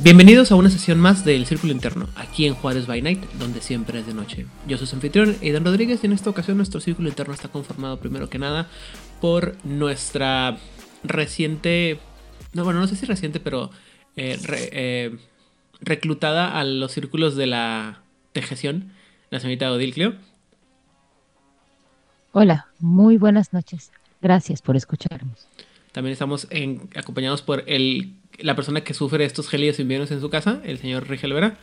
Bienvenidos a una sesión más del Círculo Interno, aquí en Juárez by Night, donde siempre es de noche. Yo soy su anfitrión, Aidan Rodríguez, y en esta ocasión nuestro Círculo Interno está conformado primero que nada por nuestra reciente, no bueno, no sé si reciente, pero eh, re- eh, reclutada a los círculos de la tejeción, la señorita Odil Cleo. Hola, muy buenas noches. Gracias por escucharnos. También estamos en- acompañados por el, la persona que sufre estos gélidos inviernos en su casa, el señor Rigel Vera.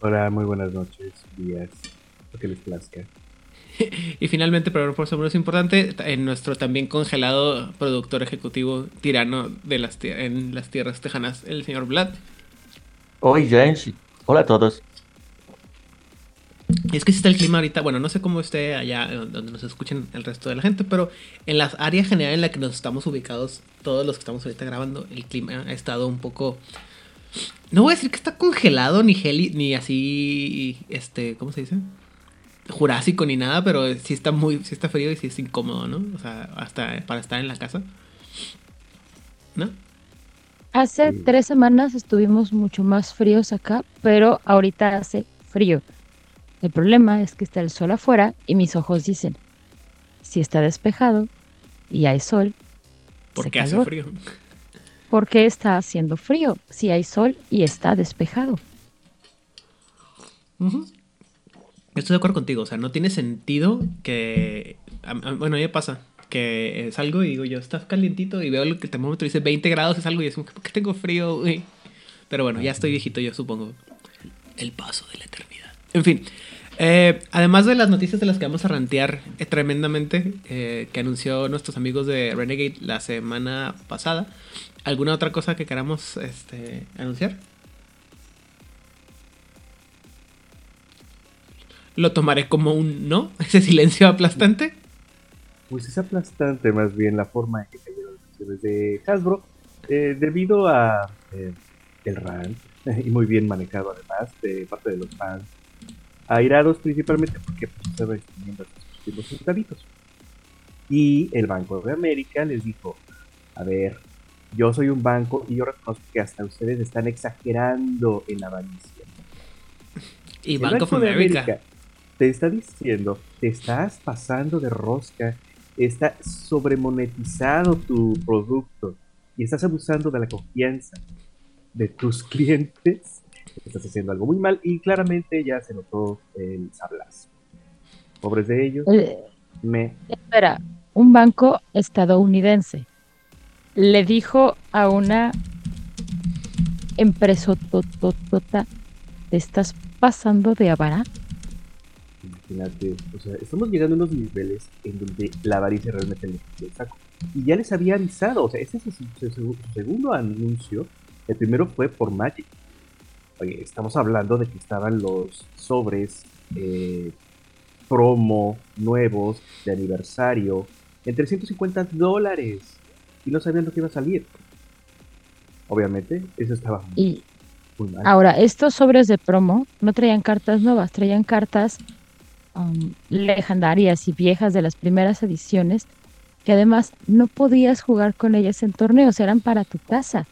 Hola, muy buenas noches, días, lo que les plazca. Y finalmente, pero por eso menos importante, en nuestro también congelado productor ejecutivo tirano de las en las tierras tejanas, el señor Vlad. Hoy, James. Hola a todos. Y es que si está el clima ahorita, bueno, no sé cómo esté allá eh, donde nos escuchen el resto de la gente, pero en la área general en la que nos estamos ubicados, todos los que estamos ahorita grabando, el clima ha estado un poco... No voy a decir que está congelado, ni geli, ni así, este, ¿cómo se dice? Jurásico ni nada, pero sí está muy, sí está frío y sí es incómodo, ¿no? O sea, hasta para estar en la casa. ¿No? Hace tres semanas estuvimos mucho más fríos acá, pero ahorita hace frío. El problema es que está el sol afuera y mis ojos dicen, si está despejado y hay sol, Porque hace frío. ¿por qué está haciendo frío si hay sol y está despejado? Ujú. Estoy de acuerdo contigo, o sea, no tiene sentido que... bueno, a mí me pasa que eh, salgo y digo yo, está calientito y veo lo que el termómetro dice 20 grados, es algo y es como, ¿por qué tengo frío? güey?". Pero bueno, ya estoy viejito yo supongo. El paso de la eternidad. En fin, eh, además de las noticias de las que vamos a rantear eh, tremendamente, eh, que anunció nuestros amigos de Renegade la semana pasada, ¿alguna otra cosa que queramos este, anunciar? Lo tomaré como un no, ese silencio aplastante. Pues es aplastante más bien la forma en que cayeron las acciones de Hasbro, eh, debido a eh, el rant, y muy bien manejado además de parte de los fans, airados principalmente porque pues, hasta sus últimos centavitos. Y el Banco de América les dijo, a ver, yo soy un banco y yo reconozco que hasta ustedes están exagerando en la avaricia. Y El Banco de America. América te está diciendo, te estás pasando de rosca, está sobremonetizado tu producto y estás abusando de la confianza de tus clientes, estás haciendo algo muy mal y claramente ya se notó el sablazo. Pobres de ellos, Eh, me espera, un banco estadounidense le dijo a una empresa tototota, te estás pasando de avara. Imagínate, o sea, estamos llegando a unos niveles en donde la avaricia realmente le saco. Y ya les había avisado, o sea, este es su, su- su segundo anuncio. El primero fue por Magic. Oye, estamos hablando de que estaban los sobres eh, promo nuevos de aniversario en 350 dólares y no sabían lo que iba a salir. Obviamente, eso estaba Y muy mal. Ahora, estos sobres de promo no traían cartas nuevas, traían cartas um, legendarias y viejas de las primeras ediciones, que además no podías jugar con ellas en torneos, eran para tu casa.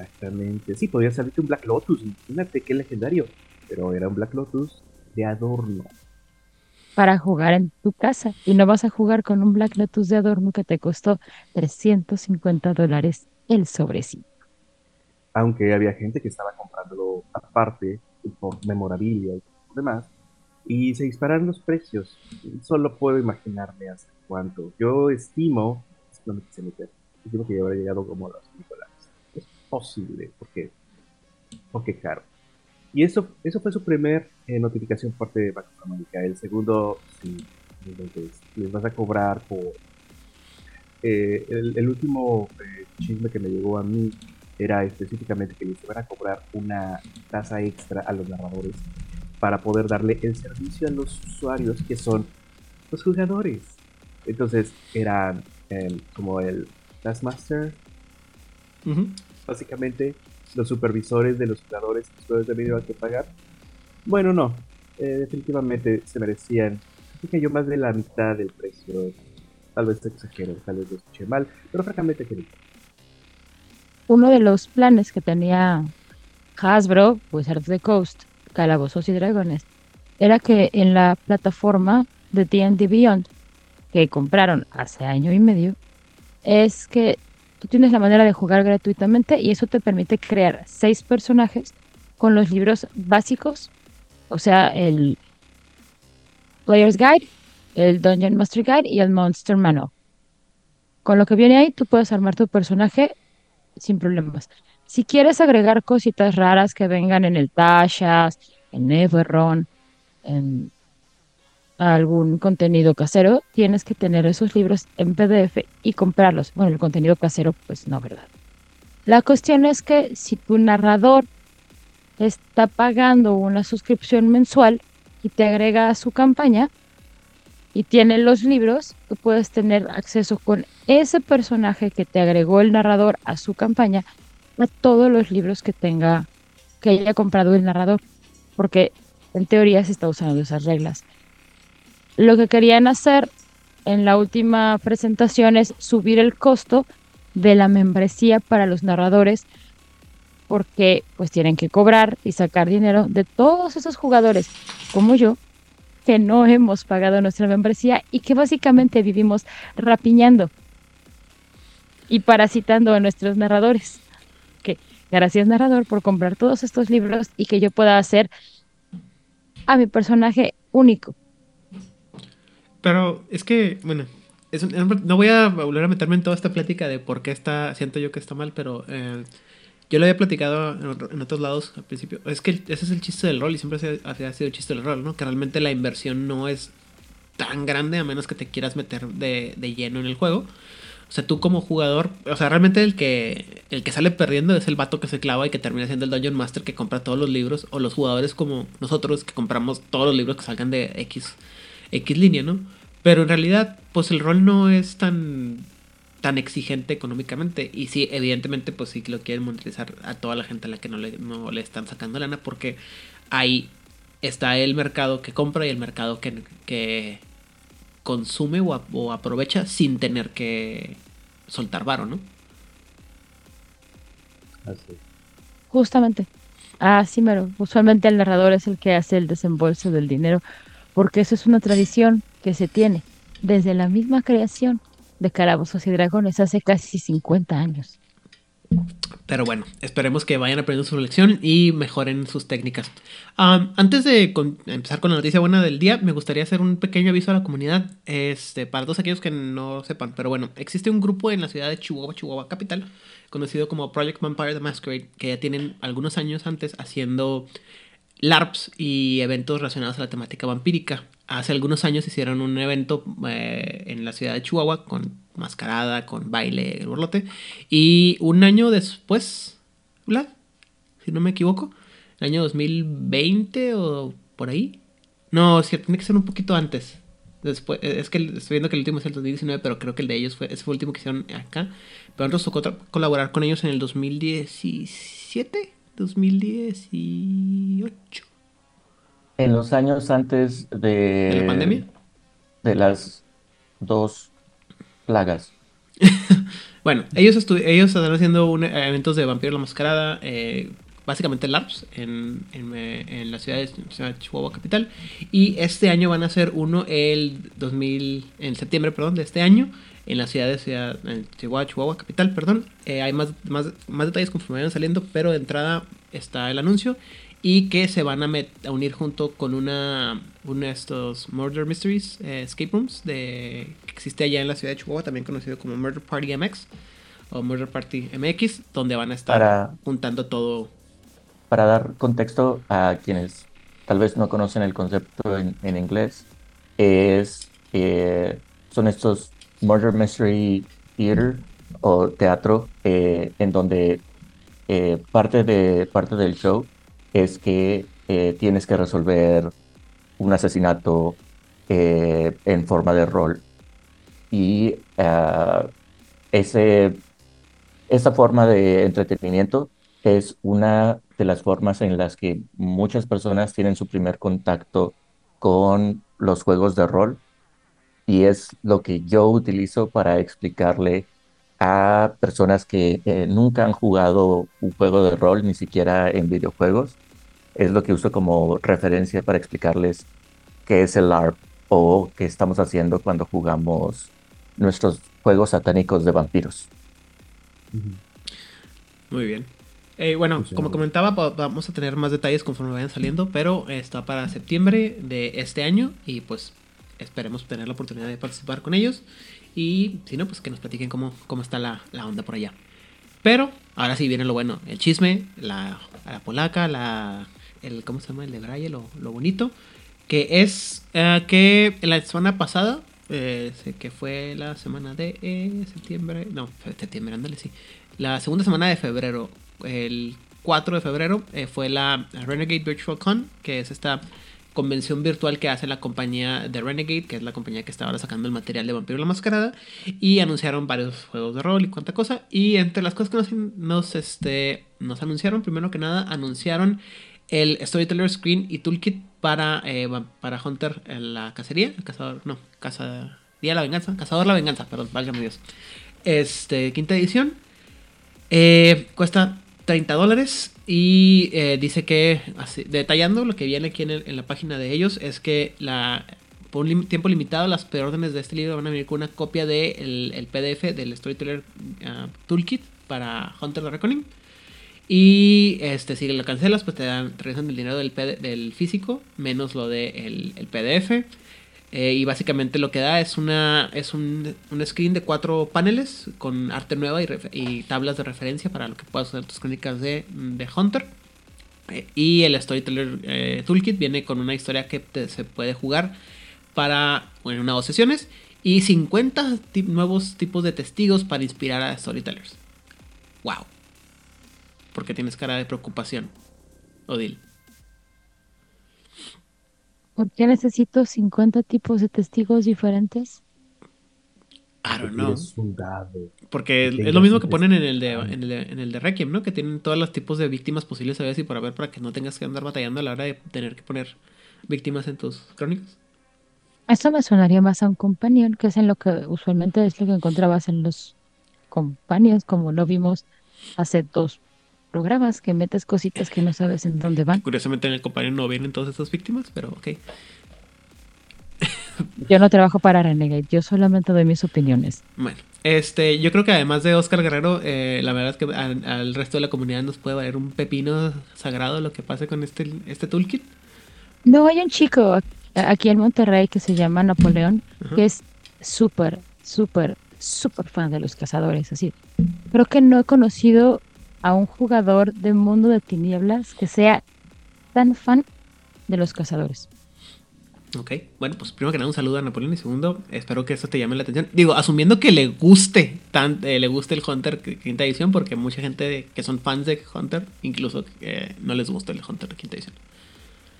Exactamente. Sí, podría salirte un Black Lotus. Imagínate qué legendario. Pero era un Black Lotus de adorno. para jugar en tu casa y no vas a jugar con un Black Lotus de adorno que te costó 350 dólares el sobrecito. Aunque había gente que estaba comprándolo aparte por memorabilia y por demás. Y se dispararon los precios. Solo puedo imaginarme hasta cuánto. Yo estimo, no me quise meter, estimo que ya habrá llegado como a los 5 dólares. Es posible, porque, porque caro. Y eso, eso fue su primer eh, notificación parte de Banco of America. El segundo, sí, entonces les vas a cobrar por... eh, el, último eh, chisme que me llegó a mí era específicamente que les iban a cobrar una tasa extra a los narradores para poder darle el servicio a los usuarios que son los jugadores. Entonces eran em, como el Taskmaster, Ujú. Básicamente los supervisores de los jugadores que ustedes debieron que pagar. Bueno, no, eh, definitivamente se merecían, creo que yo más de la mitad del precio. Tal vez exagero, tal vez lo escuché mal, pero francamente Uno de los planes que tenía Hasbro, Wizards of the Coast, Calabozos y Dragones, era que en la plataforma de D&D Beyond, que compraron hace año y medio, es que tú tienes la manera de jugar gratuitamente y eso te permite crear seis personajes con los libros básicos, o sea, el Player's Guide, el Dungeon Master Guide y el Monster Manual. Con lo que viene ahí, tú puedes armar tu personaje sin problemas. Si quieres agregar cositas raras que vengan en el Tashas, en Everron, en algún contenido casero, tienes que tener esos libros en PDF y comprarlos. Bueno, el contenido casero, pues no, ¿verdad? La cuestión es que si tu narrador está pagando una suscripción mensual y te agrega a su campaña y tiene los libros, tú puedes tener acceso con ese personaje que te agregó el narrador a su campaña a todos los libros que tenga, que haya comprado el narrador, porque en teoría se está usando esas reglas. Lo que querían hacer en la última presentación es subir el costo de la membresía para los narradores porque pues tienen que cobrar y sacar dinero de todos esos jugadores como yo que no hemos pagado nuestra membresía y que básicamente vivimos rapiñando y parasitando a nuestros narradores. Que gracias narrador por comprar todos estos libros y que yo pueda hacer a mi personaje único. Pero es que, bueno, no voy a volver a meterme en toda esta plática de por qué está, siento yo que está mal, pero eh, yo lo había platicado en, otros lados al principio. Es que ese es el chiste del rol y siempre ha sido el chiste del rol, ¿no? Que realmente la inversión no es tan grande a menos que te quieras meter de, de lleno en el juego. O sea, tú como jugador, o sea, realmente el que, el que sale perdiendo es el vato que se clava y que termina siendo el Dungeon Master que compra todos los libros, o los jugadores como nosotros que compramos todos los libros que salgan de X, X línea, ¿no? Pero en realidad, pues el rol no es tan, tan exigente económicamente. Y sí, evidentemente, pues sí que lo quieren monetizar a toda la gente a la que no le, no le están sacando lana, porque ahí está el mercado que compra y el mercado que, que consume o, aprovecha sin tener que soltar varo, ¿no? Así. Justamente. Así mero. Usualmente el narrador es el que hace el desembolso del dinero, porque eso es una tradición que se tiene desde la misma creación de Calabozos y Dragones hace casi 50 años. Pero bueno, esperemos que vayan aprendiendo su lección y mejoren sus técnicas. antes de empezar con la noticia buena del día, me gustaría hacer un pequeño aviso a la comunidad. Este, para todos aquellos que no sepan, pero bueno, existe un grupo en la ciudad de Chihuahua, Chihuahua Capital, conocido como Project Vampire the Masquerade, que ya tienen algunos años antes haciendo LARPs y eventos relacionados a la temática vampírica. Hace algunos años hicieron un evento eh, en la ciudad de Chihuahua con mascarada, con baile, el borlote. Y un año después, Vlad, si no me equivoco, el año 2020 o por ahí. No, es tiene que ser un poquito antes. Después, es que estoy viendo que el último es el 2019, pero creo que el de ellos fue, ese fue el último que hicieron acá. Pero nosotros tocó colaborar con ellos en el 2017, 2018. En los años antes de, ¿De la pandemia? De las dos plagas. bueno, ellos, ellos están haciendo eventos de Vampiro la Mascarada, eh, básicamente LARPs, en, en, la ciudad de, Chihuahua Capital. Y este año van a hacer uno el 2000, en septiembre, perdón, de este año, en la ciudad de ciudad, en Chihuahua, Chihuahua Capital, perdón. Eh, hay más, más, más detalles conforme vayan saliendo, pero de entrada está el anuncio y que se van a, unir junto con una, una de estos Murder Mysteries eh, Escape Rooms de, que existe allá en la ciudad de Chihuahua, también conocido como Murder Party MX o Murder Party MX, donde van a estar juntando todo. Para dar contexto a quienes tal vez no conocen el concepto en, en inglés, es, eh, son estos Murder Mystery Theater o teatro eh, en donde parte, de, parte del show es que eh, tienes que resolver un asesinato eh, en forma de rol. Y uh, ese, esa forma de entretenimiento es una de las formas en las que muchas personas tienen su primer contacto con los juegos de rol y es lo que yo utilizo para explicarle a personas que eh, nunca han jugado un juego de rol, ni siquiera en videojuegos. Es lo que uso como referencia para explicarles qué es el LARP o qué estamos haciendo cuando jugamos nuestros juegos satánicos de vampiros. Muy bien. Eh, bueno, como comentaba, vamos a tener más detalles conforme vayan saliendo, pero está para septiembre de este año y pues esperemos tener la oportunidad de participar con ellos. Y si no, pues que nos platiquen cómo, cómo está la, onda por allá. Pero ahora sí viene lo bueno, el chisme, la, polaca, la, el, ¿cómo se llama? El de Braille, lo, bonito. Que es eh, que la semana pasada, eh, que fue la semana de eh, septiembre, no, septiembre, ándale, sí. La segunda semana de febrero, el 4 de febrero, fue la Renegade Virtual Con, que es esta convención virtual que hace la compañía de Renegade, que es la compañía que está ahora sacando el material de Vampiro la Mascarada, y anunciaron varios juegos de rol y cuánta cosa. Y entre las cosas que nos, este, nos anunciaron, primero que nada, anunciaron el Storyteller Screen y Toolkit para, eh, para Hunter en la cacería, el cazador, no, casa, día la venganza, cazador la venganza, perdón, válgame Dios. Este, quinta edición. Eh, cuesta 30 dólares y eh, dice que, detallando lo que viene aquí en, la página de ellos, es que por un tiempo limitado las preórdenes de este libro van a venir con una copia del el PDF del Storyteller ah, Toolkit para Hunter the Reckoning. Y este, si lo cancelas, pues te dan, regresan el dinero del, físico, menos lo del el PDF. Eh, y básicamente lo que da es una es un, un screen de cuatro paneles con arte nueva y, tablas de referencia para lo que puedas hacer tus crónicas de, de Hunter. Eh, y el Storyteller eh, Toolkit viene con una historia que se puede jugar para bueno, una o dos sesiones. Y 50 nuevos tipos de testigos para inspirar a storytellers. ¡Wow! Porque tienes cara de preocupación, Odil. ¿Por qué necesito 50 tipos de testigos diferentes? I don't know. Porque es lo mismo que ponen en el, de, en, el de, Requiem, ¿no? Que tienen todos los tipos de víctimas posibles a veces y para ver para que no tengas que andar batallando a la hora de tener que poner víctimas en tus crónicas. Esto me sonaría más a un companion, que es en lo que usualmente es lo que encontrabas en los companions, como lo vimos hace dos programas que metes cositas que no sabes en dónde van. Curiosamente en el compañero no vienen todas estas víctimas, pero ok. Yo no trabajo para Renegade, yo solamente doy mis opiniones. Bueno, este, yo creo que además de Oscar Guerrero, eh, la verdad es que al, resto de la comunidad nos puede valer un pepino sagrado lo que pase con este, este toolkit. No, hay un chico aquí en Monterrey que se llama Napoleón, que es súper, súper, súper fan de los cazadores, así. Creo que no he conocido a un jugador de Mundo de Tinieblas que sea tan fan de los cazadores. Ok, bueno, pues primero que nada un saludo a Napoleón y segundo, espero que eso te llame la atención. Digo, asumiendo que le guste, tan, eh, le guste el Hunter quinta edición, porque mucha gente que son fans de Hunter, incluso eh, no les gusta el Hunter quinta edición.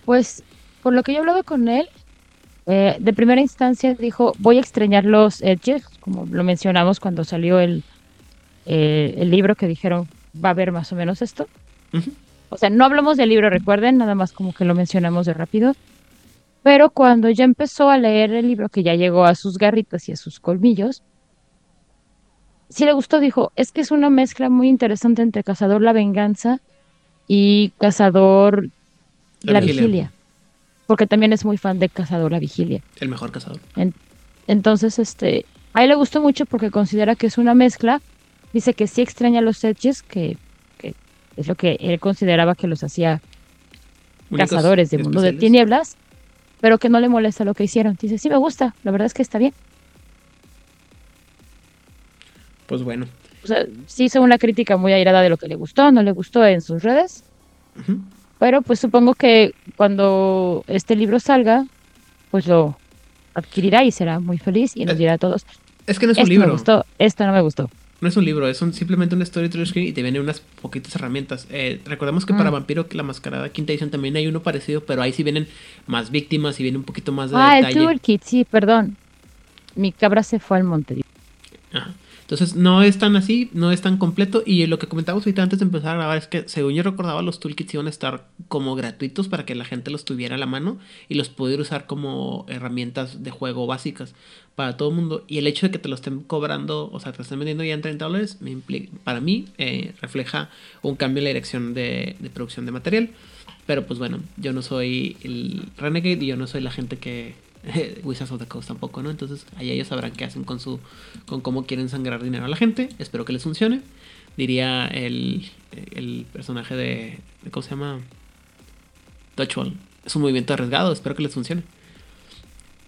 Pues, por lo que yo he hablado con él, eh, de primera instancia dijo, voy a extrañar los edges, como lo mencionamos cuando salió el, el libro que dijeron, va a haber más o menos esto. O sea, no hablamos del libro, recuerden, nada más como que lo mencionamos de rápido. Pero cuando ya empezó a leer el libro, que ya llegó a sus garritas y a sus colmillos, sí le gustó, dijo, es que es una mezcla muy interesante entre Cazador la Venganza y Cazador la, vigilia. Porque también es muy fan de Cazador la Vigilia. El mejor cazador. entonces, este, a él le gustó mucho porque considera que es una mezcla Dice que sí extraña los edges, que, es lo que él consideraba que los hacía cazadores de mundo de tinieblas, pero que no le molesta lo que hicieron. Dice, sí me gusta, la verdad es que está bien. Pues bueno. O sea, sí hizo una crítica muy airada de lo que le gustó, no le gustó en sus redes. Pero pues supongo que cuando este libro salga, pues lo adquirirá y será muy feliz y nos dirá a todos. Es que no es un libro. Me gustó, esto no me gustó. No es un libro, es simplemente un storytelling screen y te vienen unas poquitas herramientas. Eh, recordemos que para mm. Vampiro la Mascarada quinta edición también hay uno parecido, pero ahí sí vienen más víctimas y viene un poquito más de ah, el toolkit, sí, perdón. Mi cabra se fue al monte. Ajá. Entonces no es tan así, no es tan completo. Y lo que comentamos ahorita antes de empezar a grabar es que, según yo recordaba, los toolkits iban a estar como gratuitos para que la gente los tuviera a la mano y los pudiera usar como herramientas de juego básicas para todo el mundo. Y el hecho de que te lo estén cobrando, o sea, te lo estén vendiendo ya en 30 dólares, me implica, para mí eh, refleja un cambio en la dirección de producción de material. Pero pues bueno, yo no soy el Renegade y yo no soy la gente que Wizards of the Coast tampoco, ¿no? Entonces, ahí ellos sabrán qué hacen con su con cómo quieren sangrar dinero a la gente. Espero que les funcione. Diría el, el personaje de, ¿cómo se llama? Dodgeball. Es un movimiento arriesgado, espero que les funcione.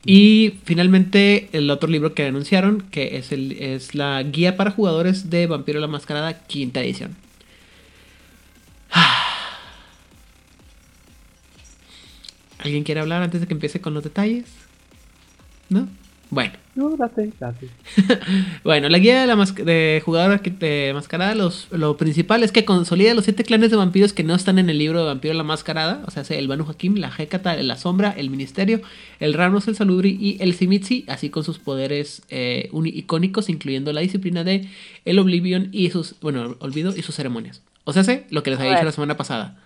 Y finalmente el otro libro que anunciaron, que es, el, es la guía para jugadores de Vampiro la Mascarada, quinta edición. ¿Alguien quiere hablar antes de que empiece con los detalles? ¿No? Bueno. No, date, date. bueno, la guía de, la de jugador de mascarada, los, lo principal es que consolida los siete clanes de vampiros que no están en el libro de Vampiro la Mascarada. O sea, el Banu Hakim, la Hecata, la Sombra, el Ministerio, el Ramos, el Salubri y el Simitsi, así con sus poderes eh, icónicos, incluyendo la disciplina de el Oblivion y sus, bueno, olvido y sus ceremonias. O sea, sé lo que les había dicho la semana pasada.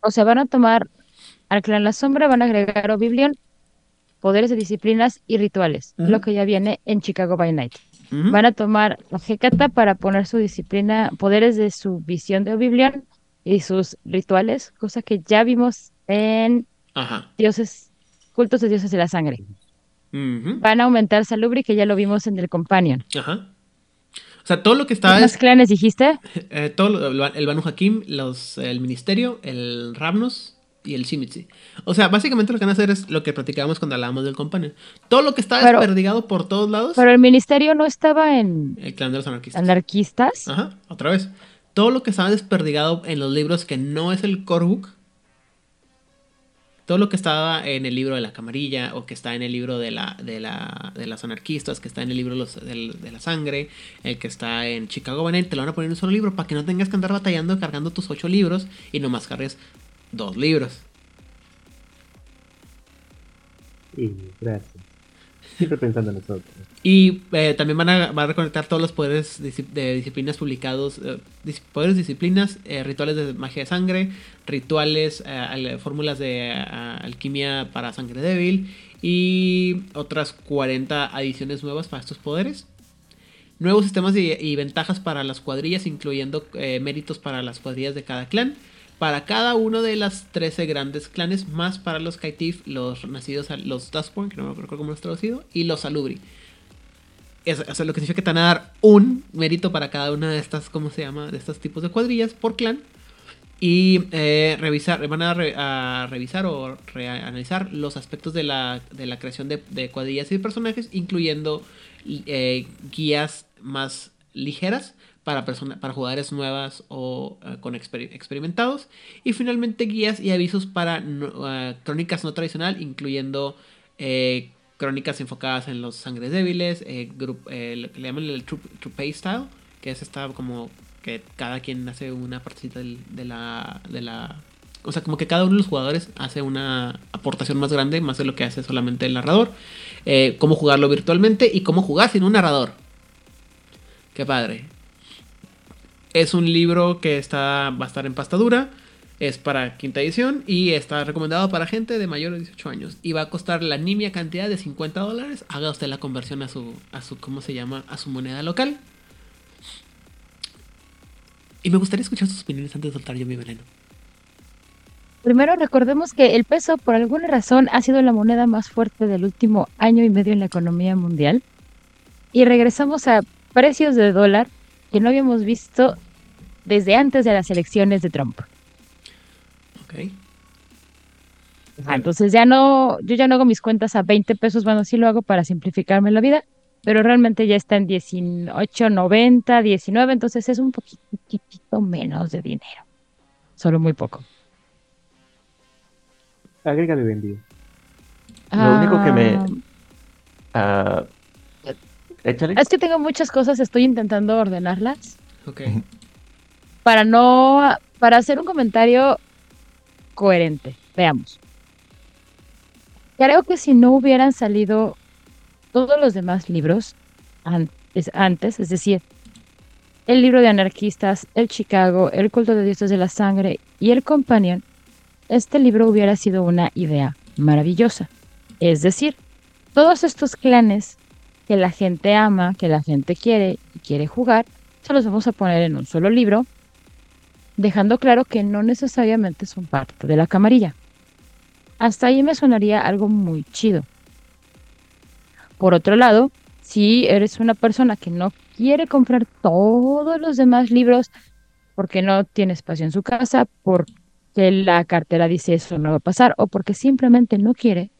O sea, van a tomar al clan La Sombra, van a agregar Oblivion, poderes de disciplinas y rituales, lo que ya viene en Chicago by Night. Van a tomar la Hecata para poner su disciplina, poderes de su visión de Oblivion y sus rituales, cosa que ya vimos en Ajá. dioses, cultos de dioses de la sangre. Van a aumentar Salubri, que ya lo vimos en el Companion. Ajá. O sea, todo lo que ¿Qué está más clanes dijiste? Eh, todo lo- el Banu Hakim, los, el Ministerio, el Ramnos y el Shimitsi. O sea, básicamente lo que van a hacer es lo que platicábamos cuando hablábamos del Companion. Todo lo que está Pero- desperdigado por todos lados, Pero el ministerio no estaba en el clan de los anarquistas. anarquistas. Ajá, otra vez. Todo lo que estaba desperdigado en los libros que no es el core book. Todo lo que estaba en el libro de la camarilla o que está en el libro de la de la de las anarquistas, que está en el libro de, los- del- de la sangre, el que está en Chicago Night, te lo van a poner en un solo libro para que no tengas que andar batallando cargando tus ocho libros y nomás cargues dos libros. Y gracias. Siempre pensando en nosotros. Y eh, también van a, van a reconectar todos los poderes de disciplinas publicados, eh, dis- poderes, disciplinas, eh, rituales de magia de sangre, rituales, eh, fórmulas de alquimia para sangre débil y otras 40 adiciones nuevas para estos poderes. Nuevos sistemas y, y ventajas para las cuadrillas, incluyendo méritos para las cuadrillas de cada clan. Para cada uno de las 13 grandes clanes, más para los Kaitif, los nacidos, los Dustborn, que no me acuerdo cómo lo he traducido, y los Salubri. Eso, es lo que significa que te van a dar un mérito para cada una de estas, ¿cómo se llama? De estos tipos de cuadrillas por clan. Y eh, revisar, van a, re- a revisar o reanalizar los aspectos de la, de la creación de, cuadrillas y personajes, incluyendo eh, guías más ligeras para, persona- para jugadores nuevas o eh, con exper- experimentados. Y finalmente guías y avisos para eh, crónicas no tradicional, incluyendo eh, crónicas enfocadas en los sangres débiles, eh, eh, lo que le llaman el True, True Pay Style, que es esta como que cada quien hace una partecita del- de la, de la... O sea, como que cada uno de los jugadores hace una aportación más grande, más de lo que hace solamente el narrador. Eh, cómo jugarlo virtualmente y cómo jugar sin un narrador. Qué padre. Es un libro que está, va a estar en pasta dura. Es para quinta edición y está recomendado para gente de mayores de 18 años. Y va a costar la nimia cantidad de 50 dólares. Haga usted la conversión a su, a su, ¿cómo se llama? A su moneda local. Y me gustaría escuchar sus opiniones antes de soltar yo mi veneno. Primero recordemos que el peso por alguna razón ha sido la moneda más fuerte del último año y medio en la economía mundial. Y regresamos a precios de dólar que no habíamos visto desde antes de las elecciones de Trump. Ok. Ah, entonces ya no, yo ya no hago mis cuentas a 20 pesos, bueno, sí lo hago para simplificarme la vida, pero realmente ya está en 18, 90, 19, entonces es un poquitito menos de dinero. Solo muy poco. Agrégale vendido. Lo único que me- Ah, Ah, échale. es que tengo muchas cosas, estoy intentando ordenarlas Ok. para no, para hacer un comentario coherente. Veamos. Creo que si no hubieran salido todos los demás libros, antes, es decir, el libro de anarquistas, el Chicago, el culto de dioses de la sangre y el Companion, este libro hubiera sido una idea maravillosa. Es decir, todos estos clanes que la gente ama, que la gente quiere y quiere jugar, se los vamos a poner en un solo libro, dejando claro que no necesariamente son parte de la camarilla. Hasta ahí me sonaría algo muy chido. Por otro lado, si eres una persona que no quiere comprar todos los demás libros porque no tiene espacio en su casa, porque la cartera dice eso no va a pasar o porque simplemente no quiere,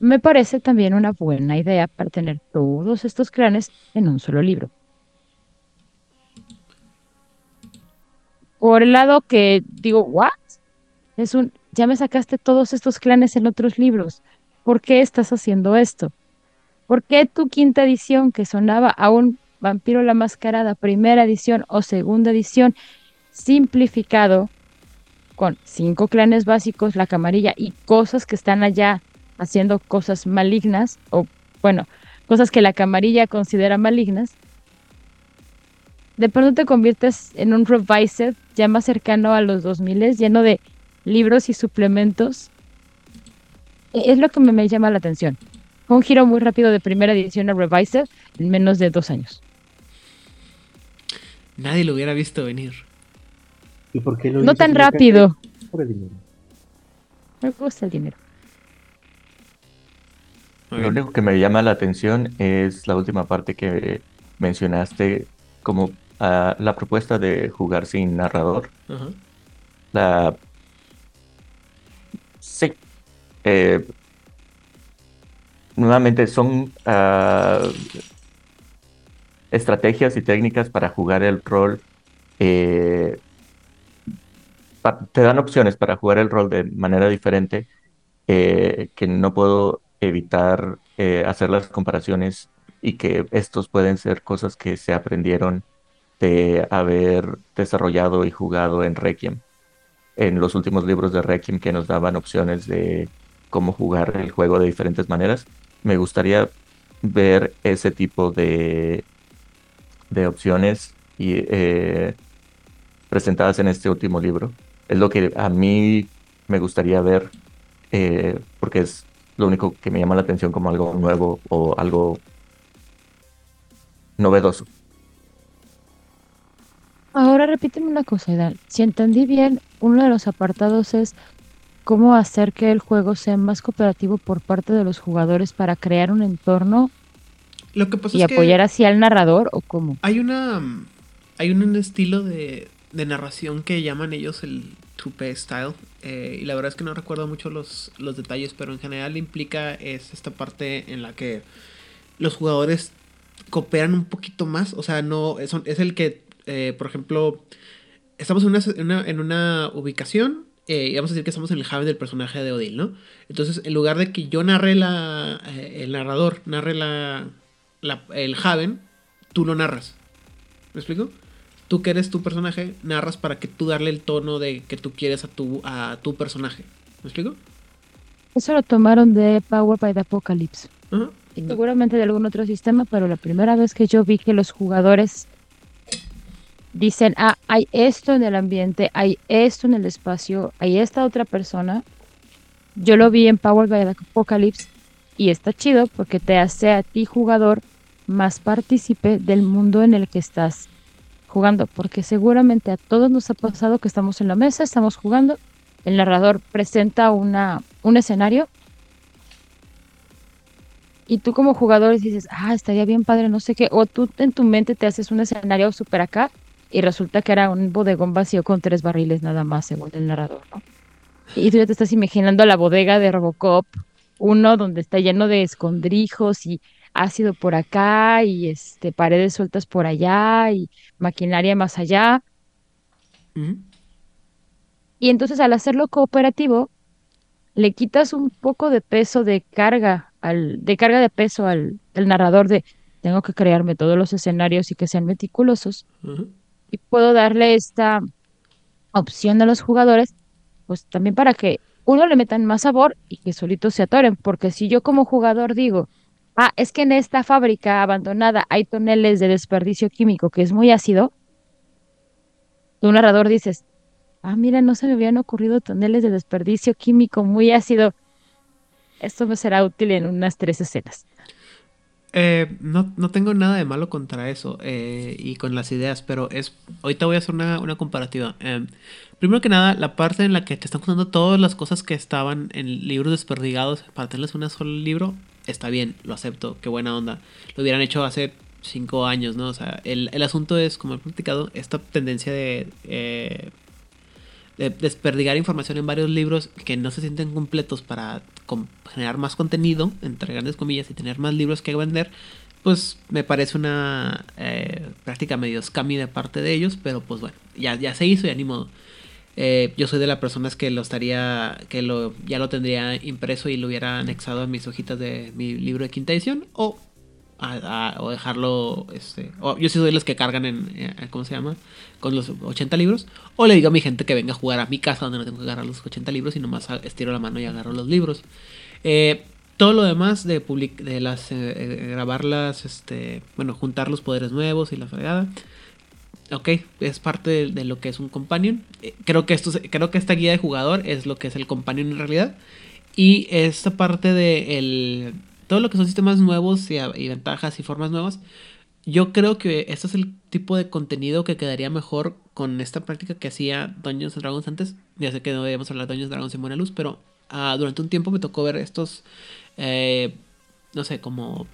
me parece también una buena idea para tener todos estos clanes en un solo libro. Por el lado que digo, ¿what? Es un, ya me sacaste todos estos clanes en otros libros. ¿Por qué estás haciendo esto? ¿Por qué tu quinta edición, que sonaba a un Vampiro la Mascarada, primera edición o segunda edición, simplificado, con cinco clanes básicos, la camarilla y cosas que están allá haciendo cosas malignas, o bueno, cosas que la camarilla considera malignas, de pronto te conviertes en un revised ya más cercano a los 2000, lleno de libros y suplementos. E-, es lo que me, me llama la atención. Fue un giro muy rápido de primera edición a revised en menos de dos años. Nadie lo hubiera visto venir. ¿Y por qué lo No tan rápido. Por el dinero. Me gusta el dinero. Lo único que me llama la atención es la última parte que mencionaste, como ah, la propuesta de jugar sin narrador. La... Sí. Eh, nuevamente son ah, estrategias y técnicas para jugar el rol. eh, te dan opciones para jugar el rol de manera diferente eh, que no puedo evitar eh, hacer las comparaciones y que estos pueden ser cosas que se aprendieron de haber desarrollado y jugado en Requiem. En los últimos libros de Requiem que nos daban opciones de cómo jugar el juego de diferentes maneras. Me gustaría ver ese tipo de, de opciones y, eh, presentadas en este último libro. Es lo que a mí me gustaría ver eh, porque es lo único que me llama la atención como algo nuevo o algo novedoso. Ahora repíteme una cosa, Idan. Si entendí bien, uno de los apartados es cómo hacer que el juego sea más cooperativo por parte de los jugadores para crear un entorno Lo que pasa y es que apoyar así al narrador o cómo. hay una hay un estilo de, de narración que llaman ellos el 2P style eh, y la verdad es que no recuerdo mucho los, los detalles pero en general implica es esta parte en la que los jugadores cooperan un poquito más o sea no es, es el que eh, por ejemplo estamos en una, en una, ubicación eh, y vamos a decir que estamos en el Haven del personaje de Odil, ¿no? Entonces, en lugar de que yo narre la. eh, el narrador narre la, la- el Haven, tú lo narras. ¿Me explico? Tú que eres tu personaje, narras para que tú darle el tono de que tú quieres a tu, a tu personaje. ¿Me explico? Eso lo tomaron de Power by the Apocalypse. Ajá. Y seguramente de algún otro sistema, pero la primera vez que yo vi que los jugadores dicen, ah, hay esto en el ambiente, hay esto en el espacio, hay esta otra persona, yo lo vi en Power by the Apocalypse y está chido porque te hace a ti jugador más partícipe del mundo en el que estás jugando, porque seguramente a todos nos ha pasado que estamos en la mesa, estamos jugando, el narrador presenta una, un escenario y tú como jugador dices, ah, estaría bien padre, no sé qué, o tú en tu mente te haces un escenario súper acá y resulta que era un bodegón vacío con tres barriles nada más, según el narrador, ¿no? Y tú ya te estás imaginando la bodega de Robocop, uno donde está lleno de escondrijos y ácido por acá y este paredes sueltas por allá y maquinaria más allá. Y entonces al hacerlo cooperativo, le quitas un poco de peso de carga, al, de carga de peso al, al narrador de tengo que crearme todos los escenarios y que sean meticulosos. Y puedo darle esta opción a los jugadores, pues también para que uno le metan más sabor y que solitos se atoren. Porque si yo como jugador digo, ah, es que en esta fábrica abandonada hay toneles de desperdicio químico que es muy ácido, tu narrador dices, ah, mira, no se me habían ocurrido toneles de desperdicio químico muy ácido. Esto me será útil en unas tres escenas. Eh, no, no tengo nada de malo contra eso eh, y con las ideas, pero es ahorita voy a hacer una, una comparativa. Eh, primero que nada, la parte en la que te están contando todas las cosas que estaban en libros desperdigados para tenerles un solo libro, está bien, lo acepto, qué buena onda. Lo hubieran hecho hace cinco años, ¿no? O sea, el, el asunto es, como he platicado, esta tendencia de, eh, de desperdigar información en varios libros que no se sienten completos para generar más contenido, entre grandes comillas, y tener más libros que vender, pues me parece una eh, práctica medio scammy de parte de ellos, pero pues bueno, ya, ya se hizo y ni. Eh, yo soy de las personas que lo estaría, que lo, ya lo tendría impreso y lo hubiera anexado a mis hojitas de mi libro de quinta edición o, o dejarlo, este, o yo sí soy de los que cargan en, eh, ¿cómo se llama? Con los 80 libros o le digo a mi gente que venga a jugar a mi casa donde no tengo que agarrar los 80 libros y nomás estiro la mano y agarro los libros. Eh, todo lo demás de, public de las, eh, grabarlas, este, bueno, juntar los poderes nuevos y la fregada. Ok, es parte de, lo que es un companion. Eh, Creo que, esto, creo que esta guía de jugador es lo que es el companion en realidad. Y esta parte de el, todo lo que son sistemas nuevos y, ventajas y formas nuevas. Yo creo que este es el tipo de contenido que quedaría mejor con esta práctica que hacía Dungeons and Dragons antes. Ya sé que no debemos hablar de Dungeons and Dragons en buena luz, pero ah, durante un tiempo me tocó ver estos, eh, no sé, como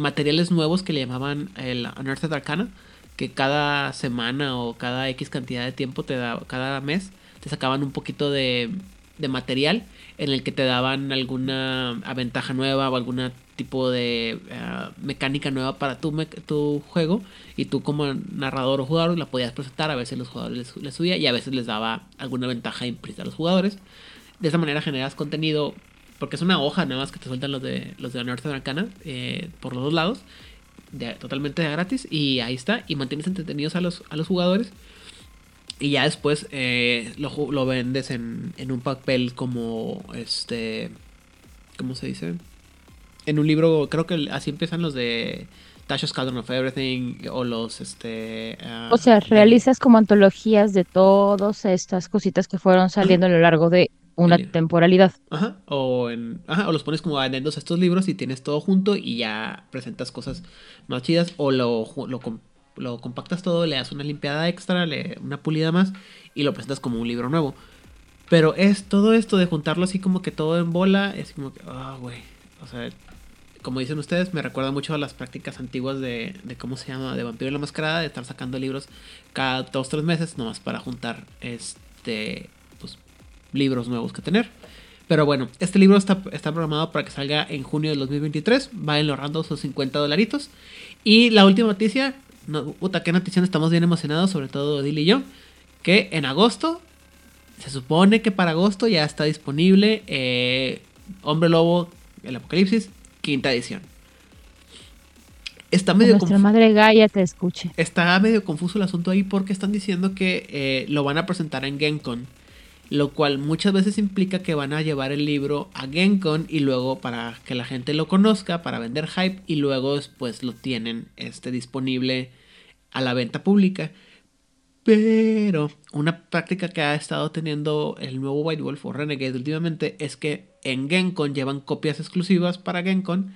materiales nuevos que le llamaban el Unearthed Arcana, que cada semana o cada X cantidad de tiempo te da, cada mes te sacaban un poquito de, de material en el que te daban alguna ventaja nueva o algún tipo de eh, mecánica nueva para tu, tu juego y tú como narrador o jugador la podías presentar, a veces los jugadores les, les subía y a veces les daba alguna ventaja implícita a los jugadores. De esa manera generas contenido porque es una hoja nada más que te sueltan los de los de Unearthed Arcana eh, por los dos lados totalmente de gratis y ahí está y mantienes entretenidos a los, a los jugadores y ya después eh, lo, lo vendes en, en un papel como este ¿cómo se dice? en un libro creo que así empiezan los de Tasha's Cauldron of Everything o los este ah, O sea, realizas como antologías de todas estas cositas que fueron saliendo a lo largo de una temporalidad. Ajá, o, en, ajá, o los pones como adendos a estos libros y tienes todo junto y ya presentas cosas más chidas o lo, lo, com- lo compactas todo, le das una limpiada extra, le, una pulida más y lo presentas como un libro nuevo. Pero es todo esto de juntarlo así como que todo en bola, es como que, ah, güey. O sea, como dicen ustedes, me recuerda mucho a las prácticas antiguas de, de cómo se llama, de Vampiro y la Mascarada, de estar sacando libros cada dos tres meses, nomás para juntar este, libros nuevos que tener. Pero bueno, este libro está, está programado para que salga en junio del 2023. Va ahorrando sus 50 dolaritos. Y la última noticia, no, puta, qué noticia, estamos bien emocionados, sobre todo Dil y yo, que en agosto, se supone que para agosto ya está disponible eh, Hombre Lobo, el Apocalipsis, quinta edición. Está medio nuestra madre Gaia te escuche. Está medio confuso el asunto ahí porque están diciendo que eh, lo van a presentar en GenCon. Lo cual muchas veces implica que van a llevar el libro a GenCon y luego para que la gente lo conozca, para vender hype y luego después lo tienen este, disponible a la venta pública. Pero una práctica que ha estado teniendo el nuevo White Wolf o Renegade últimamente es que en GenCon llevan copias exclusivas para GenCon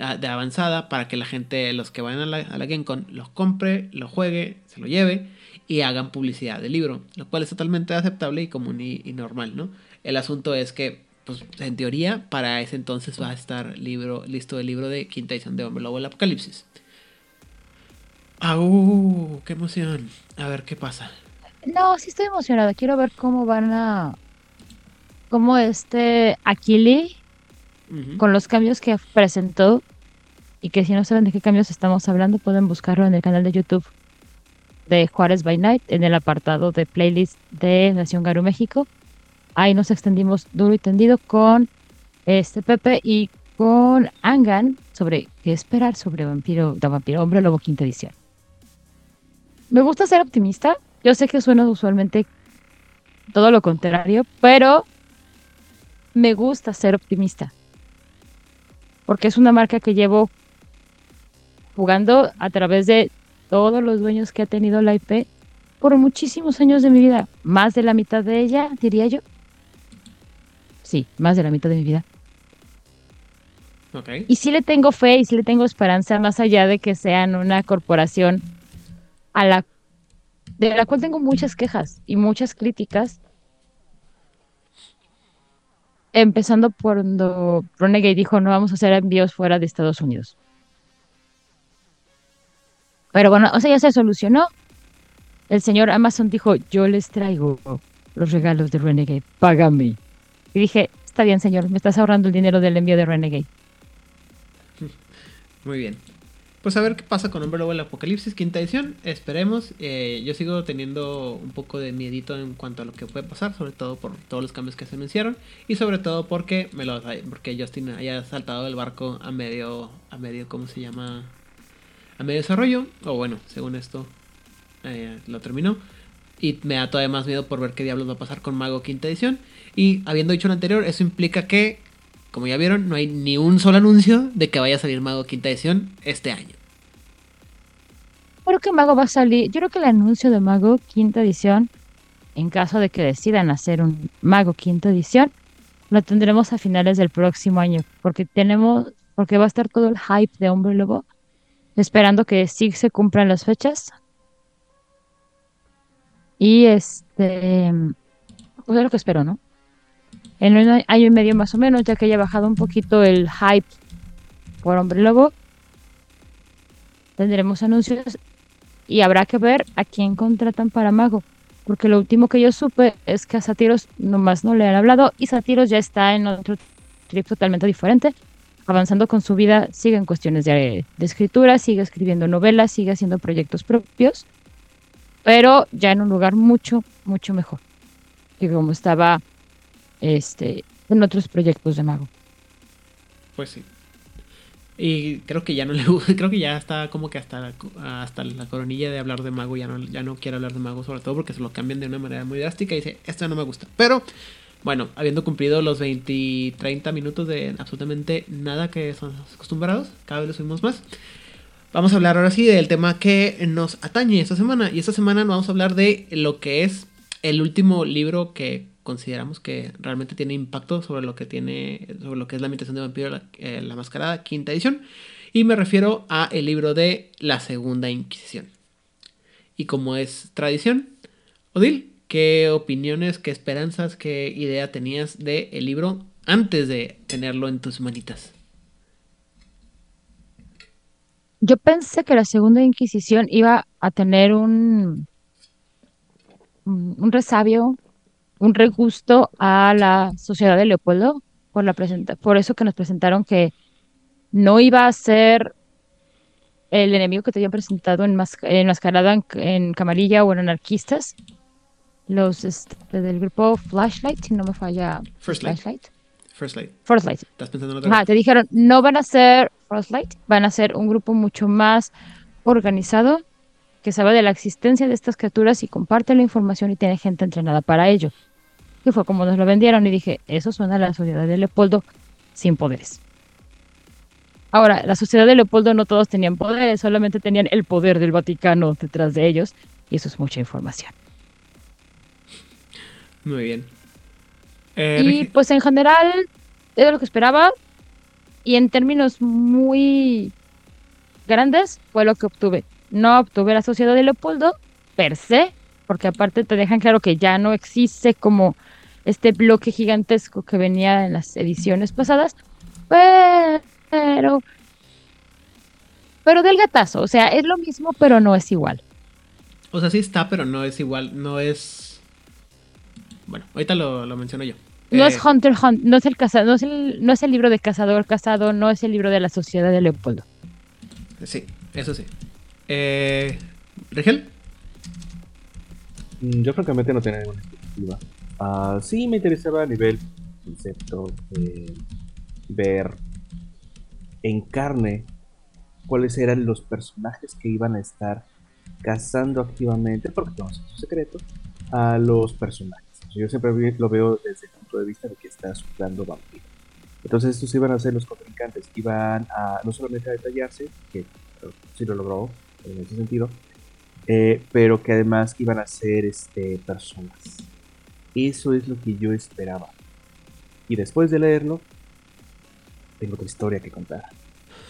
ah, de avanzada para que la gente, los que vayan a la, a la GenCon, los compre, lo juegue, se lo lleve y hagan publicidad del libro, lo cual es totalmente aceptable y común y, y normal, ¿no? El asunto es que, pues, en teoría, para ese entonces va a estar libro, listo el libro de quinta edición de Hombre Lobo el Apocalipsis. ¡Au! ¡Qué emoción! A ver qué pasa. No, sí estoy emocionada. Quiero ver cómo van a. Cómo este Aquili, con los cambios que presentó, y que si no saben de qué cambios estamos hablando, pueden buscarlo en el canal de YouTube de Juárez by Night, en el apartado de playlist de Nación Garu México. Ahí nos extendimos duro y tendido con este Pepe y con Angan sobre qué esperar sobre Vampiro, de Vampiro Hombre Lobo Quinta Edición. Me gusta ser optimista. Yo sé que suena usualmente todo lo contrario, pero me gusta ser optimista. porque es una marca que llevo jugando a través de todos los dueños que ha tenido la IP por muchísimos años de mi vida, más de la mitad de ella, diría yo. Sí, más de la mitad de mi vida. Ok. Y sí le tengo fe y sí le tengo esperanza, más allá de que sean una corporación a la de la cual tengo muchas quejas y muchas críticas. Empezando por cuando Renegade dijo no vamos a hacer envíos fuera de Estados Unidos. Pero bueno, o sea, ya se solucionó. El señor Amazon dijo, yo les traigo los regalos de Renegade, págame. Y dije, está bien, señor, me estás ahorrando el dinero del envío de Renegade. Muy bien. Pues a ver qué pasa con Hombre Lobo el Apocalipsis, quinta edición. Esperemos. Eh, yo sigo teniendo un poco de miedito en cuanto a lo que puede pasar, sobre todo por todos los cambios que se anunciaron y sobre todo porque me lo porque Justin haya saltado del barco a medio a medio ¿cómo se llama? A medio desarrollo o bueno, según esto eh, lo terminó. Y me da todavía más miedo por ver qué diablos va a pasar con Mago quinta edición. Y habiendo dicho lo anterior, eso implica que, como ya vieron, no hay ni un solo anuncio de que vaya a salir Mago quinta edición este año. Creo que Mago va a salir. Yo creo que el anuncio de Mago quinta edición, en caso de que decidan hacer un Mago quinta edición, lo tendremos a finales del próximo año, porque tenemos, porque va a estar todo el hype de Hombre Lobo, esperando que sí se cumplan las fechas. Y este, pues es lo que espero, ¿no? En un año y medio más o menos, ya que haya bajado un poquito el hype por Hombre Lobo, tendremos anuncios y habrá que ver a quién contratan para Mago. Porque lo último que yo supe es que a Satiros nomás no le han hablado y Satiros ya está en otro trip totalmente diferente. Avanzando con su vida, sigue en cuestiones de, escritura, sigue escribiendo novelas, sigue haciendo proyectos propios, pero ya en un lugar mucho, mucho mejor que como estaba este, en otros proyectos de Mago. Pues sí. Y creo que ya no le creo que ya está como que hasta la, hasta la coronilla de hablar de mago ya no, ya no quiere hablar de mago, sobre todo porque se lo cambian de una manera muy drástica y dice, esto no me gusta. Pero bueno, habiendo cumplido los 20 30 minutos de absolutamente nada que son acostumbrados, cada vez lo subimos más. Vamos a hablar ahora sí del tema que nos atañe esta semana. Y esta semana vamos a hablar de lo que es el último libro que consideramos que realmente tiene impacto sobre lo que tiene sobre lo que es la imitación de vampiro la, eh, la mascarada quinta edición y me refiero a el libro de la segunda inquisición y como es tradición Odil qué opiniones qué esperanzas qué idea tenías de el libro antes de tenerlo en tus manitas yo pensé que la segunda inquisición iba a tener un un resabio un regusto a la sociedad de Leopoldo por, la presenta por eso que nos presentaron que no iba a ser el enemigo que te habían presentado en enmascarado en, en, camarilla o en anarquistas. Los este, del grupo Flashlight, si no me falla. First Flashlight. First Light. First Light. ¿Estás pensando en otra Ajá, te dijeron, no van a ser First Light, van a ser un grupo mucho más organizado que sabe de la existencia de estas criaturas y comparte la información y tiene gente entrenada para ello. Que fue como nos lo vendieron y dije, eso suena a la sociedad de Leopoldo sin poderes. Ahora, la sociedad de Leopoldo no todos tenían poderes, solamente tenían el poder del Vaticano detrás de ellos y eso es mucha información. Muy bien. Eh, y pues en general era lo que esperaba y en términos muy grandes fue lo que obtuve no obtuve la sociedad de Leopoldo per se, porque aparte te dejan claro que ya no existe como este bloque gigantesco que venía en las ediciones pasadas, pero pero del gatazo, o sea, es lo mismo, pero no es igual. O sea, sí está, pero no es igual, no es bueno, ahorita lo, lo menciono yo. No eh... es Hunter Hunt, no es el cazador, no es el, no es el libro de cazador casado, no es el libro de la sociedad de Leopoldo. Sí, eso sí. Eh, ¿Rigel? Yo francamente no tenía ninguna expectativa. Uh, sí me interesaba a nivel concepto eh, ver en carne cuáles eran los personajes que iban a estar cazando activamente, porque no es su secreto, a los personajes. Yo siempre lo veo desde el punto de vista de que está suplando vampiro. Entonces estos iban a ser los contrincantes, iban a no solamente a detallarse, que sí lo logró en ese sentido, eh, pero que además iban a ser este, personas. Eso es lo que yo esperaba. Y después de leerlo, tengo otra historia que contar.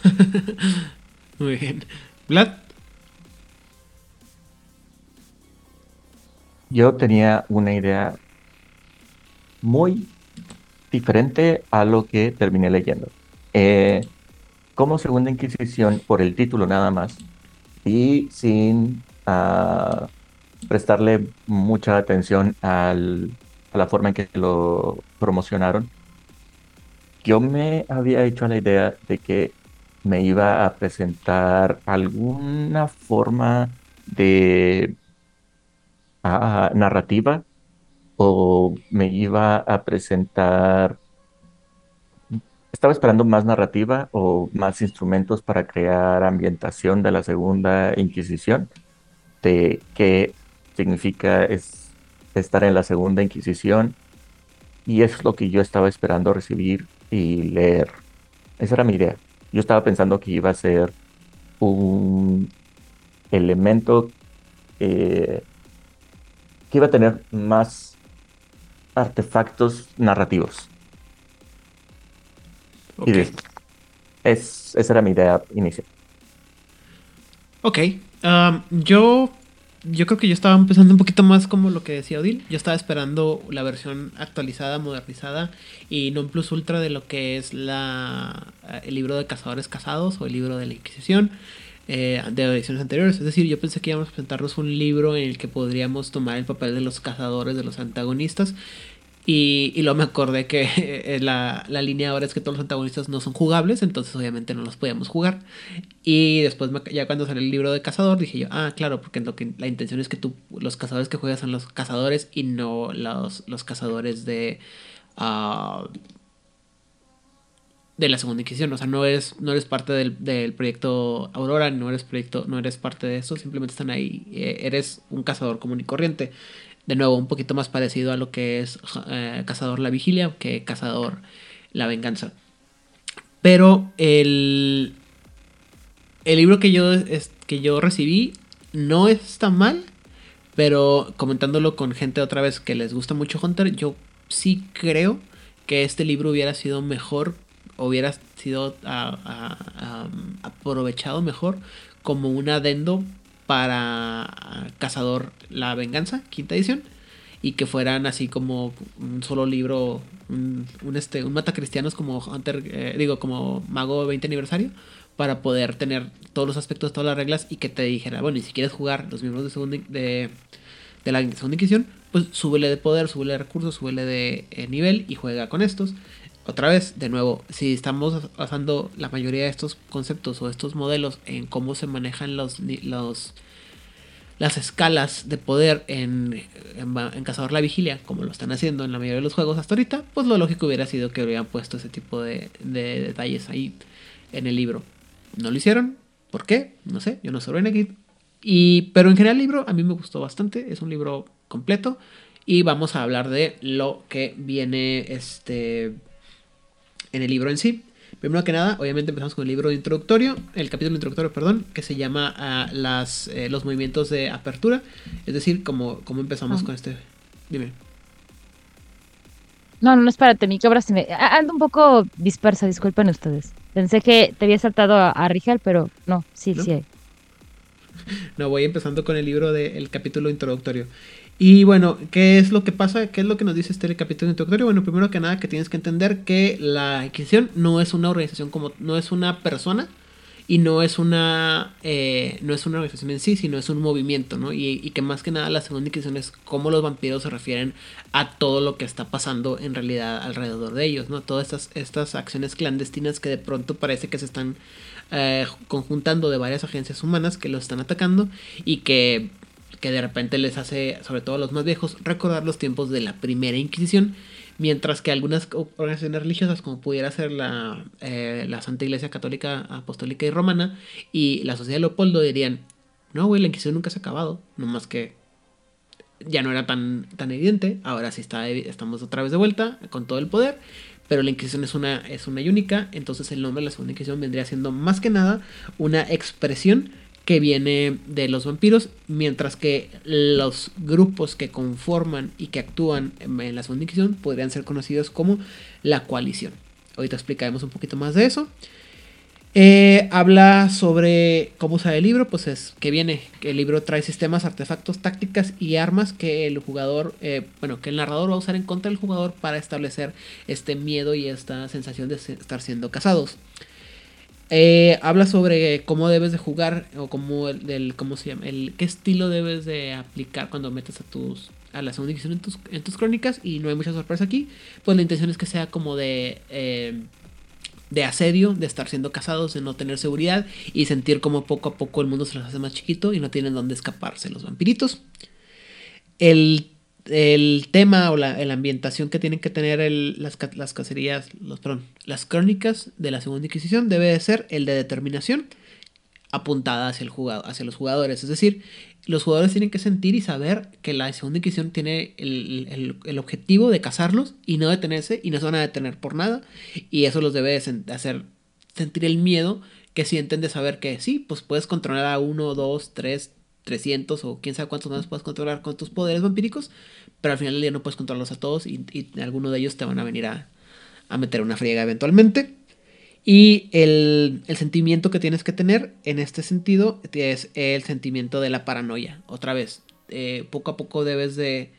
Muy bien. Vlad. Yo tenía una idea muy diferente a lo que terminé leyendo. Eh, como Segunda Inquisición, por el título nada más, y sin uh, prestarle mucha atención a la forma en que lo promocionaron, yo me había hecho la idea de que me iba a presentar alguna forma de uh, narrativa o me iba a presentar, estaba esperando más narrativa o más instrumentos para crear ambientación de la Segunda Inquisición, de qué significa es estar en la Segunda Inquisición, y eso es lo que yo estaba esperando recibir y leer. Esa era mi idea. Yo estaba pensando que iba a ser un elemento eh, que iba a tener más artefactos narrativos. Y es, esa era mi idea inicial. Ok. Um, yo, yo creo que yo estaba empezando un poquito más como lo que decía Odil. Yo estaba esperando la versión actualizada, modernizada y non plus ultra de lo que es la, el libro de Cazadores Casados o el libro de la Inquisición. Eh, de ediciones anteriores. Es decir, yo pensé que íbamos a presentarnos un libro en el que podríamos tomar el papel de los cazadores, de los antagonistas. Y, y luego me acordé que eh, la, la, línea ahora es que todos los antagonistas no son jugables, entonces obviamente no los podíamos jugar. Y después, ya cuando salió el libro de cazador, dije yo, ah, claro, porque lo que, la intención es que tú, los cazadores que juegas son los cazadores y no los, los cazadores de. Uh, de la segunda inquisición. O sea, no es, no eres parte del, del, proyecto Aurora, no eres proyecto, no eres parte de eso, simplemente están ahí. Eh, eres un cazador común y corriente. De nuevo, un poquito más parecido a lo que es eh, Cazador la Vigilia que Cazador la Venganza. Pero el, el libro que yo, es, que yo recibí no está mal, pero comentándolo con gente otra vez que les gusta mucho Hunter, yo sí creo que este libro hubiera sido mejor hubiera sido aprovechado mejor como un adendo para Cazador la Venganza, quinta edición, y que fueran así como un solo libro, un, este, un matacristianos como Hunter, eh, digo, como Mago 20 aniversario, para poder tener todos los aspectos, todas las reglas y que te dijera, bueno, y si quieres jugar los miembros de, segunda, de, de la segunda inquisición, pues súbele de poder, súbele de recursos, súbele de eh, nivel y juega con estos otra vez, de nuevo, si estamos basando la mayoría de estos conceptos o estos modelos en cómo se manejan los, los las escalas de poder en, en, Cazador la Vigilia, como lo están haciendo en la mayoría de los juegos hasta ahorita, pues lo lógico hubiera sido que hubieran puesto ese tipo de, de detalles ahí en el libro. No lo hicieron, ¿por qué? No sé, yo no soy Renegade. Y, pero en general el libro a mí me gustó bastante, es un libro completo y vamos a hablar de lo que viene este en el libro en sí. Primero que nada, obviamente empezamos con el libro introductorio, el capítulo introductorio, perdón, que se llama uh, las, eh, los movimientos de apertura. Es decir, cómo, cómo empezamos con este. Dime. No, no, espérate, mi cabra se me... Ando un poco dispersa, disculpen ustedes. Pensé que te había saltado a, a Rigel, pero no, sí, sí hay. No, voy empezando con el libro del capítulo introductorio. Y bueno, ¿qué es lo que pasa? ¿Qué es lo que nos dice este capítulo introductorio? Bueno, primero que nada que tienes que entender que la Inquisición no es una organización como, no es una persona y no es una, eh, no es una organización en sí, sino es un movimiento, ¿no? Y, y, que más que nada la segunda Inquisición es cómo los vampiros se refieren a todo lo que está pasando en realidad alrededor de ellos, ¿no? Todas estas, estas acciones clandestinas que de pronto parece que se están eh, conjuntando de varias agencias humanas que los están atacando y que que de repente les hace, sobre todo a los más viejos, recordar los tiempos de la primera Inquisición, mientras que algunas organizaciones religiosas, como pudiera ser la, eh, la Santa Iglesia Católica, Apostólica y Romana y la Sociedad de Leopoldo, dirían, no, güey, la Inquisición nunca se ha acabado, nomás que ya no era tan, tan evidente, ahora sí está, estamos otra vez de vuelta con todo el poder, pero la Inquisición es una, es una y única, entonces el nombre de la Segunda Inquisición vendría siendo más que nada una expresión que viene de los vampiros, mientras que los grupos que conforman y que actúan en la Segunda podrían ser conocidos como la coalición. Ahorita explicaremos un poquito más de eso. Eh, habla sobre cómo usar el libro, pues es que viene, que el libro trae sistemas, artefactos, tácticas y armas que el jugador, eh, bueno, que el narrador va a usar en contra del jugador para establecer este miedo y esta sensación de estar siendo casados. Eh, habla sobre cómo debes de jugar o cómo, el, cómo se llama, el qué estilo debes de aplicar cuando metes a tus a la segunda edición en tus, en tus crónicas y no hay mucha sorpresa aquí. Pues la intención es que sea como de eh, de asedio, de estar siendo casados, de no tener seguridad y sentir como poco a poco el mundo se les hace más chiquito y no tienen dónde escaparse los vampiritos. El el tema o la, ambientación que tienen que tener las, las, cacerías, los, perdón, las crónicas de la Segunda Inquisición debe de ser el de determinación apuntada hacia, el hacia los jugadores. Es decir, los jugadores tienen que sentir y saber que la Segunda Inquisición tiene el, objetivo de cazarlos y no detenerse y no se van a detener por nada. Y eso los debe de hacer sentir el miedo que sienten de saber que sí, pues puedes controlar a uno, dos, tres, 300 o quién sabe cuántos más puedes controlar con tus poderes vampíricos, pero al final del día no puedes controlarlos a todos y, alguno de ellos te van a venir a, meter una friega eventualmente. Y el, sentimiento que tienes que tener en este sentido es el sentimiento de la paranoia. Otra vez, eh, poco a poco debes de...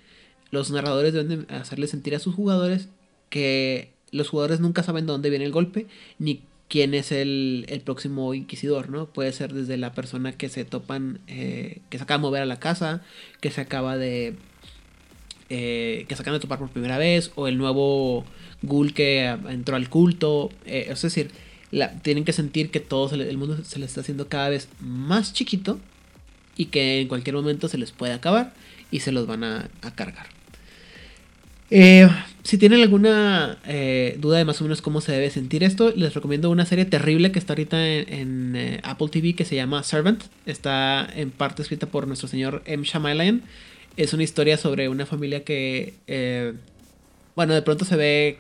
Los narradores deben de hacerle sentir a sus jugadores que los jugadores nunca saben de dónde viene el golpe, ni quién es el, próximo inquisidor, ¿no? Puede ser desde la persona que se topan, eh, que se acaba de mover a la casa, que se acaba de... Eh, que se acaba de topar por primera vez, o el nuevo ghoul que entró al culto, eh, es decir, tienen que sentir que todo el mundo se les está haciendo cada vez más chiquito y que en cualquier momento se les puede acabar y se los van a cargar. Eh, si tienen alguna eh, duda de más o menos cómo se debe sentir esto, les recomiendo una serie terrible que está ahorita en, eh, Apple TV que se llama Servant. Está en parte escrita por nuestro señor M. Shyamalan. Es una historia sobre una familia que, bueno, de pronto se ve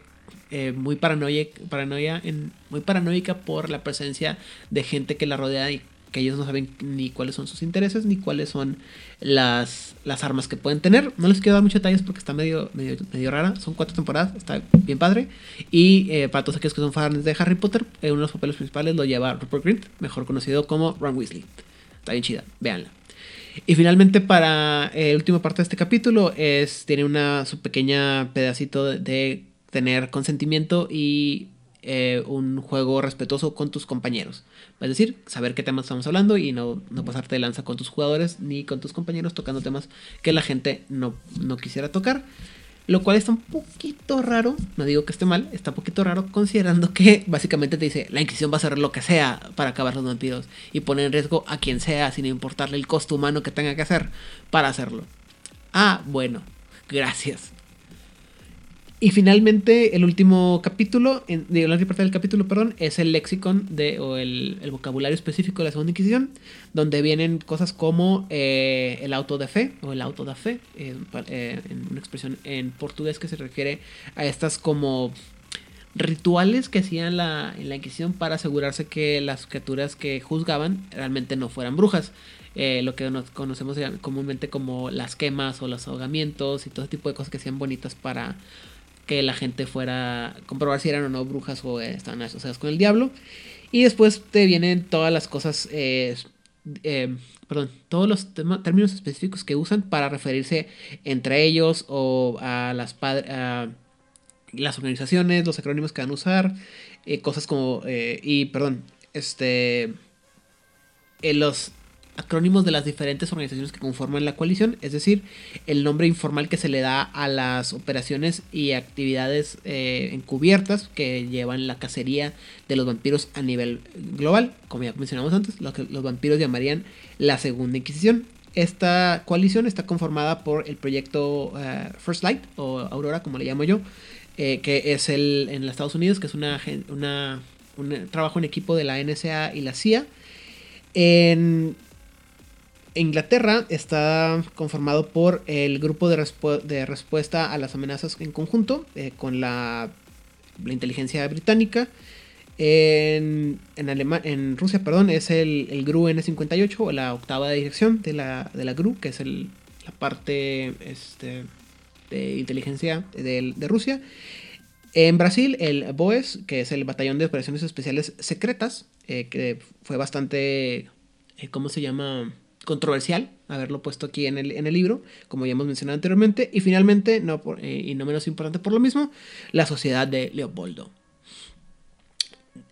muy paranoia en, muy paranoica por la presencia de gente que la rodea y que ellos no saben ni cuáles son sus intereses ni cuáles son las, las armas que pueden tener. No les quiero dar muchos detalles porque está medio, medio, medio rara. Son cuatro temporadas, está bien padre. Y eh, para todos aquellos que son fans de Harry Potter, eh, uno de los papeles principales lo lleva Rupert Grint, mejor conocido como Ron Weasley. Está bien chida, véanla. Y finalmente para la última parte de este capítulo es tiene una su pequeña pedacito de tener consentimiento y eh, un juego respetuoso con tus compañeros. Es decir, saber qué temas estamos hablando y no, no, pasarte de lanza con tus jugadores ni con tus compañeros tocando temas que la gente no, no quisiera tocar. Lo cual está un poquito raro, no digo que esté mal, está un poquito raro considerando que básicamente te dice la Inquisición va a hacer lo que sea para acabar los vampiros y poner en riesgo a quien sea sin importarle el costo humano que tenga que hacer para hacerlo. Ah, bueno, gracias. Y finalmente, el último capítulo, en, la última parte del capítulo, perdón, es el lexicon de, o el, vocabulario específico de la Segunda Inquisición, donde vienen cosas como eh, el auto de fe, o el auto de fe, eh, una expresión en portugués que se refiere a estas como rituales que hacían la, en la Inquisición para asegurarse que las criaturas que juzgaban realmente no fueran brujas. Eh, lo que nos conocemos comúnmente como las quemas o los ahogamientos y todo tipo de cosas que sean bonitas para que la gente fuera a comprobar si eran o no brujas o estaban asociadas con el diablo. Y después te vienen todas las cosas, eh, eh, perdón, todos los términos específicos que usan para referirse entre ellos o a las, a las organizaciones, los acrónimos que van a usar, eh, cosas como, y perdón, este, los acrónimos de las diferentes organizaciones que conforman la coalición, es decir, el nombre informal que se le da a las operaciones y actividades eh, encubiertas que llevan la cacería de los vampiros a nivel global, como ya mencionamos antes, lo que los vampiros llamarían la Segunda Inquisición. Esta coalición está conformada por el proyecto eh, First Light o Aurora, como le llamo yo, eh, que es el en los Estados Unidos, que es una, un trabajo en equipo de la NSA y la CIA. Inglaterra está conformado por el grupo de, respuesta a las amenazas en conjunto, eh, con la inteligencia británica. En, Rusia, perdón, es el, GRU N58 o la octava dirección de la, de la GRU, que es el, la parte este, de inteligencia de, de Rusia. En Brasil, el BOES, que es el Batallón de Operaciones Especiales Secretas, eh, que fue bastante, eh, ¿cómo se llama? Controversial haberlo puesto aquí en el, en el libro, como ya hemos mencionado anteriormente. Y finalmente, no por, eh, y no menos importante por lo mismo, la Sociedad de Leopoldo.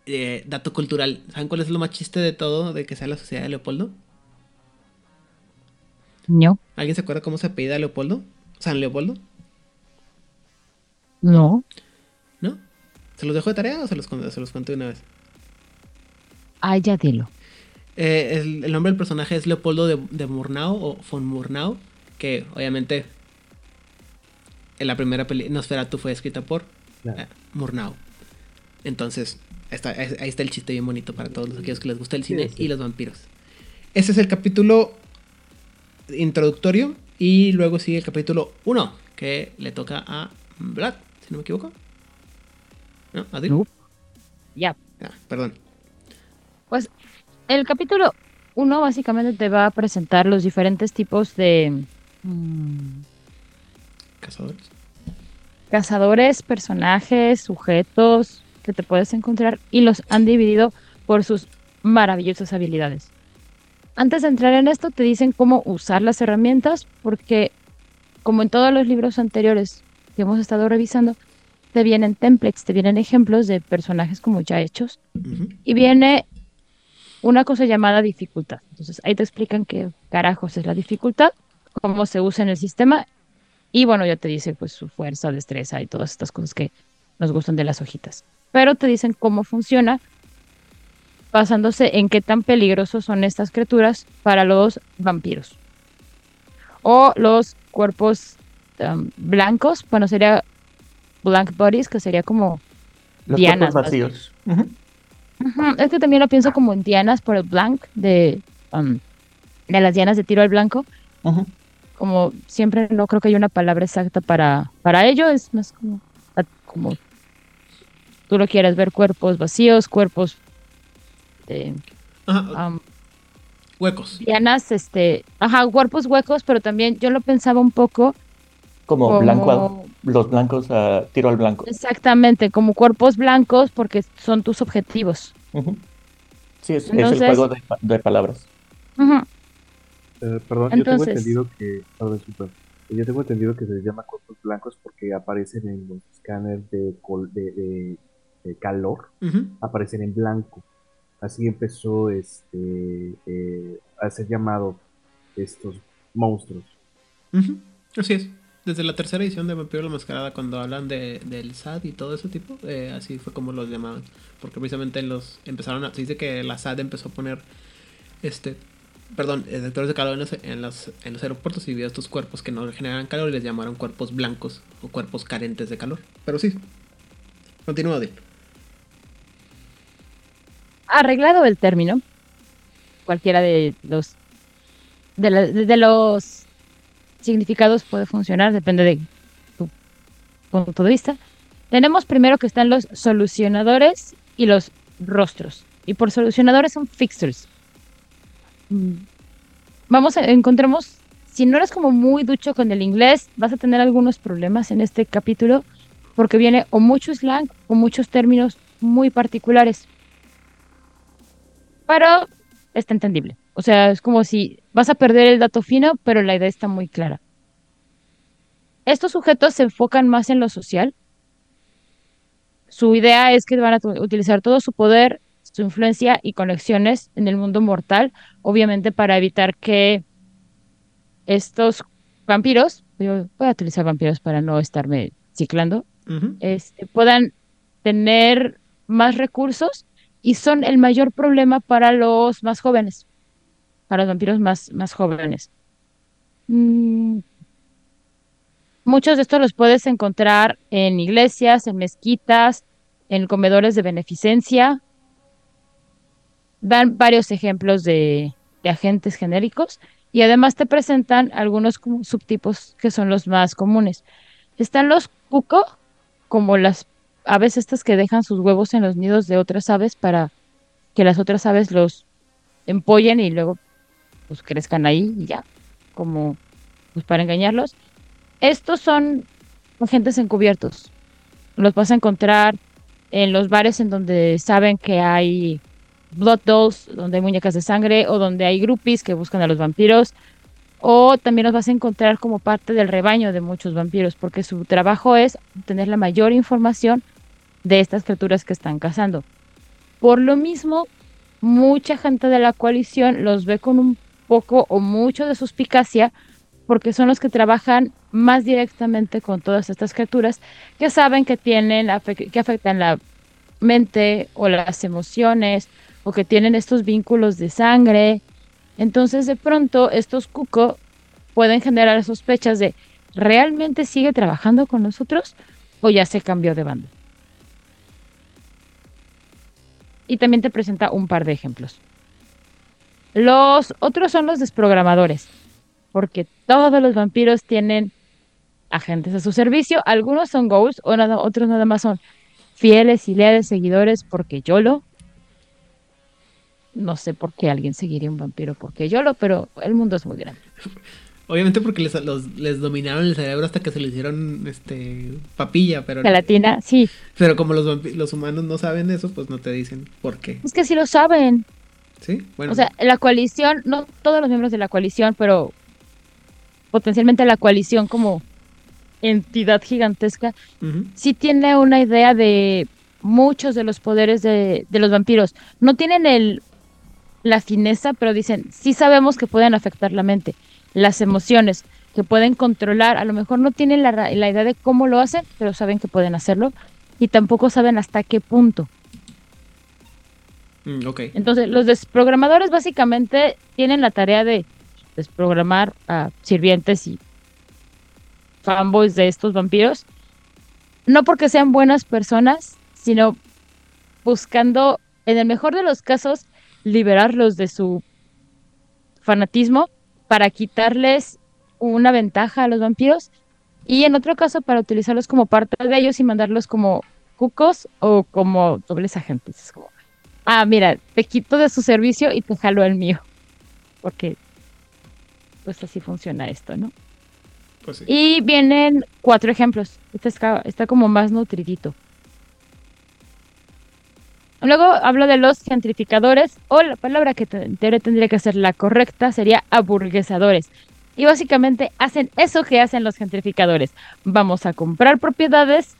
Eh, dato cultural, ¿saben cuál es lo más chiste de todo de que sea la Sociedad de Leopoldo? No. ¿Alguien se acuerda cómo se apellida Leopoldo? ¿San Leopoldo? No. ¿No? ¿Se los dejo de tarea o se los, se los cuento de una vez? Ah, ya dilo. Eh, el, el, nombre del personaje es Leopoldo de, de, Murnau o von Murnau, que obviamente en la primera película Nosferatu fue escrita por claro. eh, Murnau. Entonces, está, ahí está el chiste bien bonito para todos los aquellos que les gusta el cine sí, sí. y los vampiros. Ese es el capítulo introductorio y luego sigue el capítulo 1 que le toca a Vlad, si no me equivoco. ¿No? ¿A no. Ya. Ah, perdón. Pues el capítulo 1 básicamente te va a presentar los diferentes tipos de... Mmm, cazadores. Cazadores, personajes, sujetos que te puedes encontrar y los han dividido por sus maravillosas habilidades. Antes de entrar en esto te dicen cómo usar las herramientas porque como en todos los libros anteriores que hemos estado revisando, te vienen templates, te vienen ejemplos de personajes como ya hechos uh -huh. y viene una cosa llamada dificultad. Entonces ahí te explican qué carajos es la dificultad, cómo se usa en el sistema y bueno, ya te dice pues su fuerza, destreza y todas estas cosas que nos gustan de las hojitas. Pero te dicen cómo funciona basándose en qué tan peligrosos son estas criaturas para los vampiros. O los cuerpos um, blancos, bueno, sería blank bodies, que sería como los dianas. vacíos. Uh -huh. -huh. Es que también lo pienso como en dianas por el blank de, um, de las dianas de tiro al blanco. Como siempre no creo que haya una palabra exacta para, para ello, es más como, como tú lo quieras ver, cuerpos vacíos, cuerpos de, ajá. Um, huecos. Dianas, este, ajá, cuerpos huecos, pero también yo lo pensaba un poco como, como, blanco, los blancos a tiro al blanco. Exactamente, como cuerpos blancos porque son tus objetivos. Uh -huh. Sí, es, Entonces, es, el juego de, de palabras. Uh -huh. eh, perdón, Entonces, yo tengo entendido que, perdón, super, yo tengo entendido que se les llama cuerpos blancos porque aparecen en los escáneres de, de, de, de calor, uh -huh. aparecen en blanco. Así empezó este eh, a ser llamado estos monstruos. Así es desde la tercera edición de Vampiro la Mascarada, cuando hablan de, del SAD y todo ese tipo, eh, así fue como los llamaban. Porque precisamente en los empezaron a. Se dice que la SAD empezó a poner. Este. Perdón, detectores de calor en los, en los, en los aeropuertos y vio estos cuerpos que no generan calor y les llamaron cuerpos blancos o cuerpos carentes de calor. Pero sí. Continúa, Dil. Arreglado el término, cualquiera de los. de, la, de los significados puede funcionar, depende de tu punto de vista. Tenemos primero que están los solucionadores y los rostros. Y por solucionadores son fixers. Vamos a encontremos, si no eres como muy ducho con el inglés, vas a tener algunos problemas en este capítulo porque viene o mucho slang o muchos términos muy particulares. Pero está entendible. O sea, es como si vas a perder el dato fino, pero la idea está muy clara. Estos sujetos se enfocan más en lo social. Su idea es que van a utilizar todo su poder, su influencia y conexiones en el mundo mortal, obviamente para evitar que estos vampiros, yo voy a utilizar vampiros para no estarme ciclando, uh -huh. este, puedan tener más recursos y son el mayor problema para los más jóvenes para los vampiros más, más jóvenes. Mm. Muchos de estos los puedes encontrar en iglesias, en mezquitas, en comedores de beneficencia. Dan varios ejemplos de, de agentes genéricos y además te presentan algunos subtipos que son los más comunes. Están los cuco, como las aves estas que dejan sus huevos en los nidos de otras aves para que las otras aves los empollen y luego pues crezcan ahí y ya, como pues para engañarlos. Estos son agentes encubiertos. Los vas a encontrar en los bares en donde saben que hay blood dolls, donde hay muñecas de sangre o donde hay groupies que buscan a los vampiros. O también los vas a encontrar como parte del rebaño de muchos vampiros, porque su trabajo es obtener la mayor información de estas criaturas que están cazando. Por lo mismo, mucha gente de la coalición los ve con un poco o mucho de suspicacia, porque son los que trabajan más directamente con todas estas criaturas que saben que tienen que afectan la mente o las emociones o que tienen estos vínculos de sangre. Entonces de pronto estos cuco pueden generar sospechas de ¿realmente sigue trabajando con nosotros o ya se cambió de banda? Y también te presenta un par de ejemplos. Los otros son los desprogramadores, porque todos los vampiros tienen agentes a su servicio. Algunos son ghosts, o nada, otros nada más son fieles y leales seguidores porque YOLO. No sé por qué alguien seguiría un vampiro porque YOLO, pero el mundo es muy grande. Obviamente porque les, les dominaron el cerebro hasta que se le hicieron este papilla, pero... Gelatina, sí. Pero como los, los humanos no saben eso, pues no te dicen por qué. Es que sí lo saben. Sí, bueno. O sea, la coalición, no todos los miembros de la coalición, pero potencialmente la coalición como entidad gigantesca, sí tiene una idea de muchos de los poderes de, los vampiros. No tienen el la fineza, pero dicen, sí sabemos que pueden afectar la mente, las emociones, que pueden controlar, a lo mejor no tienen la, la idea de cómo lo hacen, pero saben que pueden hacerlo y tampoco saben hasta qué punto. Mm, Entonces, los desprogramadores básicamente tienen la tarea de desprogramar a sirvientes y fanboys de estos vampiros, no porque sean buenas personas, sino buscando, en el mejor de los casos, liberarlos de su fanatismo para quitarles una ventaja a los vampiros y en otro caso para utilizarlos como parte de ellos y mandarlos como cucos o como dobles agentes. Ah, mira, te quito de su servicio y te jalo el mío. Porque pues así funciona esto, ¿no? Pues y vienen cuatro ejemplos. Este está, está como más nutridito. Luego hablo de los gentrificadores, o la palabra que tendría que ser la correcta sería aburguesadores. Y básicamente hacen eso que hacen los gentrificadores. Vamos a comprar propiedades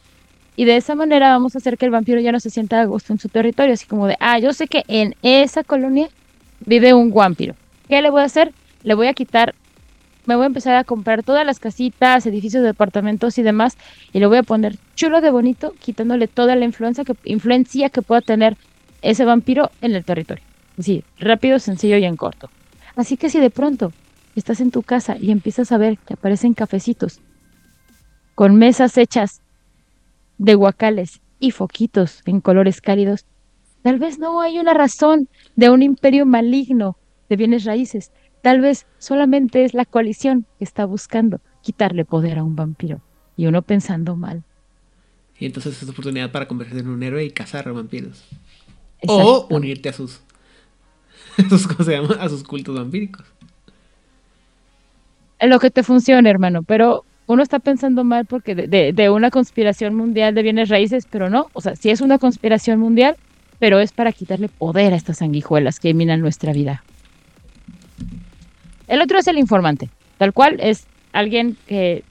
y de esa manera vamos a hacer que el vampiro ya no se sienta a gusto en su territorio. Así como de, ah, yo sé que en esa colonia vive un vampiro. ¿Qué le voy a hacer? Le voy a quitar me voy a empezar a comprar todas las casitas, edificios de departamentos y demás, y lo voy a poner chulo de bonito, quitándole toda la influencia que, influencia que pueda tener ese vampiro en el territorio. Así, rápido, sencillo y en corto. Así que si de pronto estás en tu casa y empiezas a ver que aparecen cafecitos con mesas hechas de guacales y foquitos en colores cálidos, tal vez no hay una razón de un imperio maligno de bienes raíces, Tal vez solamente es la coalición que está buscando quitarle poder a un vampiro. Y uno pensando mal. Y entonces es oportunidad para convertirte en un héroe y cazar a vampiros. O unirte a sus, ¿cómo se llama? A sus cultos vampíricos. Lo que te funcione, hermano, pero uno está pensando mal porque de, una conspiración mundial de bienes raíces, pero no, o sea, sí es una conspiración mundial, pero es para quitarle poder a estas sanguijuelas que minan nuestra vida. El otro es el informante, tal cual es alguien que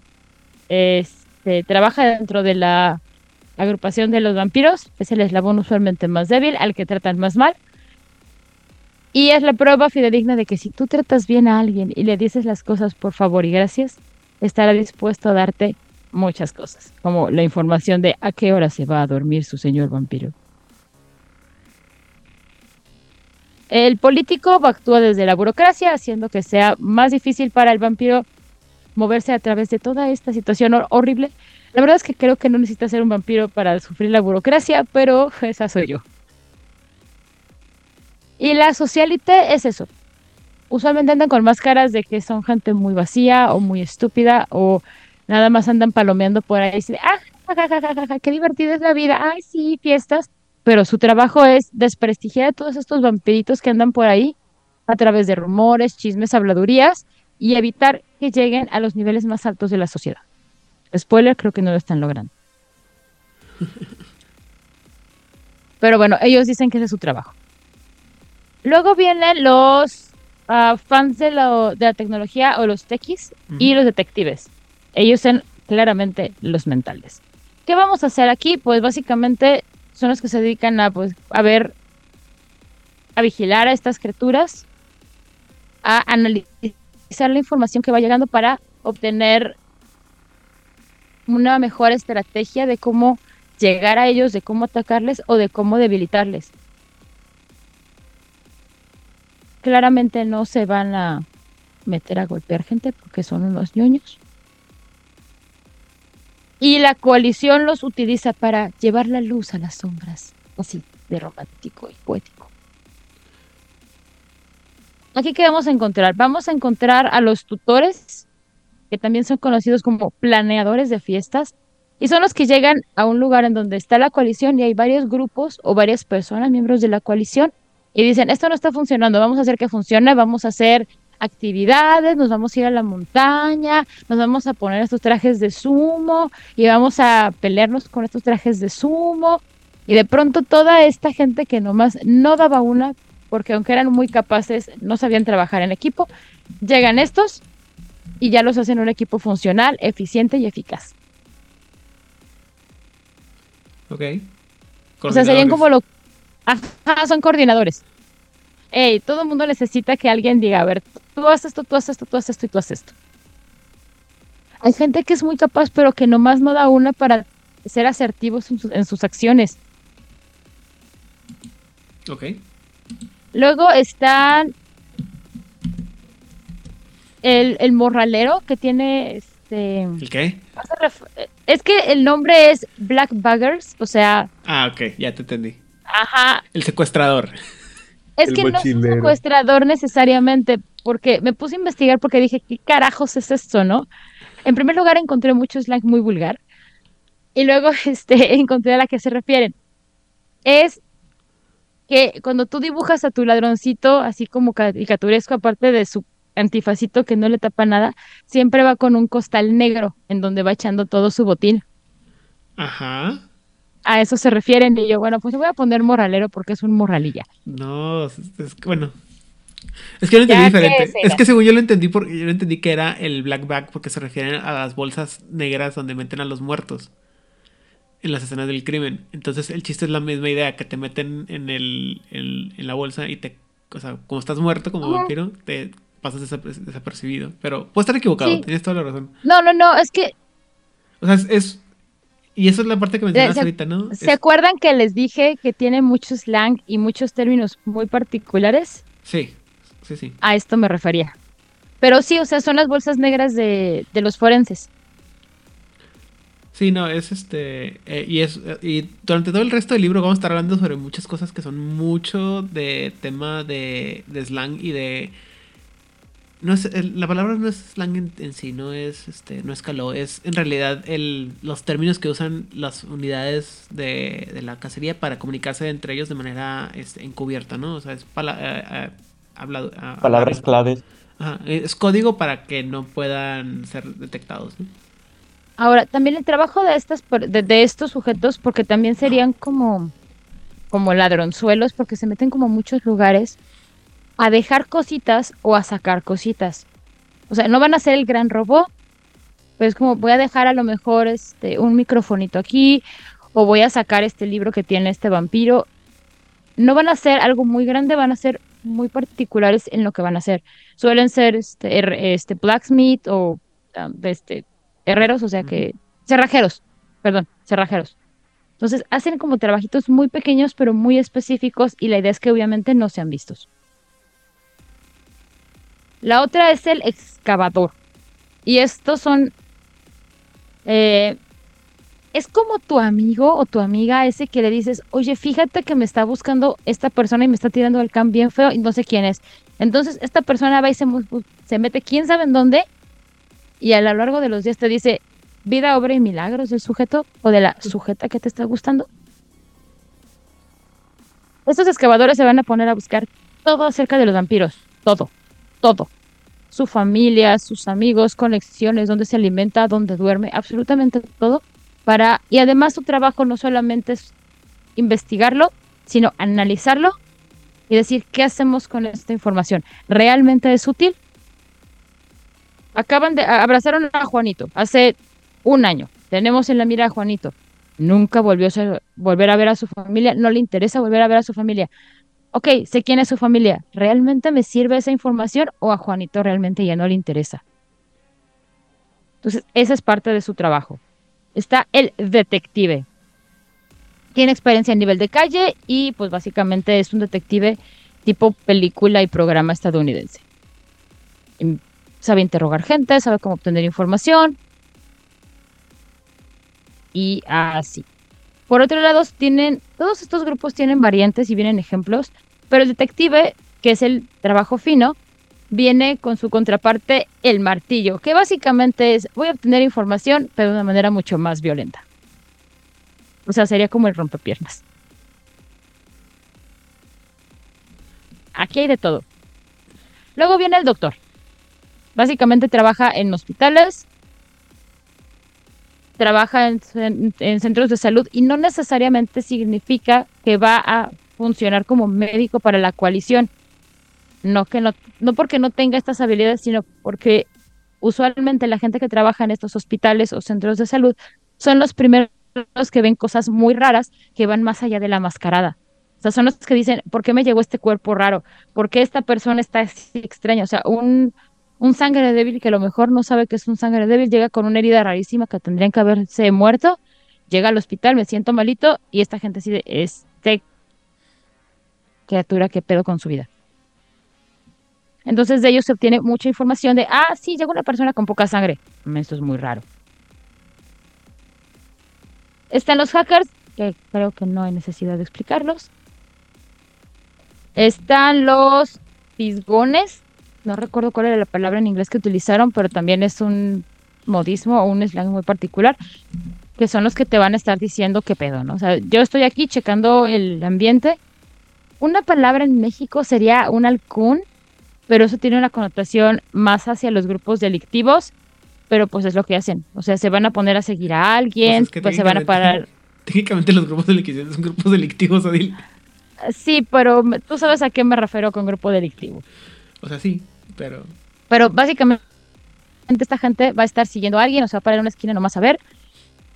este, trabaja dentro de la agrupación de los vampiros, es el eslabón usualmente más débil, al que tratan más mal. Y es la prueba fidedigna de que si tú tratas bien a alguien y le dices las cosas por favor y gracias, estará dispuesto a darte muchas cosas, como la información de a qué hora se va a dormir su señor vampiro. El político actúa desde la burocracia, haciendo que sea más difícil para el vampiro moverse a través de toda esta situación horrible. La verdad es que creo que no necesita ser un vampiro para sufrir la burocracia, pero esa soy yo. Y la socialite es eso. Usualmente andan con máscaras de que son gente muy vacía o muy estúpida o nada más andan palomeando por ahí. Y ah, jajajaja, qué divertida es la vida, ay, sí, fiestas. Pero su trabajo es desprestigiar a todos estos vampiritos que andan por ahí a través de rumores, chismes, habladurías y evitar que lleguen a los niveles más altos de la sociedad. Spoiler, creo que no lo están logrando. Pero bueno, ellos dicen que ese es su trabajo. Luego vienen los ah, fans de, lo- de la tecnología o los techis y los detectives. Ellos son claramente los mentales. ¿Qué vamos a hacer aquí? Pues básicamente son los que se dedican a, pues, a ver, a vigilar a estas criaturas, a analizar la información que va llegando para obtener una mejor estrategia de cómo llegar a ellos, de cómo atacarles o de cómo debilitarles. Claramente no se van a meter a golpear gente porque son unos ñoños. Y la coalición los utiliza para llevar la luz a las sombras, así de romántico y poético. Aquí qué vamos a encontrar? Vamos a encontrar a los tutores, que también son conocidos como planeadores de fiestas, y son los que llegan a un lugar en donde está la coalición y hay varios grupos o varias personas, miembros de la coalición, y dicen, esto no está funcionando, vamos a hacer que funcione, vamos a hacer actividades, nos vamos a ir a la montaña, nos vamos a poner estos trajes de sumo y vamos a pelearnos con estos trajes de sumo. Y de pronto toda esta gente que nomás no daba una, porque aunque eran muy capaces, no sabían trabajar en equipo, llegan estos y ya los hacen un equipo funcional, eficiente y eficaz. Ok. O sea, serían como lo... Ajá, son coordinadores. Ey, todo el mundo necesita que alguien diga, a ver, tú haces esto, tú haces esto, tú haces esto y tú haces esto. Hay gente que es muy capaz, pero que nomás no da una para ser asertivos en sus, en sus acciones. Ok. Luego están el, el morralero que tiene este... ¿El qué? Es que el nombre es Black Buggers, o sea, Ah, ok, ya te entendí. Ajá, El secuestrador. Es El que no es un secuestrador necesariamente, porque me puse a investigar porque dije, ¿qué carajos es esto, no? En primer lugar encontré mucho slang muy vulgar y luego este, encontré a la que se refieren. Es que cuando tú dibujas a tu ladroncito así como caricaturesco, aparte de su antifacito que no le tapa nada, siempre va con un costal negro en donde va echando todo su botín. Ajá. A eso se refieren y yo, bueno, pues voy a poner morralero porque es un morralilla. No, es, es que bueno. Es que yo lo entendí Ya, ¿qué diferente. es, que según yo lo entendí porque yo lo entendí que era el black bag porque se refieren a las bolsas negras donde meten a los muertos en las escenas del crimen. Entonces el chiste es la misma idea, que te meten en el en, en la bolsa y te o sea, como estás muerto como Ajá. vampiro, te pasas desap- desapercibido, pero puedo estar equivocado, Sí. tienes toda la razón. No, no, no, es que O sea, es, es- y eso es la parte que mencionas se- ahorita, ¿no? ¿Se Es- acuerdan que les dije que tiene mucho slang y muchos términos muy particulares? sí, sí, sí. A esto me refería. Pero sí, o sea, son las bolsas negras de, de los forenses. Sí, no, es este. eh, y es eh, y durante todo el resto del libro vamos a estar hablando sobre muchas cosas que son mucho de tema de, de slang y de. No es, el- la palabra no es slang en, en sí, no es este, no es caló, es en realidad el, los términos que usan las unidades de, de la cacería para comunicarse entre ellos de manera este, encubierta, ¿no? O sea, es pala- eh, eh, hablado- ah, Palabras claves. Ajá, es código para que no puedan ser detectados, ¿no? Ahora, también el trabajo de estas de, de estos sujetos, porque también serían como, como ladronzuelos, porque se meten como muchos lugares a dejar cositas o a sacar cositas. O sea, no van a ser el gran robot, pero es como voy a dejar a lo mejor este un microfonito aquí, o voy a sacar este libro que tiene este vampiro. No van a ser algo muy grande, van a ser muy particulares en lo que van a hacer. Suelen ser este, her- este blacksmith o de este herreros, o sea que cerrajeros, perdón, cerrajeros. Entonces hacen como trabajitos muy pequeños pero muy específicos y la idea es que obviamente no sean vistos. La otra es el excavador. Y estos son... eh, es como tu amigo o tu amiga ese que le dices, oye, fíjate que me está buscando esta persona y me está tirando el can bien feo y no sé quién es. Entonces esta persona va y se, se mete quién sabe en dónde y a lo largo de los días te dice, vida, obra y milagros del sujeto o de la sujeta que te está gustando. Estos excavadores se van a poner a buscar todo acerca de los vampiros, todo, todo. Su familia, sus amigos, conexiones, dónde se alimenta, dónde duerme, absolutamente todo. Para, y además su trabajo no solamente es investigarlo, sino analizarlo y decir qué hacemos con esta información. ¿Realmente es útil? Acaban de abrazaron a Juanito hace un año. Tenemos en la mira a Juanito. Nunca volvió a volver a ver a su familia. No le interesa volver a ver a su familia. Ok, sé quién es su familia. ¿Realmente me sirve esa información o a Juanito realmente ya no le interesa? Entonces, esa es parte de su trabajo. Está el detective. Tiene experiencia a nivel de calle y pues básicamente es un detective tipo película y programa estadounidense. Sabe interrogar gente, sabe cómo obtener información. Y así. Por otro lado, tienen, todos estos grupos tienen variantes y vienen ejemplos, pero el detective, que es el trabajo fino, viene con su contraparte el martillo, que básicamente es voy a obtener información, pero de una manera mucho más violenta. O sea, sería como el rompepiernas. Aquí hay de todo. Luego viene el doctor. Básicamente trabaja en hospitales, trabaja en, centros de salud y no necesariamente significa que va a funcionar como médico para la coalición. No, que no, no porque no tenga estas habilidades, sino porque usualmente la gente que trabaja en estos hospitales o centros de salud son los primeros que ven cosas muy raras que van más allá de la mascarada. O sea, son los que dicen, ¿por qué me llegó este cuerpo raro? ¿Por qué esta persona está así extraña? O sea, un, un sangre débil que a lo mejor no sabe que es un sangre débil, llega con una herida rarísima que tendrían que haberse muerto, llega al hospital, me siento malito y esta gente decide, este criatura, ¿qué pedo con su vida? Entonces de ellos se obtiene mucha información de, ah, sí, llegó una persona con poca sangre. Esto es muy raro. Están los hackers, que creo que no hay necesidad de explicarlos. Están los fisgones, no recuerdo cuál era la palabra en inglés que utilizaron, pero también es un modismo o un slang muy particular, que son los que te van a estar diciendo qué pedo, ¿no? O sea, yo estoy aquí checando el ambiente. Una palabra en México sería un halcón, pero eso tiene una connotación más hacia los grupos delictivos, pero pues es lo que hacen. O sea, se van a poner a seguir a alguien, pues, pues se van a parar. Técnicamente los grupos delictivos son grupos delictivos, Adil. Sí, pero tú sabes a qué me refiero con grupo delictivo. O sea, sí, pero... Pero básicamente esta gente va a estar siguiendo a alguien, o sea, va a parar en una esquina nomás a ver,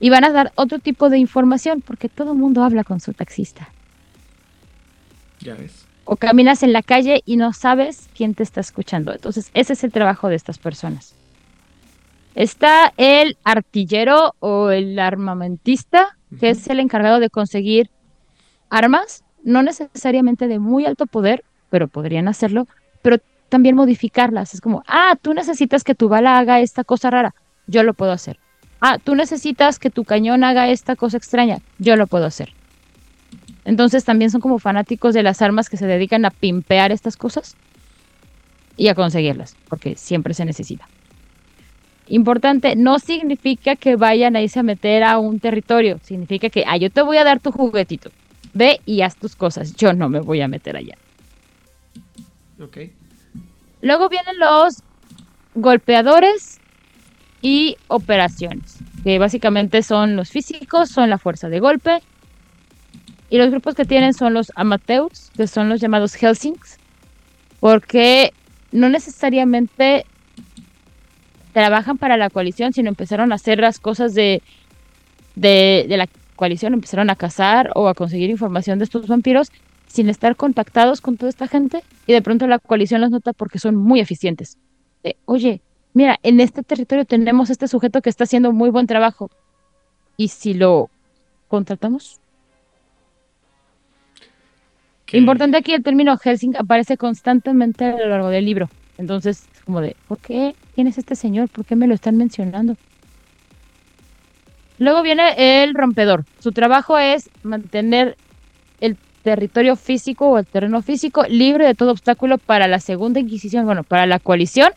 y van a dar otro tipo de información, porque todo el mundo habla con su taxista. Ya ves. O caminas en la calle y no sabes quién te está escuchando. Entonces, ese es el trabajo de estas personas. Está el artillero o el armamentista, que es el encargado de conseguir armas, no necesariamente de muy alto poder, pero podrían hacerlo, pero también modificarlas. Es como, ah, tú necesitas que tu bala haga esta cosa rara, yo lo puedo hacer. Ah, tú necesitas que tu cañón haga esta cosa extraña, yo lo puedo hacer. Entonces también son como fanáticos de las armas que se dedican a pimpear estas cosas y a conseguirlas, porque siempre se necesita. Importante, no significa que vayan a irse a meter a un territorio, significa que, ah, yo te voy a dar tu juguetito, ve y haz tus cosas, yo no me voy a meter allá. Ok. Luego vienen los golpeadores y operaciones, que básicamente son los físicos, son la fuerza de golpe. Y los grupos que tienen son los amateurs, que son los llamados Helsings, porque no necesariamente trabajan para la coalición, sino empezaron a hacer las cosas de, de, de la coalición, empezaron a cazar o a conseguir información de estos vampiros sin estar contactados con toda esta gente y de pronto la coalición los nota porque son muy eficientes. Oye, mira, en este territorio tenemos este sujeto que está haciendo muy buen trabajo. ¿Y si lo contratamos? Importante aquí el término Helsing aparece constantemente a lo largo del libro. Entonces, es como de, ¿por qué? ¿Quién es este señor? ¿Por qué me lo están mencionando? Luego viene el rompedor. Su trabajo es mantener territorio físico o el terreno físico libre de todo obstáculo para la segunda Inquisición, bueno, para la coalición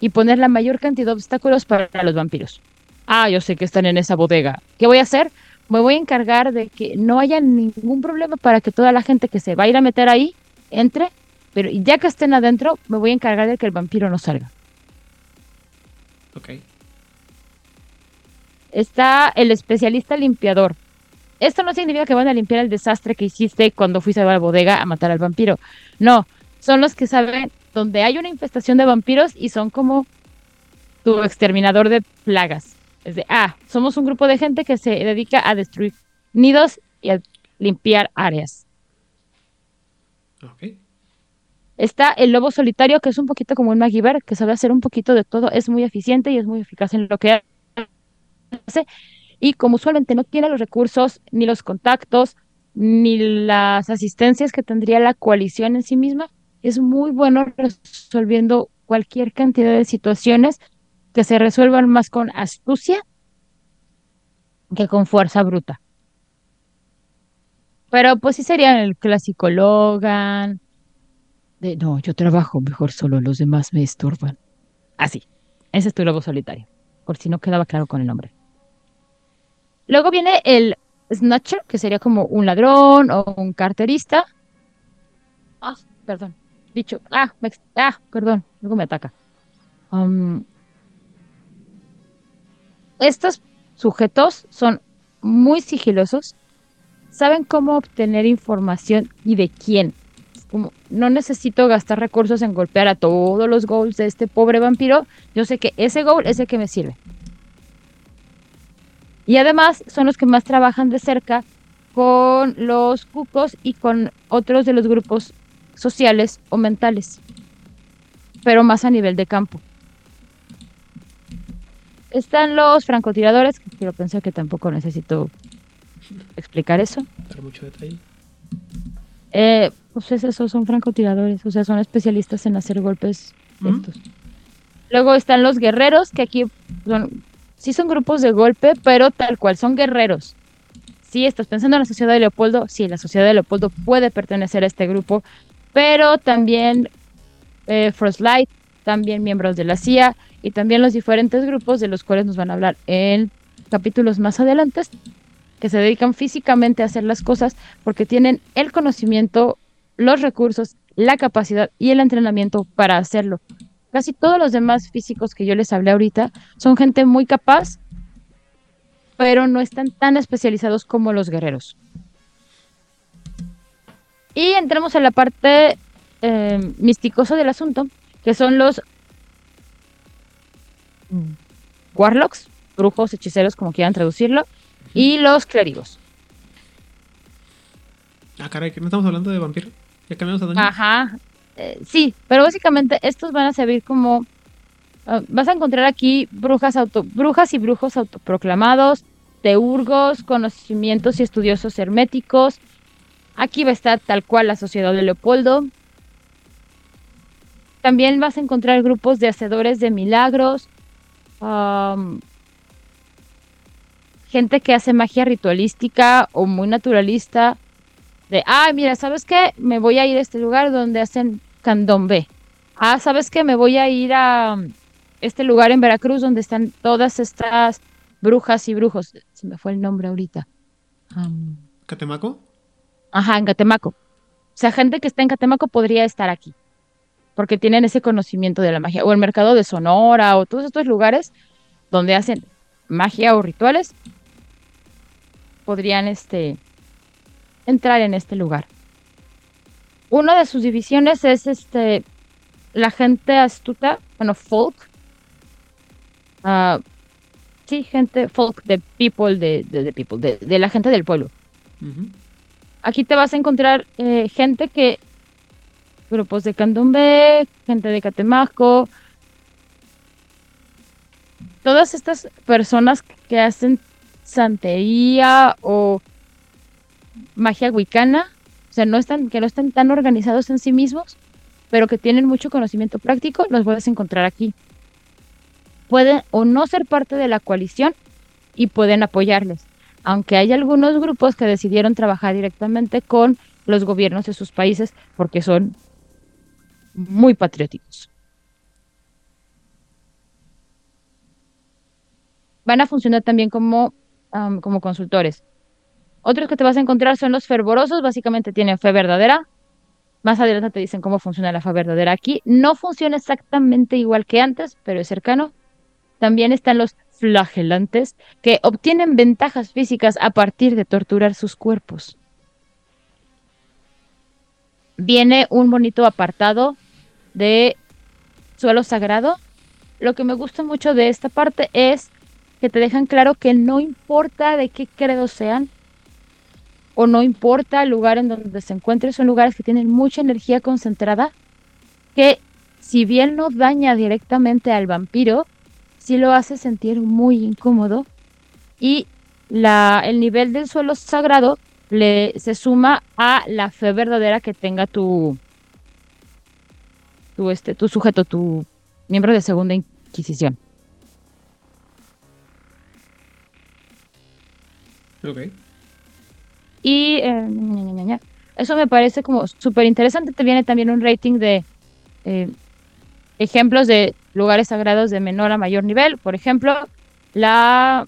y poner la mayor cantidad de obstáculos para los vampiros. Ah, yo sé que están en esa bodega. ¿Qué voy a hacer? Me voy a encargar de que no haya ningún problema para que toda la gente que se va a ir a meter ahí entre, pero ya que estén adentro, me voy a encargar de que el vampiro no salga. Ok. Está el especialista limpiador. Esto no significa que van a limpiar el desastre que hiciste cuando fuiste a la bodega a matar al vampiro. No, son los que saben donde hay una infestación de vampiros y son como tu exterminador de plagas. Es de, ah, somos un grupo de gente que se dedica a destruir nidos y a limpiar áreas. Ok. Está el lobo solitario, que es un poquito como un MacGyver, que sabe hacer un poquito de todo, es muy eficiente y es muy eficaz en lo que hace. Y como usualmente no tiene los recursos, ni los contactos, ni las asistencias que tendría la coalición en sí misma, es muy bueno resolviendo cualquier cantidad de situaciones que se resuelvan más con astucia que con fuerza bruta. Pero pues sí sería el clásico Logan. De, no, yo trabajo mejor solo, los demás me estorban. Así, ese es tu lobo solitario, por si no quedaba claro con el nombre. Luego viene el Snatcher, que sería como un ladrón o un carterista. Ah, perdón. Dicho, ah, me, ah, perdón, luego me ataca. Estos sujetos son muy sigilosos, saben cómo obtener información y de quién. Como no necesito gastar recursos en golpear a todos los goals de este pobre vampiro, yo sé que ese goal es el que me sirve. Y además son los que más trabajan de cerca con los cucos y con otros de los grupos sociales o mentales, pero más a nivel de campo. Están los francotiradores, que quiero pensar que tampoco necesito explicar eso. Dar mucho detalle. Eh, pues esos son francotiradores, o sea, son especialistas en hacer golpes Ujú. estos. Luego están los guerreros, que aquí son, sí son grupos de golpe, pero tal cual, son guerreros. Sí, estás pensando en la sociedad de Leopoldo, sí, la sociedad de Leopoldo puede pertenecer a este grupo, pero también eh, Frostlight, también miembros de la CIA y también los diferentes grupos de los cuales nos van a hablar en capítulos más adelante, que se dedican físicamente a hacer las cosas porque tienen el conocimiento, los recursos, la capacidad y el entrenamiento para hacerlo. Casi todos los demás físicos que yo les hablé ahorita son gente muy capaz, pero no están tan especializados como los guerreros. Y entramos a la parte eh, misticosa del asunto, que son los warlocks, brujos, hechiceros, como quieran traducirlo, y los clérigos. Ah, caray, que no estamos hablando de vampiro. Ya cambiamos a Dungeon. Ajá. Eh, sí, pero básicamente estos van a servir como. ah, vas a encontrar aquí brujas, auto, brujas y brujos autoproclamados, teurgos, conocimientos y estudiosos herméticos. Aquí va a estar tal cual la sociedad de Leopoldo. También vas a encontrar grupos de hacedores de milagros. gente que hace magia ritualística o muy naturalista. De, ah, mira, ¿sabes qué? Me voy a ir a este lugar donde hacen candombe. Ah, ¿sabes qué? Me voy a ir a um, este lugar en Veracruz donde están todas estas brujas y brujos. Se me fue el nombre ahorita. Am, ¿Catemaco? Ajá, en Catemaco. O sea, gente que está en Catemaco podría estar aquí. Porque tienen ese conocimiento de la magia. O el mercado de Sonora o todos estos lugares donde hacen magia o rituales. Podrían este, entrar en este lugar. Una de sus divisiones es este la gente astuta, bueno, folk. Ah, sí, gente folk, de people, de, de, de people, de, de la gente del pueblo. Aquí te vas a encontrar eh, gente que, grupos de candombe, gente de Catemaco, todas estas personas que hacen santería o magia wicana, sea, no están, que no están tan organizados en sí mismos, pero que tienen mucho conocimiento práctico, los puedes encontrar aquí. Pueden o no ser parte de la coalición y pueden apoyarles aunque hay algunos grupos que decidieron trabajar directamente con los gobiernos de sus países porque son muy patrióticos. van a funcionar también como, como consultores. Otros que te vas a encontrar son los fervorosos, básicamente tienen fe verdadera. Más adelante te dicen cómo funciona la fe verdadera aquí. No funciona exactamente igual que antes, pero es cercano. También están los flagelantes, que obtienen ventajas físicas a partir de torturar sus cuerpos. Viene un bonito apartado de suelo sagrado. Lo que me gusta mucho de esta parte es que te dejan claro que no importa de qué credo sean, o no importa el lugar en donde se encuentren, son lugares que tienen mucha energía concentrada, que si bien no daña directamente al vampiro, sí lo hace sentir muy incómodo y la, el nivel del suelo sagrado le, se suma a la fe verdadera que tenga tu, tu, este, tu sujeto, tu miembro de segunda inquisición. Ok. Y eh, eso me parece como súper interesante. Te viene también un rating de eh, ejemplos de lugares sagrados de menor a mayor nivel. Por ejemplo, la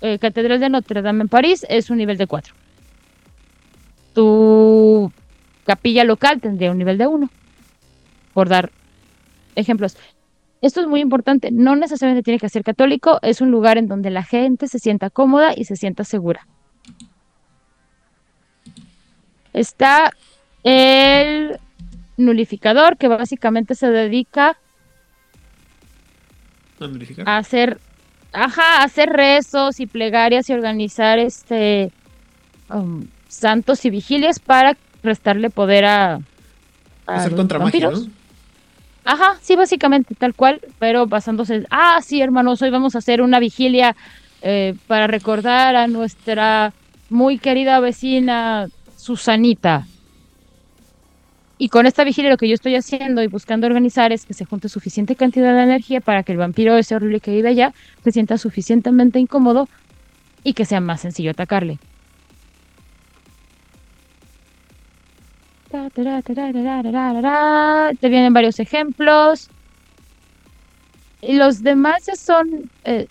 eh, Catedral de Notre Dame en París es un nivel de 4. Tu capilla local tendría un nivel de 1. Por dar ejemplos. Esto es muy importante. No necesariamente tiene que ser católico. Es un lugar en donde la gente se sienta cómoda y se sienta segura. Está el nulificador, que básicamente se dedica ¿A hacer, ajá, a hacer rezos y plegarias y organizar este um, santos y vigilias para restarle poder a, a Hacer contra magia. Ajá, sí, básicamente tal cual, pero basándose en, ah, sí, hermanos, hoy vamos a hacer una vigilia eh, para recordar a nuestra muy querida vecina Susanita. Y con esta vigilia lo que yo estoy haciendo y buscando organizar es que se junte suficiente cantidad de energía para que el vampiro ese horrible que vive allá se sienta suficientemente incómodo y que sea más sencillo atacarle. Te vienen varios ejemplos. Y los demás ya son. eh,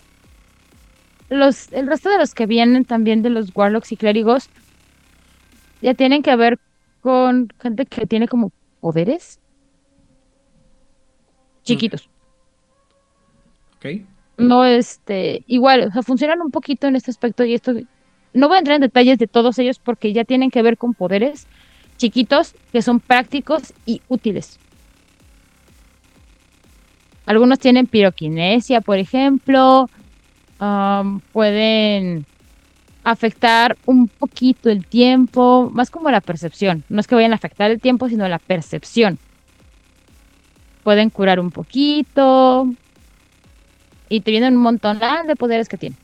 los, el resto de los que vienen también de los Warlocks y clérigos ya tienen que ver con gente que tiene como poderes chiquitos. Ok. No, este, igual, o sea, funcionan un poquito en este aspecto y esto, no voy a entrar en detalles de todos ellos porque ya tienen que ver con poderes chiquitos que son prácticos y útiles. Algunos tienen piroquinesia, por ejemplo, pueden afectar un poquito el tiempo, más como la percepción. No es que vayan a afectar el tiempo, sino la percepción. Pueden curar un poquito. Y te vienen un montón de poderes que tienen.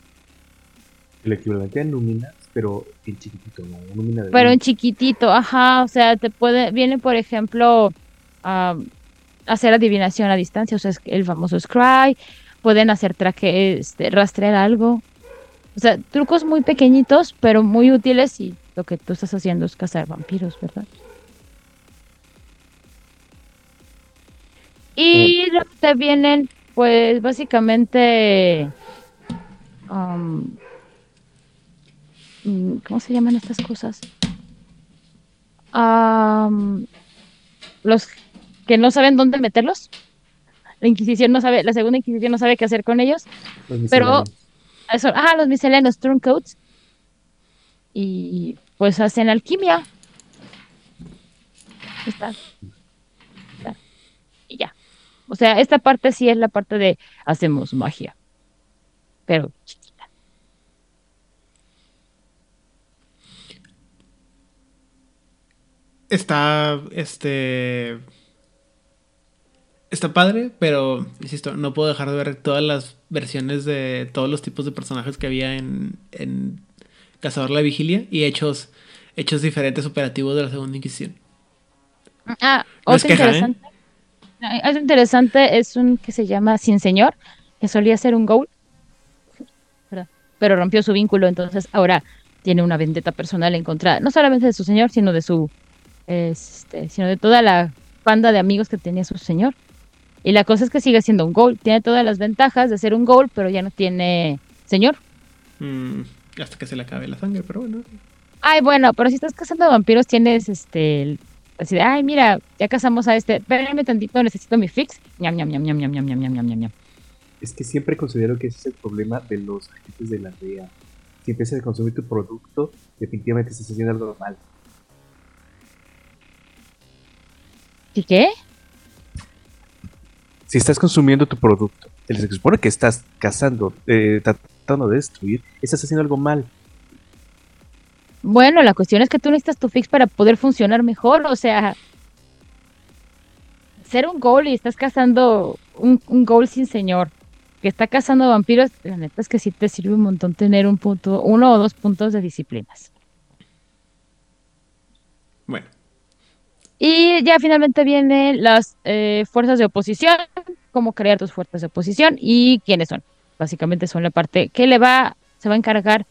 El equivalente a Numinas, pero en chiquitito, ¿no? Numina de Pero en chiquitito, ajá. O sea, te puede, viene, por ejemplo, a hacer adivinación a distancia, o sea, es el famoso Scry. Pueden hacer traje, este, rastrear algo. O sea, trucos muy pequeñitos, pero muy útiles y lo que tú estás haciendo es cazar vampiros, ¿verdad? Y luego te vienen, pues, básicamente... um, mm, ¿Cómo se llaman estas cosas? Am, los que no saben dónde meterlos. La Inquisición no sabe, la segunda Inquisición no sabe qué hacer con ellos. Los pero-. Eso, los misceláneos turncoats. Y pues hacen alquimia. Está. Está. Y ya. O sea, esta parte sí es la parte de hacemos magia. Pero chiquita. Está, este... Está padre, pero, insisto, no puedo dejar de ver todas las versiones de todos los tipos de personajes que había en, en Cazador la Vigilia y hechos, hechos diferentes operativos de la Segunda Inquisición. Ah, No otro queja, ¿eh? interesante. Ah, Otro interesante es un que se llama Sin Señor, que solía ser un ¿verdad? pero rompió su vínculo, entonces ahora tiene una vendetta personal en contra, no solamente de su señor, sino de su, este, sino de toda la banda de amigos que tenía su señor. Y la cosa es que sigue siendo un ghoul. Tiene todas las ventajas de ser un ghoul, pero ya no tiene señor. Mm, hasta que se le acabe la sangre, pero bueno. Ay, bueno, pero si estás cazando vampiros tienes este... Así de, ay, mira, ya cazamos a este. Espérenme tantito, necesito mi fix. Ñam, ñam, ñam, ñam, ñam, ñam, ñam, ñam, ñam, ñam, ñam. Es que siempre considero que ese es el problema de los agentes de la DEA. Si empiezas a consumir tu producto, definitivamente estás haciendo algo mal. ¿Y qué? Si estás consumiendo tu producto, se supone que estás cazando, eh, tratando de destruir, estás haciendo algo mal. Bueno, la cuestión es que tú necesitas tu fix para poder funcionar mejor. O sea, ser un ghoul y estás cazando un, un ghoul sin señor que está cazando vampiros, la neta es que sí te sirve un montón tener un punto, uno o dos puntos de disciplinas. Bueno, Y ya finalmente vienen las eh, fuerzas de oposición, cómo crear tus fuerzas de oposición y quiénes son. Básicamente son la parte que le va, se va a encargar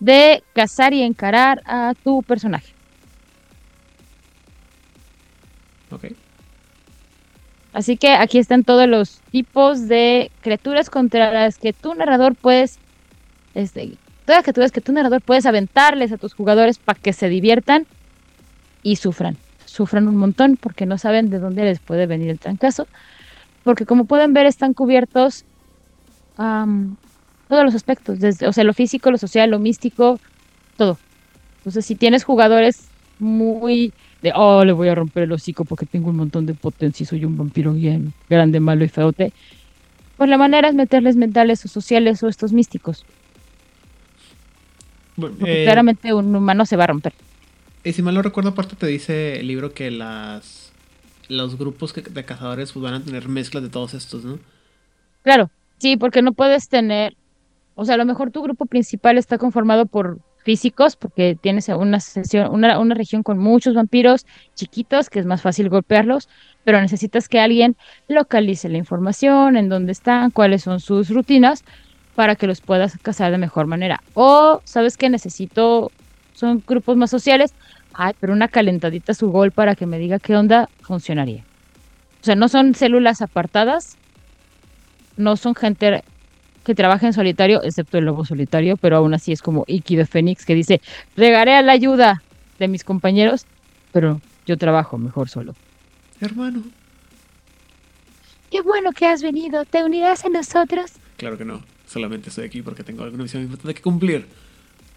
de cazar y encarar a tu personaje. ok. Así que aquí están todos los tipos de criaturas contra las que tu narrador puedes, este, todas las criaturas que tu narrador puedes aventarles a tus jugadores para que se diviertan y sufran. Sufran un montón porque no saben de dónde les puede venir el trancazo. Porque como pueden ver están cubiertos am, todos los aspectos, desde, o sea, lo físico, lo social, lo místico, todo. Entonces si tienes jugadores muy de, oh, le voy a romper el hocico porque tengo un montón de potencia y soy un vampiro bien grande, malo y feote. Pues la manera es meterles mentales o sociales o estos místicos. Porque eh, claramente un humano se va a romper. Y si mal no recuerdo, aparte te dice el libro que las los grupos que- de cazadores pues, van a tener mezclas de todos estos, ¿no? Claro, sí, porque no puedes tener, o sea, a lo mejor tu grupo principal está conformado por físicos, porque tienes una sesión, una, una región con muchos vampiros chiquitos, que es más fácil golpearlos, pero necesitas que alguien localice la información, en dónde están, cuáles son sus rutinas, para que los puedas cazar de mejor manera. O, ¿sabes qué? Necesito, son grupos más sociales, ay, pero una calentadita a su gol para que me diga qué onda, funcionaría. O sea, no son células apartadas, no son gente que trabaja en solitario, excepto el lobo solitario, pero aún así es como Iki de Fénix que dice, regaré a la ayuda de mis compañeros, pero yo trabajo mejor solo. Hermano. Qué bueno que has venido, ¿te unirás a nosotros? Claro que no. Solamente estoy aquí porque tengo alguna misión importante que cumplir.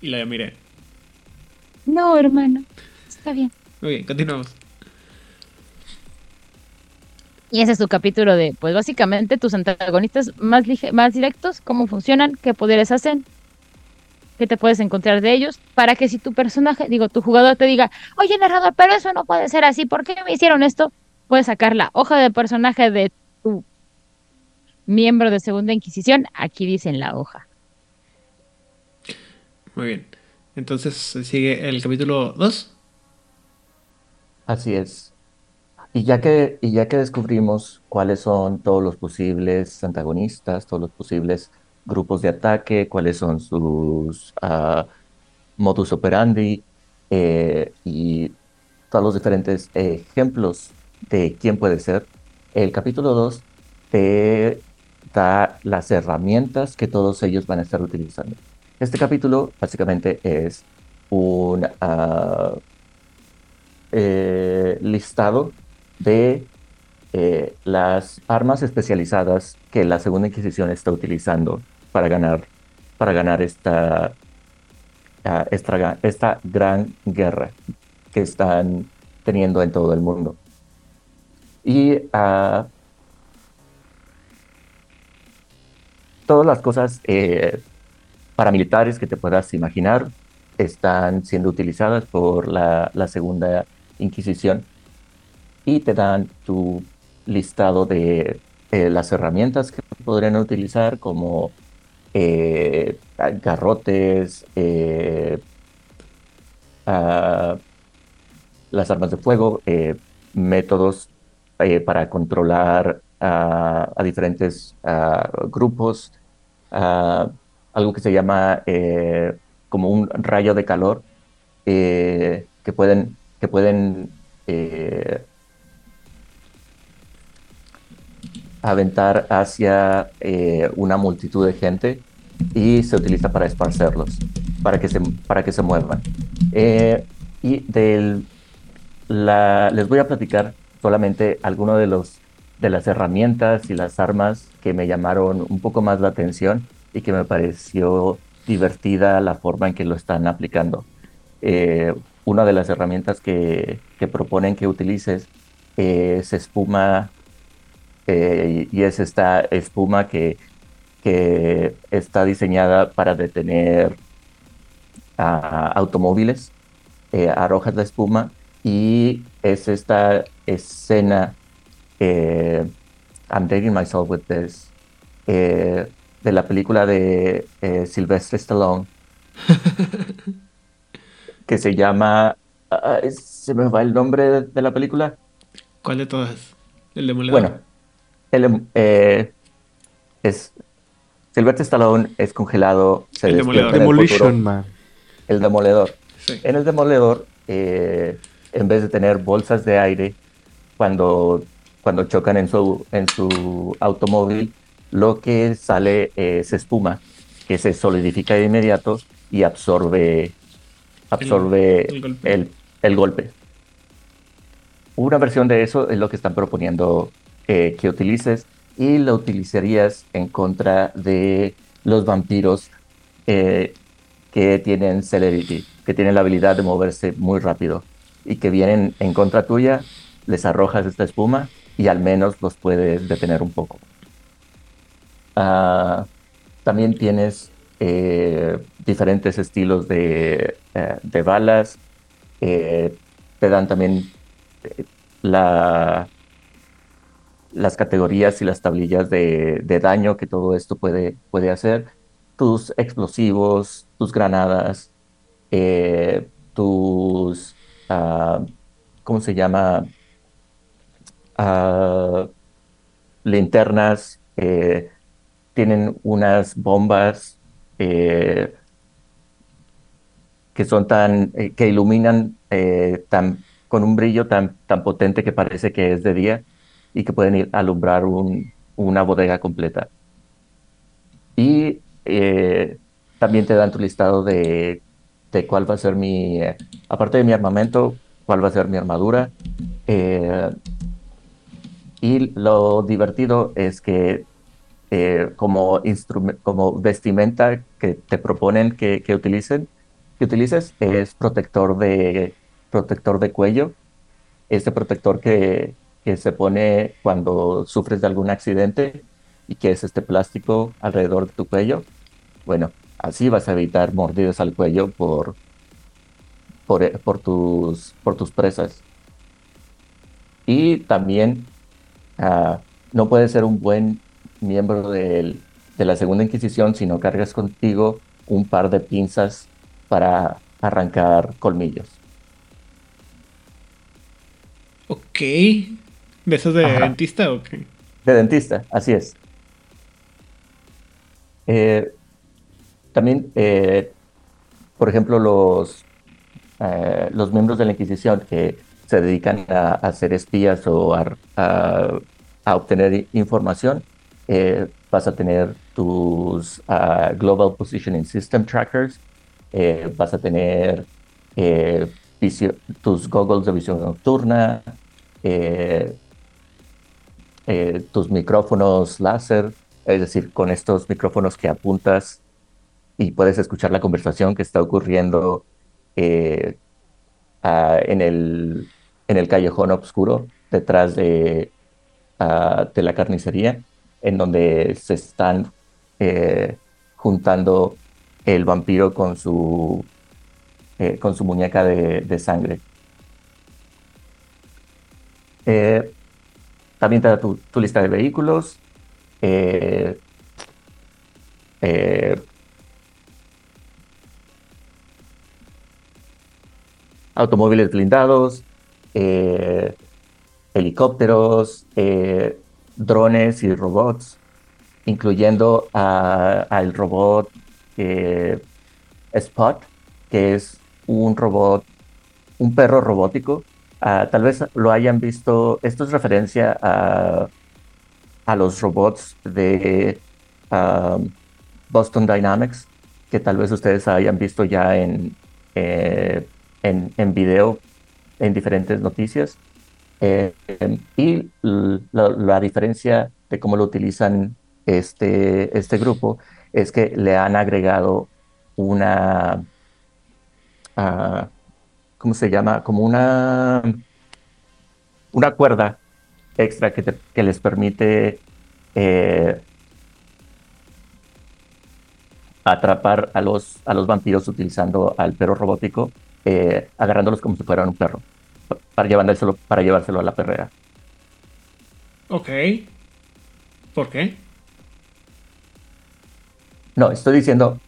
Y la miré. No, hermano, está bien. Muy bien, continuamos. Y ese es tu capítulo de, pues básicamente tus antagonistas más, lige- más directos, cómo funcionan, qué poderes hacen, qué te puedes encontrar de ellos, para que si tu personaje, digo, tu jugador te diga, oye narrador, pero eso no puede ser así, ¿por qué me hicieron esto? Puedes sacar la hoja de personaje de tu miembro de Segunda Inquisición, aquí dice en la hoja. Muy bien. Entonces sigue el capítulo 2. Así es. Y ya que, y ya que descubrimos cuáles son todos los posibles antagonistas, todos los posibles grupos de ataque, cuáles son sus ah, modus operandi eh, y todos los diferentes ejemplos de quién puede ser, el capítulo 2 te da las herramientas que todos ellos van a estar utilizando. Este capítulo básicamente es un eh, listado de eh, las armas especializadas que la Segunda Inquisición está utilizando para ganar, para ganar esta, ah, esta gran guerra que están teniendo en todo el mundo. Y ah, todas las cosas eh, paramilitares que te puedas imaginar están siendo utilizadas por la, Segunda Inquisición y te dan tu listado de eh, las herramientas que podrían utilizar como eh, garrotes, eh, ah, las armas de fuego, métodos para controlar a diferentes ah, grupos, ah, algo que se llama eh, como un rayo de calor eh, que pueden, que pueden eh, aventar hacia una multitud de gente y se utiliza para esparcerlos, para que se, para que se muevan. Y del, la, les voy a platicar solamente algunos de los de las herramientas y las armas que me llamaron un poco más la atención y que me pareció divertida la forma en que lo están aplicando. Eh, una de las herramientas que, que proponen que utilices es espuma eh, y es esta espuma que, que está diseñada para detener a automóviles, eh, arrojas la espuma y es esta escena, eh, I'm dating myself with this, eh, de la película de eh, Sylvester Stallone, que se llama, ah, se me va el nombre de, la película. ¿Cuál de todas? El demoledor. Bueno, el, eh, es Sylvester Stallone es congelado, se El demoledor. el Demolition futuro. Man. El demoledor. Sí. En el demoledor, eh, en vez de tener bolsas de aire cuando, cuando chocan en su, en su automóvil, lo que sale es espuma que se solidifica de inmediato y absorbe, absorbe el golpe. el, el golpe. Una versión de eso es lo que están proponiendo eh, que utilices y lo utilizarías en contra de los vampiros eh, que tienen celerity, que tienen la habilidad de moverse muy rápido y que vienen en contra tuya, les arrojas esta espuma y al menos los puedes detener un poco. Ah, también tienes eh, diferentes estilos de, eh, balas, eh, te dan también la, las categorías y las tablillas de, daño que todo esto puede, puede hacer, tus explosivos, tus granadas, tus, ah, ¿cómo se llama? Ah, linternas, tienen unas bombas eh, que son tan, eh, que iluminan eh, tan, con un brillo tan, tan potente que parece que es de día y que pueden ir a alumbrar un- una bodega completa. Y eh, también te dan tu listado de, de cuál va a ser mi, aparte de mi armamento, cuál va a ser mi armadura. Eh, y lo divertido es que eh, como, vestimenta que te proponen que, utilicen, que utilices es protector de, protector de cuello. Este protector que, se pone cuando sufres de algún accidente y que es este plástico alrededor de tu cuello. Bueno, así vas a evitar mordidas al cuello por, por, eh, por tus, por tus presas. Y también ah, no puedes ser un buen miembro del- de la Segunda Inquisición si no cargas contigo un par de pinzas para arrancar colmillos. Ok. ¿De esos de Ajá. dentista o qué? De dentista, así es. Eh, también, eh, por ejemplo, los, eh, los miembros de la Inquisición que se dedican a, a ser espías o a, a- a obtener información, eh, vas a tener tus ah, Global Positioning System Trackers, eh, vas a tener eh, tus goggles de visión nocturna, tus micrófonos láser, es decir, con estos micrófonos que apuntas y puedes escuchar la conversación que está ocurriendo ah, en el, en el callejón oscuro detrás de, ah, de la carnicería, en donde se están eh, juntando el vampiro con su, eh, con su muñeca de, sangre. Eh, también te da tu, lista de vehículos. eh, eh, automóviles blindados, helicópteros, drones y robots, incluyendo al robot eh, Spot, que es un robot, un perro robótico. Ah, tal vez lo hayan visto, esto es referencia a, a los robots de um, Boston Dynamics, que tal vez ustedes hayan visto ya en, eh, en, en, video en diferentes noticias. Eh, y la, diferencia de cómo lo utilizan este, este grupo es que le han agregado una, uh, ¿cómo se llama? Como una, una cuerda extra que, te, que les permite eh, atrapar a los, a los vampiros utilizando al perro robótico, eh, agarrándolos como si fueran un perro, para llevárselo, para llevárselo a la perrera. Ok. ¿Por qué? No, estoy diciendo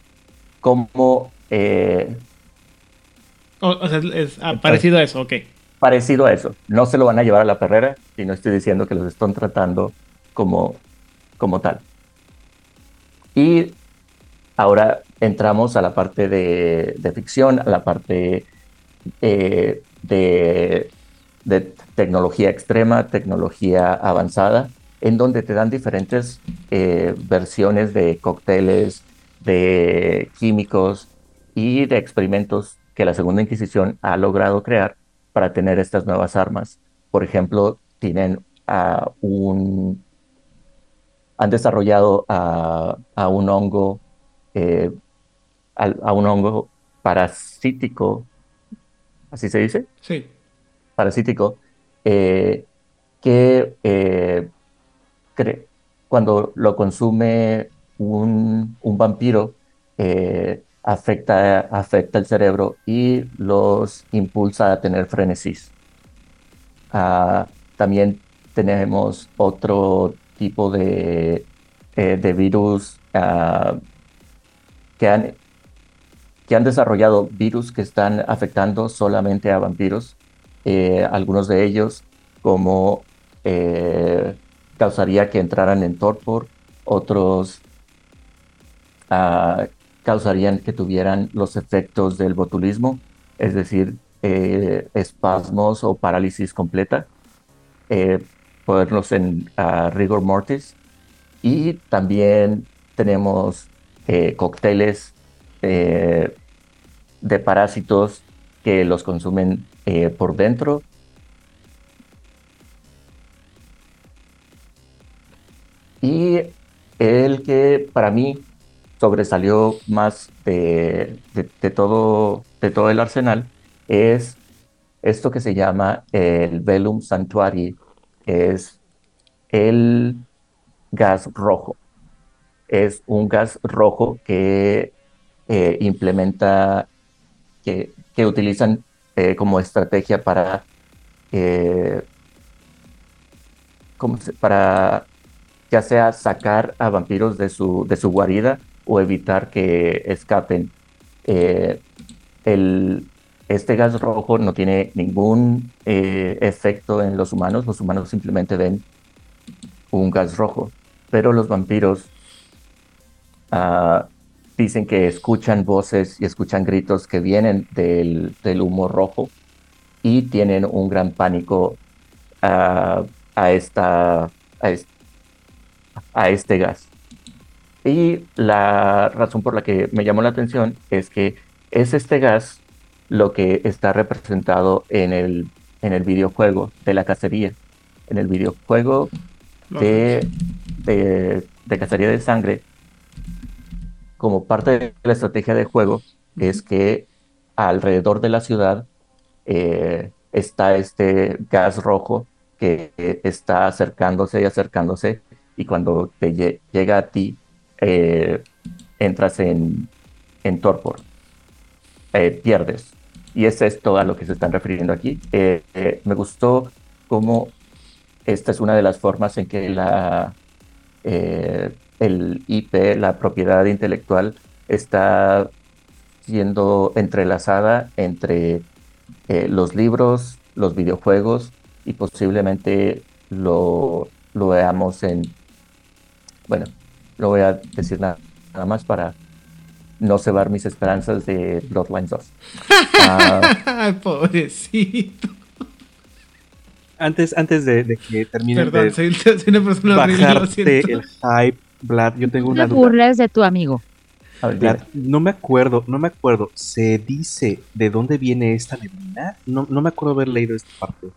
cómo... Eh, o, sea, es parecido a eso, ok. Parecido a eso. No se lo van a llevar a la perrera, sino estoy diciendo que los están tratando como, como tal. Y ahora entramos a la parte de, ficción, a la parte eh, de, de, tecnología extrema, tecnología avanzada, en donde te dan diferentes eh, versiones de cócteles, de químicos y de experimentos que la Segunda Inquisición ha logrado crear para tener estas nuevas armas. Por ejemplo, tienen a un han desarrollado a, un hongo, eh, a, un hongo parasítico, ¿así se dice? Sí. Parasítico, eh, que eh, cuando lo consume un, vampiro, afecta, afecta el cerebro y los impulsa a tener frenesís. Ah, también tenemos otro tipo de, eh, de virus ah, que, han, que han desarrollado virus que están afectando solamente a vampiros. Eh, algunos de ellos, como eh, causaría que entraran en torpor, otros uh, causarían que tuvieran los efectos del botulismo, es decir, eh, espasmos o parálisis completa, ponerlos en rigor mortis. Y también tenemos eh, de parásitos que los consumen por dentro. Y el que para mí sobresalió más de, todo, de todo el arsenal es esto que se llama el Velum Sanctuary, es el gas rojo. Es un gas rojo que eh, implementa, que, que utilizan eh, como estrategia para, eh, para ya sea sacar a vampiros de su, de su guarida o evitar que escapen. El, este gas rojo no tiene ningún efecto en los humanos, los humanos simplemente ven un gas rojo, pero los vampiros uh, dicen que escuchan voces y escuchan gritos que vienen del, del humo rojo y tienen un gran pánico uh, a, esta, a, a este gas. Y la razón por la que me llamó la atención es que es este gas lo que está representado en el, en el videojuego de la cacería. En el videojuego de, de, cacería de sangre, como parte de la estrategia del juego, es que alrededor de la ciudad eh, está este gas rojo que está acercándose y acercándose y cuando te llega a ti eh, entras en, en torpor, eh, pierdes. Y eso es todo a lo que se están refiriendo aquí. Me gustó cómo esta es una de las formas en que la, el IP, la propiedad intelectual, está siendo entrelazada entre los libros, los videojuegos y posiblemente lo, lo veamos en, bueno, no voy a decir nada, nada más para no cebar mis esperanzas de Bloodlines 2. Ah, Pobrecito. Antes, antes de, de que termine Perdón, de soy, soy una persona lo bajarte el hype, Vlad, yo tengo No una duda. burles de tu amigo. A ver, Vlad, no me acuerdo, no me acuerdo. ¿Se dice de dónde viene esta neblina? No, no me acuerdo haber leído esta parte.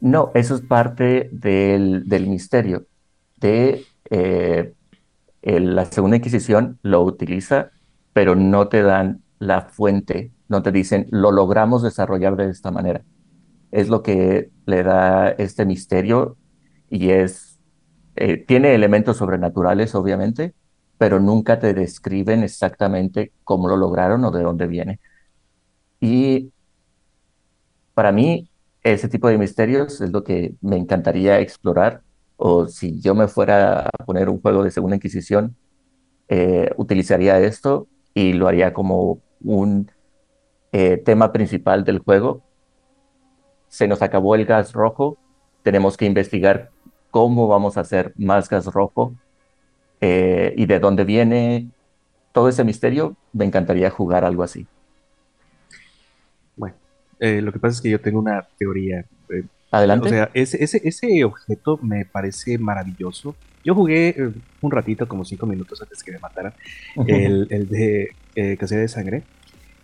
No, eso es parte del, del misterio. De eh, el- la Segunda Inquisición lo utiliza, pero no te dan la fuente, no te dicen, lo logramos desarrollar de esta manera. Es lo que le da este misterio y es, eh, tiene elementos sobrenaturales, obviamente, pero nunca te describen exactamente cómo lo lograron o de dónde viene. Y para mí, ese tipo de misterios es lo que me encantaría explorar. O si yo me fuera a poner un juego de Segunda Inquisición, eh, utilizaría esto y lo haría como un eh, tema principal del juego. Se nos acabó el gas rojo, tenemos que investigar cómo vamos a hacer más gas rojo eh, y de dónde viene todo ese misterio. Me encantaría jugar algo así. Bueno, eh, lo que pasa es que yo tengo una teoría. eh, Adelante. O sea, ese, ese, ese objeto me parece maravilloso. Yo jugué un ratito, como cinco minutos antes que me mataran, el, el de Cacería de Sangre.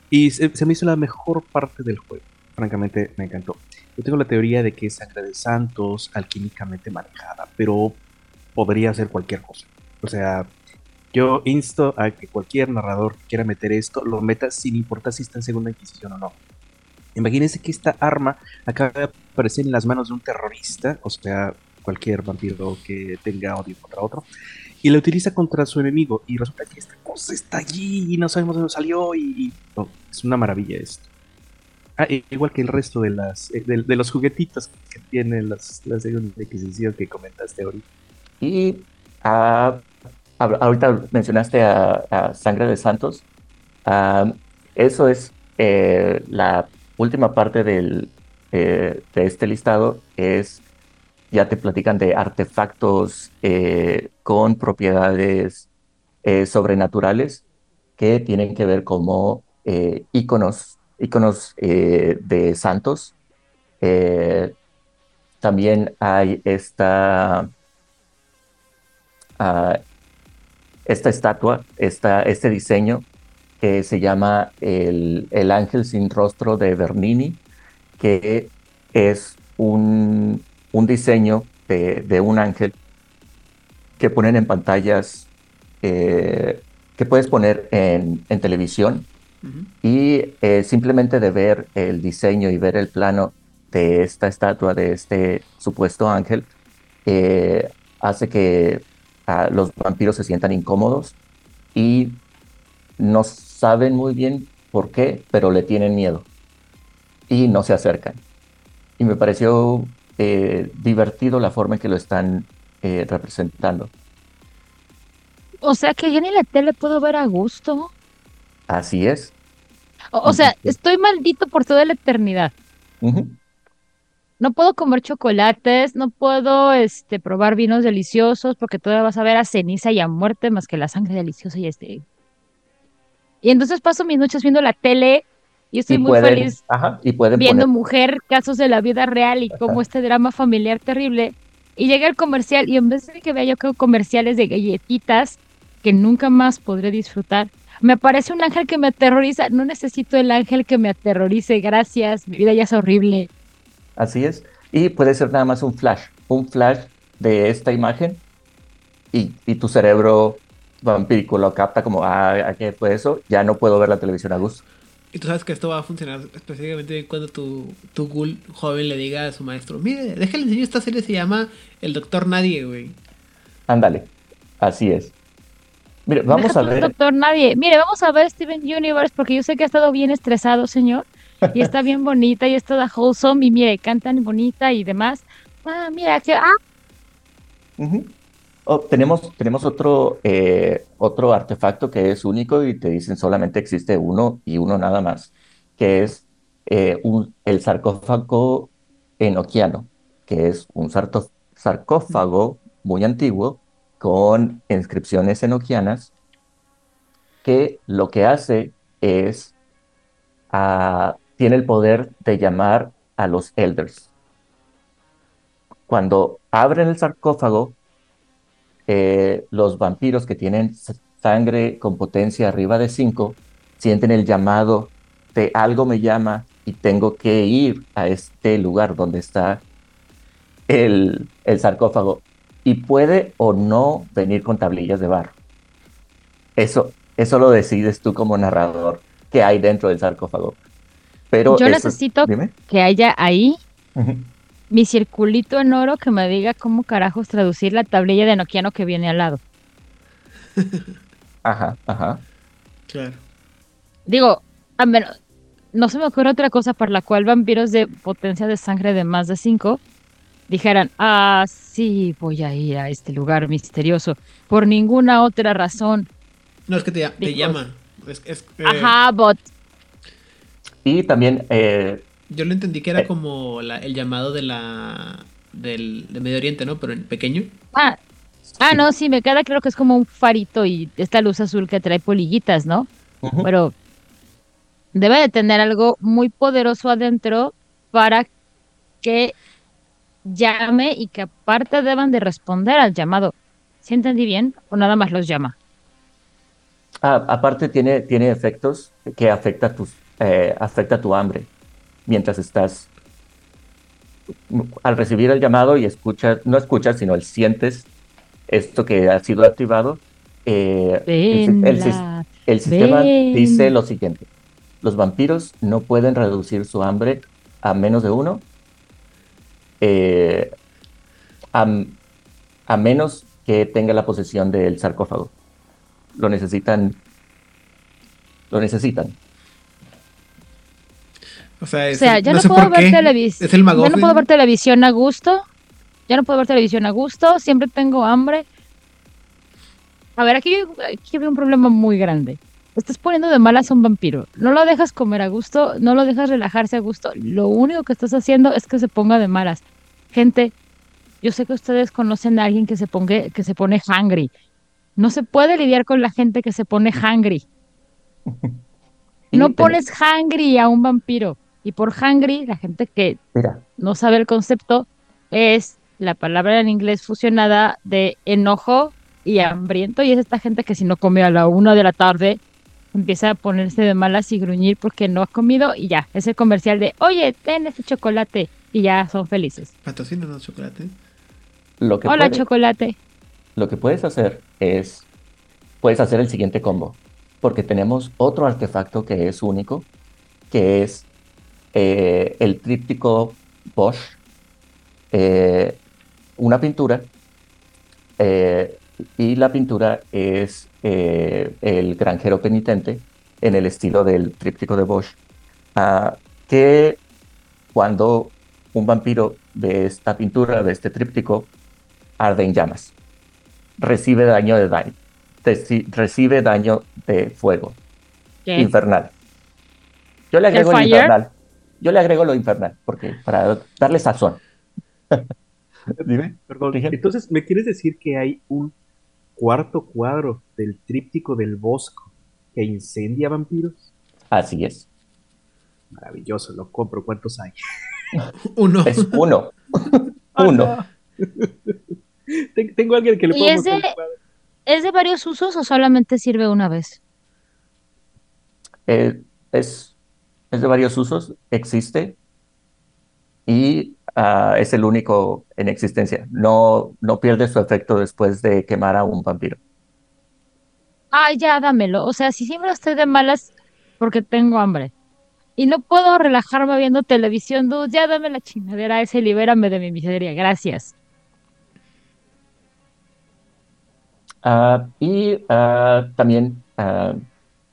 Y se, se me hizo la mejor parte del juego. Francamente, me encantó. Yo tengo la teoría de que es sangre de santos, alquímicamente manejada, pero podría ser cualquier cosa. O sea, yo insto a que cualquier narrador que quiera meter esto, lo meta sin importar si está en Segunda Inquisición o no. Imagínense que esta arma acaba de aparecer en las manos de un terrorista, o sea, cualquier vampiro que tenga odio contra otro, y la utiliza contra su enemigo, y resulta que esta cosa está allí y no sabemos de dónde salió, y, es una maravilla esto. Ah, igual que el resto de las eh, de, de los juguetitos que tienen las, la segunda Inquisición que comentaste ahorita. Y ah, ahorita mencionaste a, Sangre de Santos. Eso es eh, la última parte del, eh, de este listado. Es, ya te platican de artefactos con propiedades sobrenaturales que tienen que ver como eh, íconos eh, de santos. Eh, también hay esta a esta estatua, esta, este diseño que se llama el, el ángel sin rostro de Bernini, que es un, un diseño de, de un ángel que ponen en pantallas, eh, que puedes poner en, en televisión Y eh, simplemente de ver el diseño y ver el plano de esta estatua, de este supuesto ángel, eh, hace que ah, los vampiros se sientan incómodos y no saben muy bien por qué, pero le tienen miedo y no se acercan. Y me pareció eh, divertido la forma en que lo están representando. O sea que yo ni la tele puedo ver a gusto. Así es. O, o sea, estoy maldito por toda la eternidad. No puedo comer chocolates, no puedo este probar vinos deliciosos porque todavía vas a ver a ceniza y a muerte más que la sangre deliciosa y este. Y entonces paso mis noches viendo la tele y estoy Y muy pueden, feliz ajá, y pueden viendo poner mujer, casos de la vida real y cómo este drama familiar terrible. Y llega el comercial y en vez de que vea yo creo comerciales de galletitas que nunca más podré disfrutar, me aparece un ángel que me aterroriza. No necesito el ángel que me aterrorice, gracias. Mi vida ya es horrible. Así es. Y puede ser nada más un flash, un flash de esta imagen y, y tu cerebro vampírico lo capta como, ah, ¿a ¿qué fue eso? Ya no puedo ver la televisión a gusto. Y tú sabes que esto va a funcionar específicamente cuando tu, tu ghoul joven le diga a su maestro, mire, déjale enseñar esta serie, se llama El Doctor Nadie, güey. Ándale, así es. Mire, vamos Deja a ver, Doctor Nadie. Mire, vamos a ver Steven Universe porque yo sé que ha estado bien estresado, señor. Y está bien bonita y es toda wholesome y mire, cantan bonita y demás. Ah, mira, que... Ah, Ujú. Oh, tenemos, tenemos otro, eh, otro artefacto que es único y te dicen solamente existe uno y uno nada más, que es eh, un- el sarcófago enoquiano, que es un sarcófago muy antiguo con inscripciones enoquianas que lo que hace es, ah, tiene el poder de llamar a los elders. cuando abren el sarcófago, eh, los vampiros que tienen sangre con potencia arriba de 5 sienten el llamado de algo me llama y tengo que ir a este lugar donde está el, el sarcófago. Y puede o no venir con tablillas de barro. Eso, eso lo decides tú como narrador que hay dentro del sarcófago. Pero Yo eso- necesito dime. que haya ahí mi circulito en oro que me diga cómo carajos traducir la tablilla de Nokiano que viene al lado. Ajá, ajá. Claro. Digo, a menos, no se me ocurre otra cosa por la cual vampiros de potencia de sangre de más de 5 dijeran, ah, sí, voy a ir a este lugar misterioso por ninguna otra razón. No, es que te, te llama. Es, es, eh, Ajá, bot. Y también eh, Yo lo entendí que era Eh. como la- el llamado de la del de Medio Oriente, ¿no? Pero en pequeño. Ah, ah, no, sí, me queda creo que es como un farito y esta luz azul que trae polillitas, ¿no? Pero debe de tener algo muy poderoso adentro para que llame y que aparte deban de responder al llamado. ¿Sí entendí bien? ¿O nada más los llama? Ah, aparte tiene, tiene efectos que afecta tus, eh, afecta tu hambre mientras estás al recibir el llamado y escuchas, no escuchas, sino el sientes esto que ha sido activado. eh, el, sistema ven. dice lo siguiente: los vampiros no pueden reducir su hambre a menos de uno, eh, a, a menos que tenga la posesión del sarcófago. Lo necesitan. Lo necesitan. O sea, O es sea, el- ya no, sé puedo ver televisión. Ya no puedo ver televisión a gusto. Ya no puedo ver televisión a gusto. Siempre tengo hambre. A ver, aquí, aquí veo un problema muy grande. Estás poniendo de malas a un vampiro. No lo dejas comer a gusto, no lo dejas relajarse a gusto. Lo único que estás haciendo es que se ponga de malas. Gente, yo sé que ustedes conocen a alguien que se, ponga, que se pone hungry. No se puede lidiar con la gente que se pone hungry. No pones hungry a un vampiro. Y por hungry, la gente que Mira, no sabe el concepto, es la palabra en inglés fusionada de enojo y hambriento. Y es esta gente que si no come a la una de la tarde, empieza a ponerse de malas y gruñir porque no ha comido y ya, es el comercial de, oye, ten ese chocolate y ya son felices. Patrocínanos chocolate. lo que, Hola, puede- chocolate. lo que puedes hacer es. Puedes hacer el siguiente combo. Porque tenemos otro artefacto que es único, que es eh, el tríptico Bosch, eh, una pintura, eh, y la pintura es eh, el granjero penitente en el estilo del tríptico de Bosch, ah, que cuando un vampiro ve esta pintura, ve este tríptico, arde en llamas, recibe daño de daño, reci- recibe daño de fuego ¿Qué? infernal. Yo le agrego el fire? infernal. Yo le agrego lo infernal, porque para darle sazón. Dime. Perdón, entonces, ¿me quieres decir que hay un cuarto cuadro del tríptico del Bosco que incendia vampiros? Así es. Maravilloso, lo compro. ¿Cuántos hay? Uno. Es uno. uno. Ten- Tengo alguien que le ¿Y puedo ese-. ¿Es de varios usos o solamente sirve una vez? Eh, es, es de varios usos, existe y ah, es el único en existencia. No, no pierde su efecto después de quemar a un vampiro. Ay, ya, dámelo. O sea, si siempre estoy de malas porque tengo hambre y no puedo relajarme viendo televisión, dude, ya dame la chingadera esa y libérame de mi miseria. Gracias. Ah, y ah, también ah,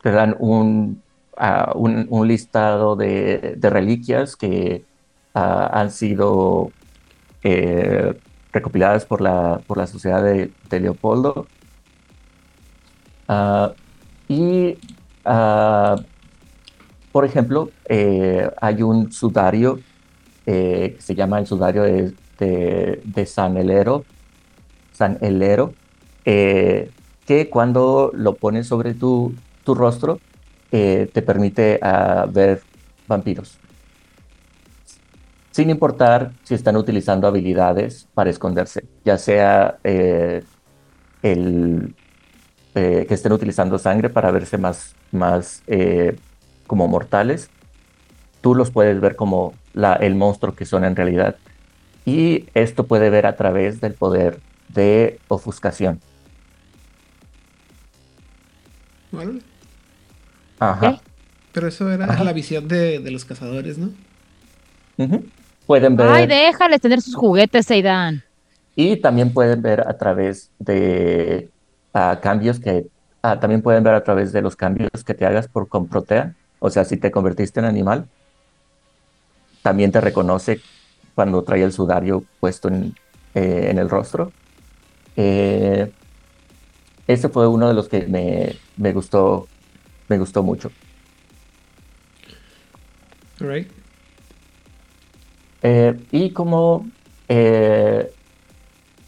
te dan un, ah, un, un listado de, de reliquias que han sido eh, recopiladas por la, por la Sociedad de, Leopoldo. Ah, y, ah, por ejemplo, eh, hay un sudario eh, que se llama el sudario de, de- San Helero, San Helero, eh, que cuando lo pones sobre tu, tu rostro te permite ah, ver vampiros. Sin importar si están utilizando habilidades para esconderse, ya sea eh, el, eh, que estén utilizando sangre para verse más, más eh, como mortales, tú los puedes ver como la, el monstruo que son en realidad. Y esto puede ver a través del poder de ofuscación. Vale. Ajá. Pero eso era Ajá. la visión de, de los cazadores, ¿no? Ujú. Pueden ver. Ay, déjales tener sus juguetes, Aidan. Y también pueden ver a través de cambios que ah, también pueden ver a través de los cambios que te hagas por con Protea. O sea, si te convertiste en animal, también te reconoce cuando trae el sudario puesto en, eh, en el rostro. Eh, ese fue uno de los que me, me gustó, me gustó mucho. Alright. Eh, y como, eh,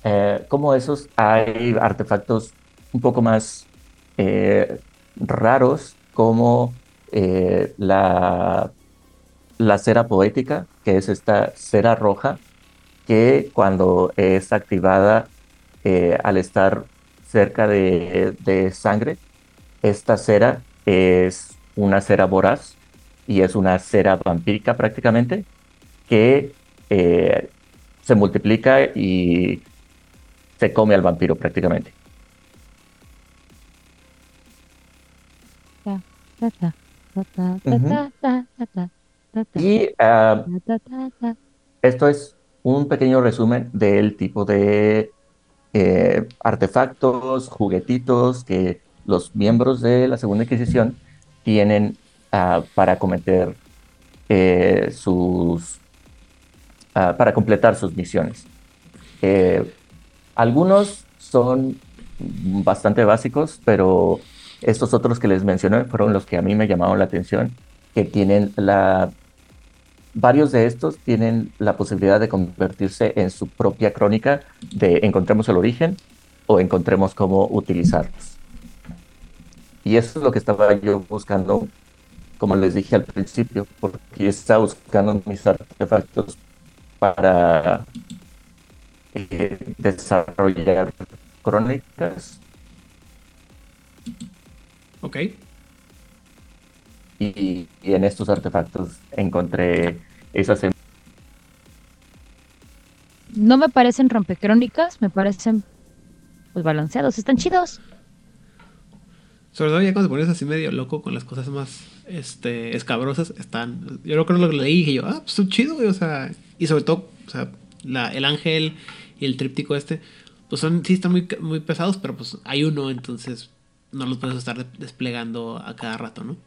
eh, como esos, hay artefactos un poco más raros, como la, la cera poética, que es esta cera roja, que cuando es activada al estar cerca de, de sangre, esta cera es una cera voraz y es una cera vampírica prácticamente que eh, se multiplica y se come al vampiro prácticamente. Y ah, esto es un pequeño resumen del tipo de eh, artefactos, juguetitos que los miembros de la Segunda Inquisición tienen ah, para cometer eh, sus, ah, para completar sus misiones. Eh, algunos son bastante básicos, pero estos otros que les mencioné fueron los que a mí me llamaron la atención, que tienen la... Varios de estos tienen la posibilidad de convertirse en su propia crónica de encontremos el origen o encontremos cómo utilizarlos. Y eso es lo que estaba yo buscando, como les dije al principio, porque estaba buscando mis artefactos para eh, desarrollar crónicas Ok. y, y en estos artefactos encontré esas em- No me parecen rompecrónicas, me parecen pues balanceados, están chidos. Sobre todo ya cuando te pones así medio loco con las cosas más este, escabrosas, están. Yo creo que lo leí y dije yo, ah, pues está chido, güey. O sea, y sobre todo, o sea, la, el ángel y el tríptico este, pues son, sí están muy, muy pesados, pero pues hay uno, entonces no los puedes estar de- desplegando a cada rato, ¿no?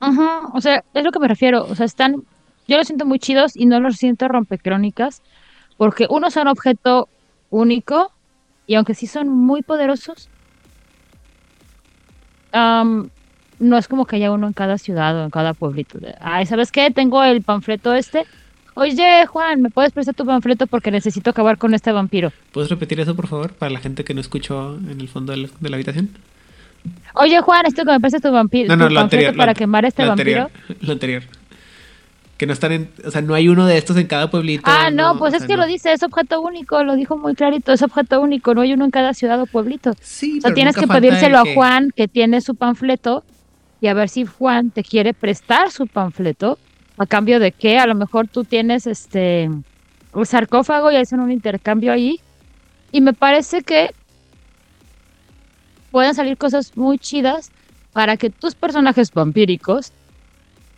Ajá, o sea, es lo que me refiero. O sea, están, yo los siento muy chidos y no los siento rompecrónicas, porque uno son objeto único y aunque sí son muy poderosos, am, no es como que haya uno en cada ciudad o en cada pueblito. Ay, ¿sabes qué? Tengo el panfleto este. Oye, Juan, ¿me puedes prestar tu panfleto porque necesito acabar con este vampiro? ¿Puedes repetir eso, por favor, para la gente que no escuchó en el fondo de la, de la habitación? Oye, Juan, necesito que me prestes tu vampiro, No, no, tu lo anterior. para quemar este lo vampiro. anterior, Lo anterior. Que no están en. O sea, no hay uno de estos en cada pueblito. Ah, no, pues es sea, que no. lo dice, es objeto único, lo dijo muy clarito, es objeto único, no hay uno en cada ciudad o pueblito. Sí, O sea, tienes que pedírselo el a Juan, que tiene su panfleto, y a ver si Juan te quiere prestar su panfleto, a cambio de que a lo mejor tú tienes este el sarcófago y hacen un intercambio ahí. Y me parece que pueden salir cosas muy chidas para que tus personajes vampíricos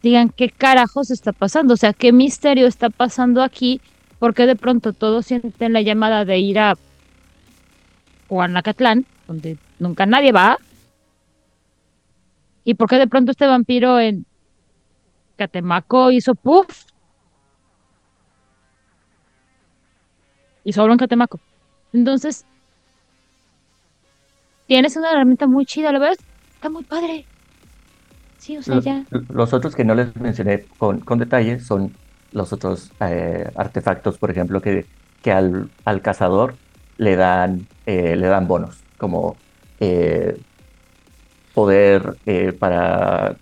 digan qué carajos está pasando, o sea, qué misterio está pasando aquí, porque de pronto todos sienten la llamada de ir a Juanacatlán, donde nunca nadie va, y por qué de pronto este vampiro en Catemaco hizo puff, y solo en Catemaco. Entonces, tienes una herramienta muy chida, la verdad, está muy padre. Sí, o sea, Los, ya. los otros que no les mencioné con, con detalle son los otros eh, artefactos, por ejemplo, que, que al, al cazador le dan, eh, le dan bonos, como eh, poder eh, para...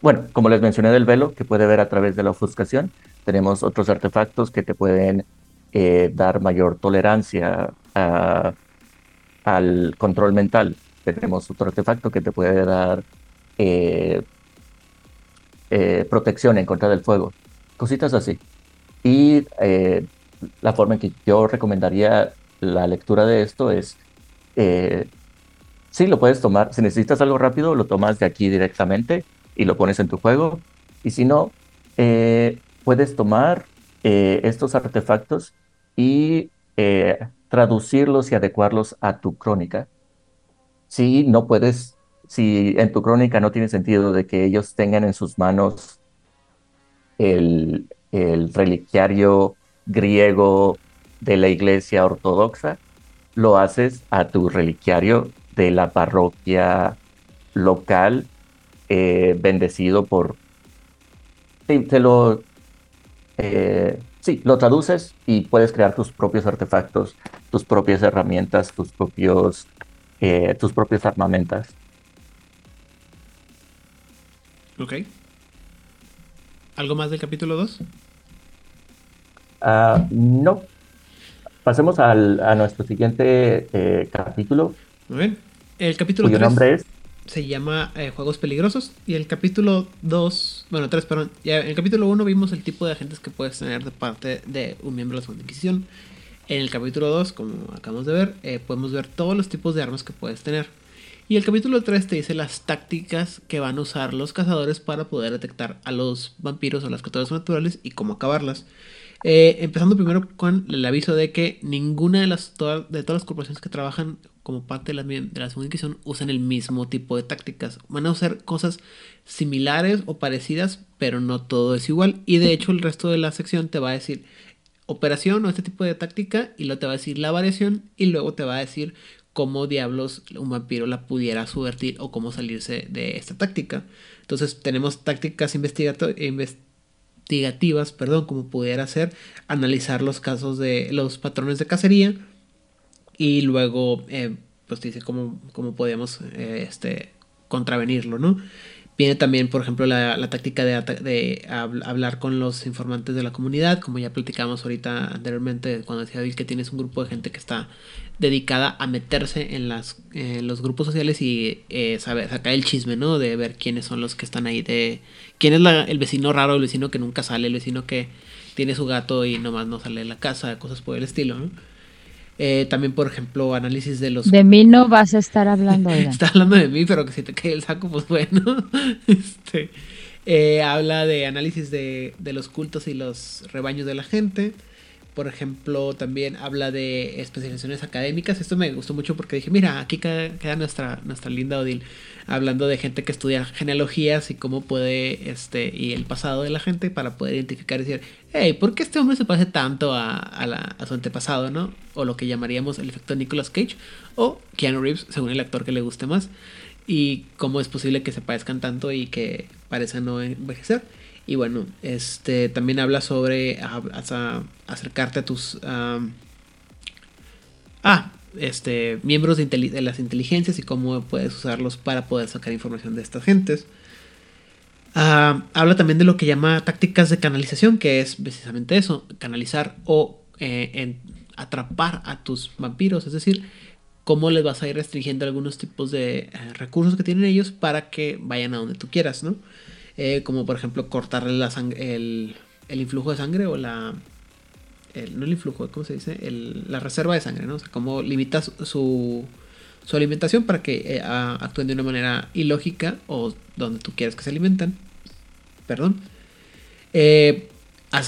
Bueno, como les mencioné del velo, que puede ver a través de la ofuscación, tenemos otros artefactos que te pueden dar mayor tolerancia al control mental. Tenemos otro artefacto que te puede dar eh, eh, protección en contra del fuego. Cositas así. Y la forma en que yo recomendaría la lectura de esto es, sí, lo puedes tomar. Si necesitas algo rápido, lo tomas de aquí directamente y lo pones en tu juego. Y si no, puedes tomar estos artefactos y eh, traducirlos y adecuarlos a tu crónica. Si no puedes, si en tu crónica no tiene sentido de que ellos tengan en sus manos el, el reliquiario griego de la iglesia ortodoxa, lo haces a tu reliquiario de la parroquia local eh, bendecido por... Te, lo... Eh, Sí, lo traduces y puedes crear tus propios artefactos, tus propias herramientas, tus propios, eh, tus propios armamentas. Ok. ¿Algo más del capítulo 2? Ah, no. Pasemos al, a nuestro siguiente eh, capítulo. Muy bien. El capítulo cuyo nombre es se llama eh, Juegos Peligrosos. Y el capítulo 2, bueno, 3, perdón. Ya en el capítulo 1 vimos el tipo de agentes que puedes tener de parte de un miembro de la Segunda Inquisición. En el capítulo 2, como acabamos de ver, eh, podemos ver todos los tipos de armas que puedes tener. Y el capítulo 3 te dice las tácticas que van a usar los cazadores para poder detectar a los vampiros o las criaturas naturales y cómo acabarlas. Eh, empezando primero con el aviso de que ninguna de las de todas las corporaciones que trabajan como parte de la, de la segunda inquisición usan el mismo tipo de tácticas. Van a usar cosas similares o parecidas, pero no todo es igual. Y de hecho el resto de la sección te va a decir operación o este tipo de táctica y luego te va a decir la variación y luego te va a decir cómo diablos un vampiro la pudiera subvertir o cómo salirse de esta táctica. Entonces tenemos tácticas investigativas perdón, como pudiera ser analizar los casos de los patrones de cacería y luego, eh, pues dice cómo, cómo podemos eh, este, contravenirlo, ¿no? Viene también, por ejemplo, la, táctica de, de, hablar con los informantes de la comunidad, como ya platicamos ahorita anteriormente, cuando decía Bill que tienes un grupo de gente que está dedicada a meterse en, las, los grupos sociales y eh, saber, sacar el chisme, ¿no? De ver quiénes son los que están ahí, de quién es el vecino raro, el vecino que nunca sale, el vecino que tiene su gato y nomás no sale de la casa, cosas por el estilo, ¿no? Eh, también, por ejemplo, análisis de los... De mí no vas a estar hablando. Está hablando de mí, pero que si te cae el saco, pues bueno. este, eh, habla de análisis de, de, los cultos y los rebaños de la gente. Por ejemplo, también habla de especializaciones académicas. Esto me gustó mucho porque dije, mira, aquí queda, nuestra, nuestra linda Odil hablando de gente que estudia genealogías y cómo puede, este, y el pasado de la gente para poder identificar y decir, hey, ¿por qué este hombre se parece tanto a, a, su antepasado, no? O lo que llamaríamos el efecto Nicolas Cage o Keanu Reeves, según el actor que le guste más. Y cómo es posible que se parezcan tanto y que parezcan no envejecer. Y bueno, este también habla sobre acercarte a tus... ah, este, miembros de, las inteligencias y cómo puedes usarlos para poder sacar información de estas gentes. Habla también de lo que llama tácticas de canalización, que es precisamente eso, canalizar o eh, atrapar a tus vampiros, es decir, cómo les vas a ir restringiendo algunos tipos de eh, recursos que tienen ellos para que vayan a donde tú quieras, ¿no? Eh, como por ejemplo cortarle el, el influjo de sangre o la no el influjo, ¿cómo se dice? la reserva de sangre, ¿no? O sea, cómo limitas su, su alimentación para que eh, actúen de una manera ilógica o donde tú quieras que se alimentan. Perdón. Eh,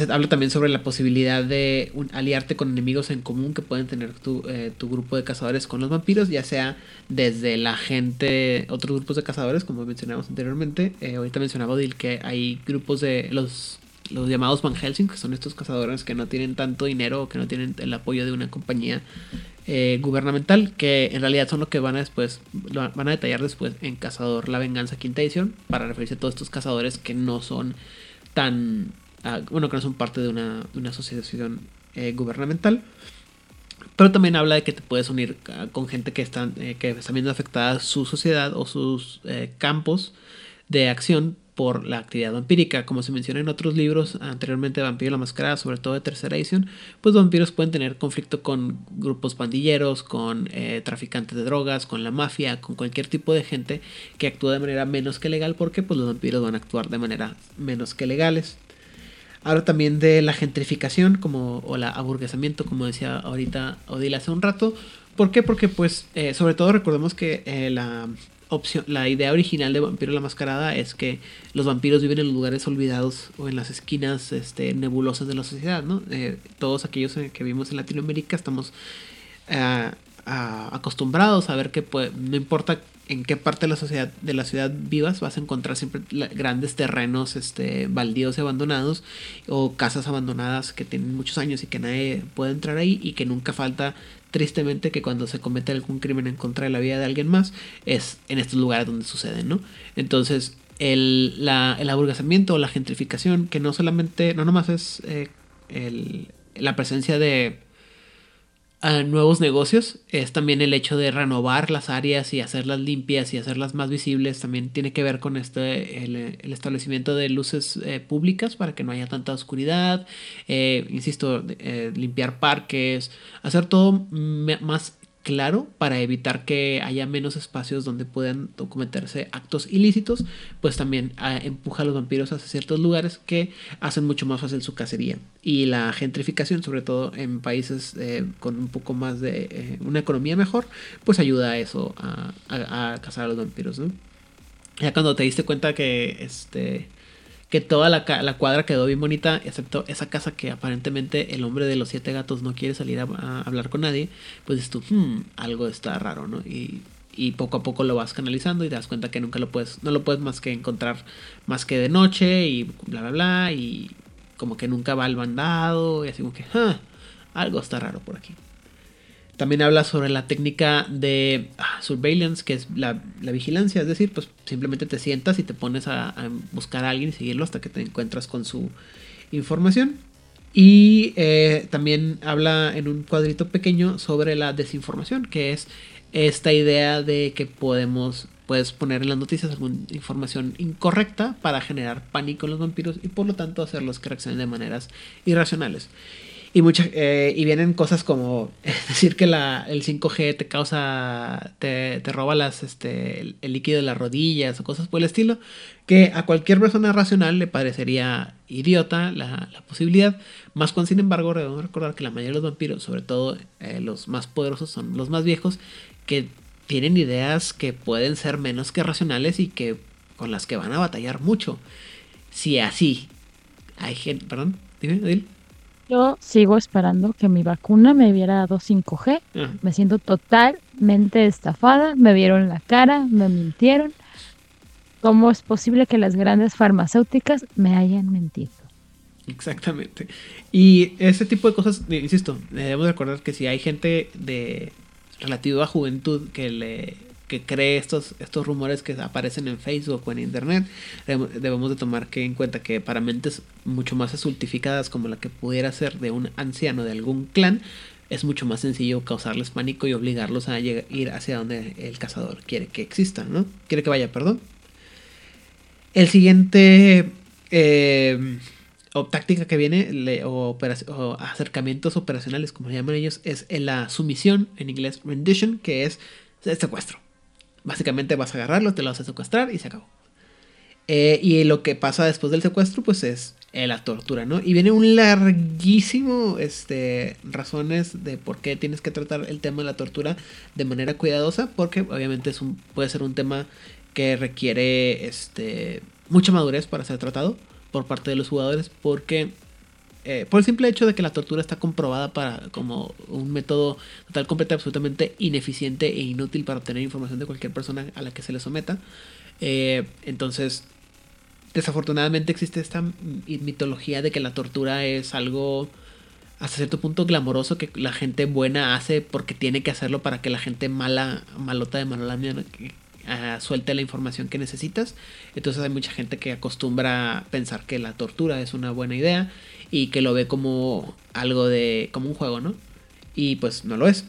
habla también sobre la posibilidad de aliarte con enemigos en común que pueden tener tu, eh, tu, grupo de cazadores con los vampiros, ya sea desde la gente, otros grupos de cazadores, como mencionamos anteriormente. ahorita mencionaba Odil que hay grupos de los los llamados Van Helsing, que son estos cazadores que no tienen tanto dinero o que no tienen el apoyo de una compañía eh, gubernamental, que en realidad son lo que van a después, van a detallar después en Cazador La Venganza Quinta Edición, para referirse a todos estos cazadores que no son tan, bueno, que no son parte de una, asociación eh, gubernamental. Pero también habla de que te puedes unir ah, con gente que están, eh, que están viendo afectada su sociedad o sus campos de acción por la actividad vampírica. Como se menciona en otros libros anteriormente Vampiro la Mascarada, sobre todo de tercera edición, pues vampiros pueden tener conflicto con grupos pandilleros, con eh, traficantes de drogas, con la mafia, con cualquier tipo de gente que actúa de manera menos que legal porque pues los vampiros van a actuar de manera menos que legales. Habla también de la gentrificación como, o el aburguesamiento, como decía ahorita Odil hace un rato. ¿Por qué? Porque pues eh, sobre todo recordemos que eh, la opción, la idea original de Vampiro la Mascarada es que los vampiros viven en lugares olvidados o en las esquinas este, nebulosas de la sociedad, ¿no? Eh, todos aquellos que vivimos en Latinoamérica estamos acostumbrados a ver que pues, no importa en qué parte de la sociedad de la ciudad vivas vas a encontrar siempre grandes terrenos este baldíos abandonados o casas abandonadas que tienen muchos años y que nadie puede entrar ahí y que nunca falta tristemente que cuando se comete algún crimen en contra de la vida de alguien más es en estos lugares donde sucede no entonces el, la, el aburguesamiento o la gentrificación que no solamente no nomás es eh, el, la presencia de nuevos negocios es también el hecho de renovar las áreas y hacerlas limpias y hacerlas más visibles. También tiene que ver con este el, establecimiento de luces eh, públicas para que no haya tanta oscuridad. Eh, insisto, eh, limpiar parques, hacer todo más claro para evitar que haya menos espacios donde puedan cometerse actos ilícitos, pues también ah, empuja a los vampiros hacia ciertos lugares que hacen mucho más fácil su cacería. Y la gentrificación, sobre todo en países eh, con un poco más de eh, una economía mejor, pues ayuda a eso, a, a cazar a los vampiros. ¿no? Ya cuando te diste cuenta que este que toda la, cuadra quedó bien bonita, excepto esa casa que aparentemente el hombre de los siete gatos no quiere salir a, hablar con nadie, pues dices tú, hmm, algo está raro, ¿no? Y, poco a poco lo vas canalizando y te das cuenta que nunca lo puedes, no lo puedes más que encontrar más que de noche y bla, bla, bla, y como que nunca va al bandado, y así como que, ah, algo está raro por aquí. También habla sobre la técnica de ah, surveillance, que es la, vigilancia, es decir, pues simplemente te sientas y te pones a, buscar a alguien y seguirlo hasta que te encuentras con su información. Y eh, también habla en un cuadrito pequeño sobre la desinformación, que es esta idea de que podemos puedes poner en las noticias alguna información incorrecta para generar pánico en los vampiros y por lo tanto hacerlos que reaccionen de maneras irracionales. Y, eh, y vienen cosas como decir que la, el 5G te causa, te, roba las, este, el, líquido de las rodillas o cosas por el estilo, que a cualquier persona racional le parecería idiota la, la posibilidad, más cuando sin embargo debemos recordar que la mayoría de los vampiros, sobre todo eh, los más poderosos, son los más viejos, que tienen ideas que pueden ser menos que racionales y que con las que van a batallar mucho. Si así hay gente, perdón, dime, Adil. Yo sigo esperando que mi vacuna me hubiera dado 5G. Ah. Me siento totalmente estafada. Me vieron la cara, me mintieron. ¿Cómo es posible que las grandes farmacéuticas me hayan mentido? Exactamente. Y ese tipo de cosas, insisto, debemos recordar que si hay gente de relativa juventud que le que cree estos, estos rumores que aparecen en Facebook o en Internet, debemos de tomar en cuenta que para mentes mucho más asultificadas como la que pudiera ser de un anciano de algún clan, es mucho más sencillo causarles pánico y obligarlos a ir hacia donde el cazador quiere que exista, ¿no? Quiere que vaya, perdón. El siguiente eh, o táctica que viene, o, acercamientos operacionales, como le llaman ellos, es la sumisión, en inglés rendition, que es secuestro. Básicamente vas a agarrarlo, te lo vas a secuestrar y se acabó. Eh, y lo que pasa después del secuestro, pues es eh, la tortura, ¿no? Y viene un larguísimo, este, razones de por qué tienes que tratar el tema de la tortura de manera cuidadosa, porque obviamente es un, puede ser un tema que requiere, este, mucha madurez para ser tratado por parte de los jugadores, porque eh, por el simple hecho de que la tortura está comprobada para como un método total, completo, absolutamente ineficiente e inútil para obtener información de cualquier persona a la que se le someta. Eh, entonces, desafortunadamente existe esta mitología de que la tortura es algo hasta cierto punto glamoroso que la gente buena hace porque tiene que hacerlo para que la gente mala, malota de malolamia uh, suelte la información que necesitas. Entonces hay mucha gente que acostumbra pensar que la tortura es una buena idea y que lo ve como algo de, como un juego, ¿no? Y pues no lo es.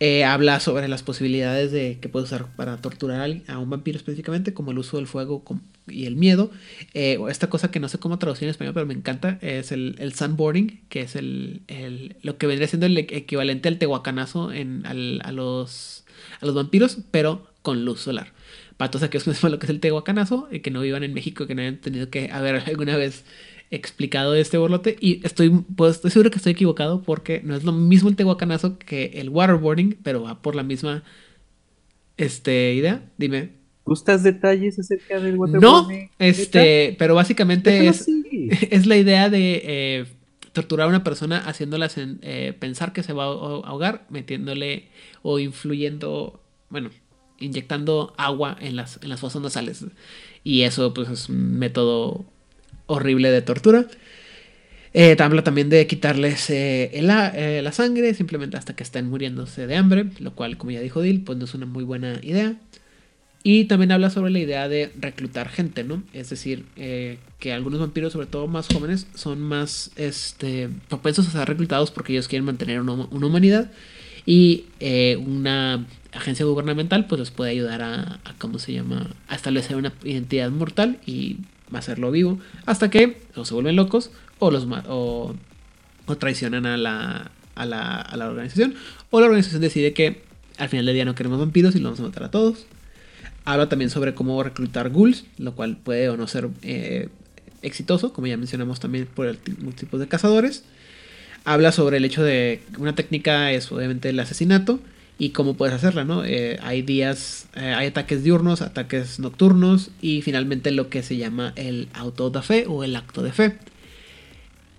Eh, habla sobre las posibilidades de que puede usar para torturar a un vampiro específicamente, como el uso del fuego y el miedo. Eh, esta cosa que no sé cómo traducir en español, pero me encanta, es el, el sunboarding, que es el, el, lo que vendría siendo el equivalente al tehuacanazo en, al, a, los, a los vampiros, pero con luz solar. Para todos aquellos que no sepan lo que es el tehuacanazo, y que no vivan en México, que no hayan tenido que haber alguna vez explicado este borlote y estoy, pues, estoy seguro que estoy equivocado porque no es lo mismo el tehuacanazo que el waterboarding, pero va por la misma este, idea. Dime. ¿Gustas detalles acerca del waterboarding? No, este, pero básicamente es, es la idea de eh, torturar a una persona haciéndola eh, pensar que se va a ahogar, metiéndole o influyendo, bueno, inyectando agua en las, en las fosas nasales. Y eso pues es un método horrible de tortura. Eh, habla también de quitarles eh, eh, la sangre simplemente hasta que estén muriéndose de hambre, lo cual, como ya dijo Dil, pues no es una muy buena idea. Y también habla sobre la idea de reclutar gente, ¿no? Es decir, que algunos vampiros, sobre todo más jóvenes, son más este, propensos a ser reclutados porque ellos quieren mantener una, humanidad. Y una agencia gubernamental pues les puede ayudar a, a, ¿cómo se llama? A establecer una identidad mortal y hacerlo vivo, hasta que o se vuelven locos o, los, o traicionan a la, a, la, a la organización, o la organización decide que al final del día no queremos vampiros y los vamos a matar a todos. Habla también sobre cómo reclutar ghouls, lo cual puede o no ser eh, exitoso, como ya mencionamos también por el tipo de cazadores. Habla sobre el hecho de una técnica es obviamente el asesinato y cómo puedes hacerla, ¿no? Eh, hay días, eh, hay ataques diurnos, ataques nocturnos y finalmente lo que se llama el auto de fe o el acto de fe.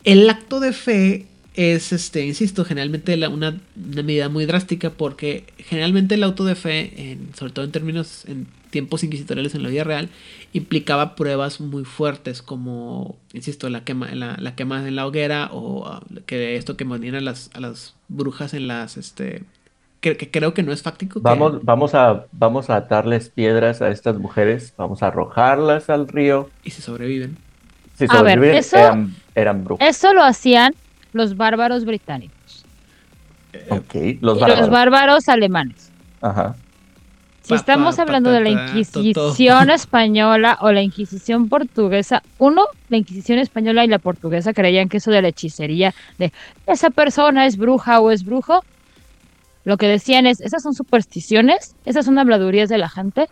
El acto de fe es, este, insisto, generalmente una, medida muy drástica porque generalmente el auto de fe, sobre todo en términos, en tiempos inquisitoriales en la vida real, implicaba pruebas muy fuertes como, insisto, la quema, la, la quema en la hoguera o uh, que esto que morían a las, a las brujas en las, este, que, creo que no es fáctico. Vamos, vamos, a, vamos a atarles piedras a estas mujeres, vamos a arrojarlas al río. Y si sobreviven. Si sobreviven, eso, eran, eran brujos. Eso lo hacían los bárbaros británicos. Ok, los bárbaros. los bárbaros alemanes. Ajá. Si estamos hablando de la Inquisición española o la Inquisición portuguesa, uno, la Inquisición española y la portuguesa creían que eso de la hechicería, de esa persona es bruja o es brujo, lo que decían es, esas son supersticiones, esas son habladurías de la gente.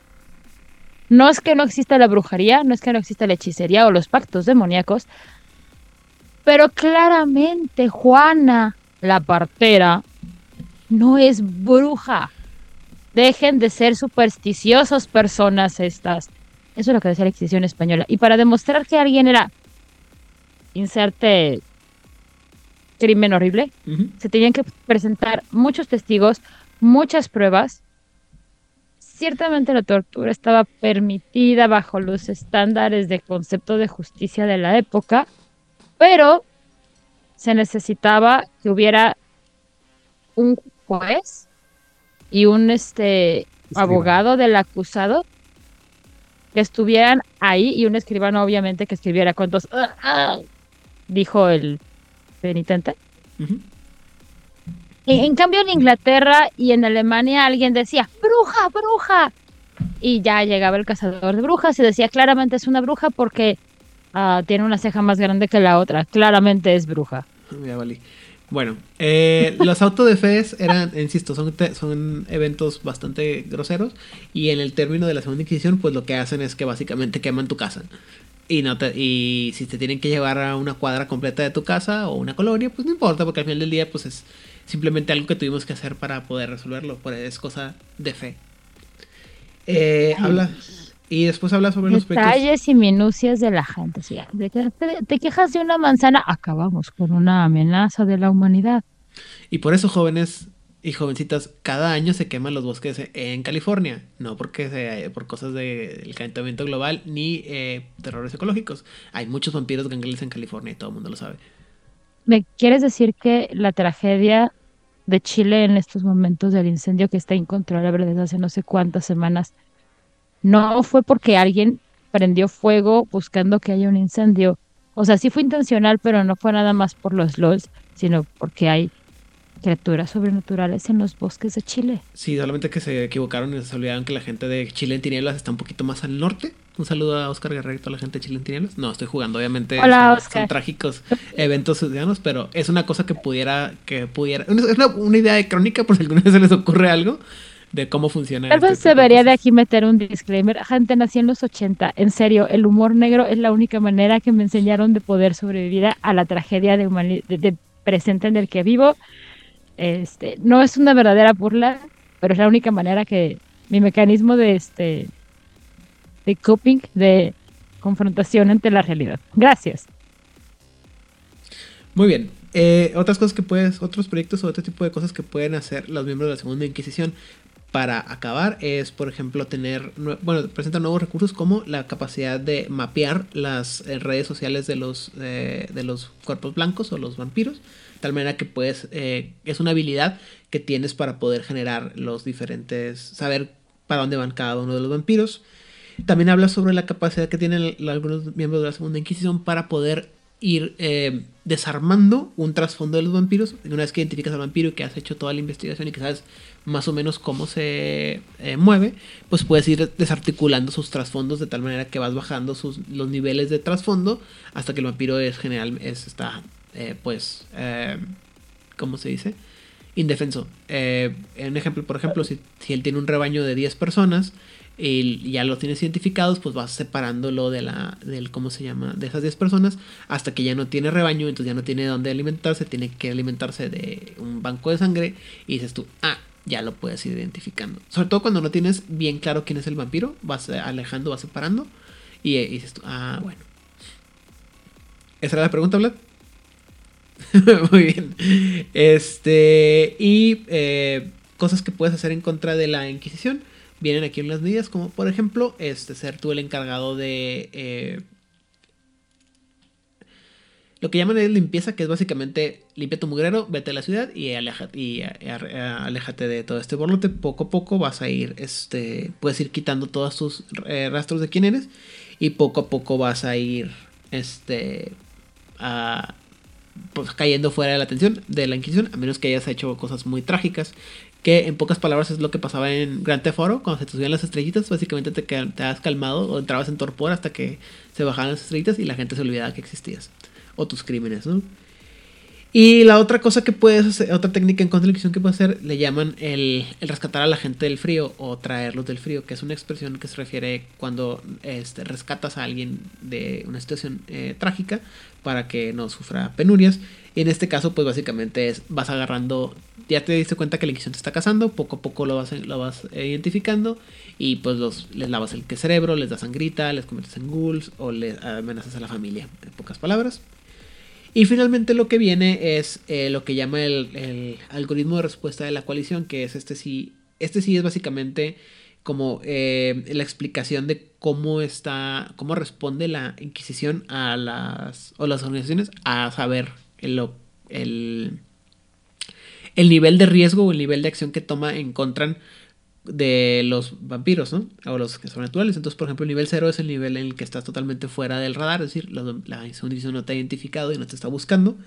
No es que no exista la brujería, no es que no exista la hechicería o los pactos demoníacos, pero claramente Juana, la partera, no es bruja. Dejen de ser supersticiosos personas estas. Eso es lo que decía la Inquisición española. Y para demostrar que alguien era, inserte crimen horrible. Se tenían que presentar muchos testigos, muchas pruebas. Ciertamente la tortura estaba permitida bajo los estándares de concepto de justicia de la época, pero se necesitaba que hubiera un juez y un este abogado del acusado que estuvieran ahí y un escribano obviamente que escribiera cuentos ah, ah", dijo el penitente. en, cambio en Inglaterra y en Alemania alguien decía, bruja, bruja. Y ya llegaba el cazador de brujas y decía, claramente es una bruja porque ah, tiene una ceja más grande que la otra. Claramente es bruja. Bueno, eh, los autodefes eran, insisto, son, son eventos bastante groseros y en el término de la Segunda Inquisición, pues lo que hacen es que básicamente queman tu casa. Y, no y si te tienen que llevar a una cuadra completa de tu casa o una colonia, pues no importa, porque al final del día pues es simplemente algo que tuvimos que hacer para poder resolverlo, pues es cosa de fe. Eh, habla y después habla sobre los detalles y minucias de la gente. de que te quejas de una manzana, acabamos con una amenaza de la humanidad. Y por eso, jóvenes, y jovencitas, cada año se queman los bosques en California, no porque sea por cosas del calentamiento global ni eh, terrores ecológicos. Hay muchos vampiros gangreles en California y todo el mundo lo sabe. ¿Me quieres decir que la tragedia de Chile en estos momentos del incendio que está incontrolable desde hace no sé cuántas semanas no fue porque alguien prendió fuego buscando que haya un incendio? O sea, sí fue intencional, pero no fue nada más por los LOLs, sino porque hay criaturas sobrenaturales en los bosques de Chile. Sí, solamente que se equivocaron y se olvidaron que la gente de Chile en tinieblas está un poquito más al norte Un saludo a Oscar Guerrero y toda la gente de Chile No, estoy jugando, obviamente. Hola, son, son trágicos eventos ciudadanos, pero es una cosa que pudiera, que pudiera. Es una, una idea de crónica por si alguna vez se les ocurre algo de cómo funciona. Tal este vez tipo de debería de aquí meter un disclaimer. Gente, nací en los 80. En serio, el humor negro es la única manera que me enseñaron de poder sobrevivir a- la tragedia de, de- de presente en el que vivo. Este, no es una verdadera burla, pero es la única manera que mi mecanismo de este de coping, de confrontación ante la realidad. Gracias. Muy bien. Eh, otras cosas que puedes, otros proyectos o otro tipo de cosas que pueden hacer los miembros de la Segunda Inquisición para acabar es, por ejemplo, tener, bueno, presenta nuevos recursos como la capacidad de mapear las eh, redes sociales de los, eh, de los cuerpos blancos o los vampiros, tal manera que puedes, eh, es una habilidad que tienes para poder generar los diferentes, saber para dónde van cada uno de los vampiros. También habla sobre la capacidad que tienen algunos miembros de la Segunda Inquisición para poder ir eh, desarmando un trasfondo de los vampiros. Una vez que identificas al vampiro y que has hecho toda la investigación y que sabes más o menos cómo se eh, mueve, pues puedes ir desarticulando sus trasfondos de tal manera que vas bajando sus, los niveles de trasfondo hasta que el vampiro es general, es, está, eh, pues, eh, ¿cómo se dice? Indefenso. Eh, un ejemplo, por ejemplo, si, si él tiene un rebaño de 10 personas y ya los tienes identificados, pues vas separándolo de la, del, ¿cómo se llama? De esas 10 personas hasta que ya no tiene rebaño, entonces ya no tiene dónde alimentarse, tiene que alimentarse de un banco de sangre y dices tú, ah, ya lo puedes ir identificando. Sobre todo cuando no tienes bien claro quién es el vampiro, vas eh, alejando, vas separando y, eh, y dices tú, ah, bueno. ¿Esa era la pregunta, Vlad? Muy bien. Este, y eh, cosas que puedes hacer en contra de la Inquisición vienen aquí en las medidas, como por ejemplo, este, ser tú el encargado de eh, lo que llaman es limpieza, que es básicamente limpia tu mugrero, vete a la ciudad y, aleja- y, eh, aléjate de todo este borlote. Poco a poco vas a ir, este, puedes ir quitando todos tus rastros de quién eres y poco a poco vas a ir, este, a, pues, cayendo fuera de la atención de la Inquisición, a menos que hayas hecho cosas muy trágicas. Que en pocas palabras es lo que pasaba en Grand Theft Auto, cuando se te subían las estrellitas, básicamente te, te has calmado o entrabas en torpor hasta que se bajaban las estrellitas y la gente se olvidaba que existías. O tus crímenes, ¿no? Y la otra cosa que puedes hacer, otra técnica en contra de la Inquisición que puedes hacer, le llaman el, el rescatar a la gente del frío o traerlos del frío, que es una expresión que se refiere cuando este, rescatas a alguien de una situación eh, trágica para que no sufra penurias. Y en este caso, pues básicamente es, vas agarrando, ya te diste cuenta que la Inquisición te está cazando, poco a poco lo vas, lo vas eh, identificando y pues los, les lavas el cerebro, les das sangrita, les conviertes en ghouls o les amenazas a la familia, en pocas palabras. Y finalmente lo que viene es eh, lo que llama el, el algoritmo de respuesta de la coalición, que es este sí, este sí es básicamente como eh, la explicación de cómo está, cómo responde la Inquisición a las, o las organizaciones a saber el, el, el nivel de riesgo o el nivel de acción que toma en contra de los vampiros, ¿no? O los que son naturales. Entonces, por ejemplo, el nivel 0 es el nivel en el que estás totalmente fuera del radar, es decir, la, la Inquisición no te ha identificado y no te está buscando.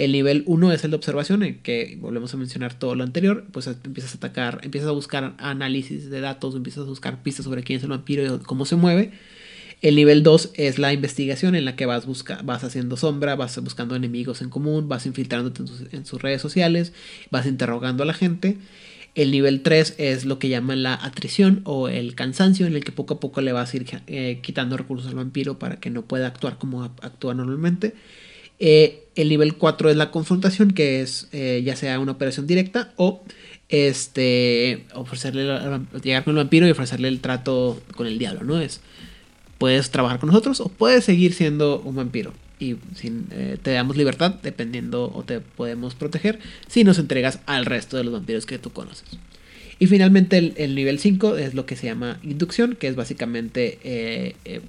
El nivel 1 es el de observación, en que volvemos a mencionar todo lo anterior, pues empiezas a atacar, empiezas a buscar análisis de datos, empiezas a buscar pistas sobre quién es el vampiro y cómo se mueve. El nivel 2 es la investigación en la que vas, busca, vas haciendo sombra, vas buscando enemigos en común, vas infiltrándote en sus, redes sociales, vas interrogando a la gente. El nivel 3 es lo que llaman la atrición o el cansancio, en el que poco a poco le vas a ir eh, quitando recursos al vampiro para que no pueda actuar como actúa normalmente. Eh, el nivel 4 es la confrontación, que es eh, ya sea una operación directa o este ofrecerle llegar con el vampiro y ofrecerle el trato con el diablo, ¿no? Es puedes trabajar con nosotros o puedes seguir siendo un vampiro y eh, te damos libertad dependiendo o te podemos proteger si nos entregas al resto de los vampiros que tú conoces. Y finalmente el, el nivel 5 es lo que se llama inducción, que es básicamente eh,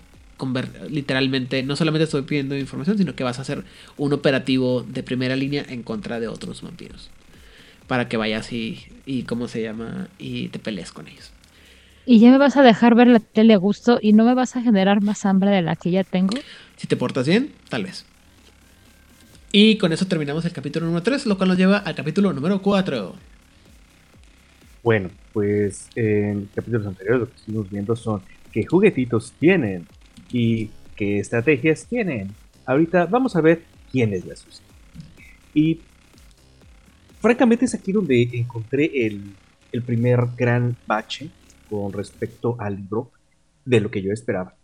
literalmente no solamente estoy pidiendo información, sino que vas a hacer un operativo de primera línea en contra de otros vampiros. Para que vayas y, y ¿cómo se llama? Y te pelees con ellos. ¿Y ya me vas a dejar ver la tele a gusto y no me vas a generar más hambre de la que ya tengo? Si te portas bien, tal vez. Y con eso terminamos el capítulo número 3, lo cual nos lleva al capítulo número 4. Bueno, pues en capítulos anteriores lo que estuvimos viendo son qué juguetitos tienen y qué estrategias tienen. Ahorita vamos a ver quiénes las usan. Y francamente es aquí donde encontré el, el primer gran bache con respecto al libro de lo que yo esperaba,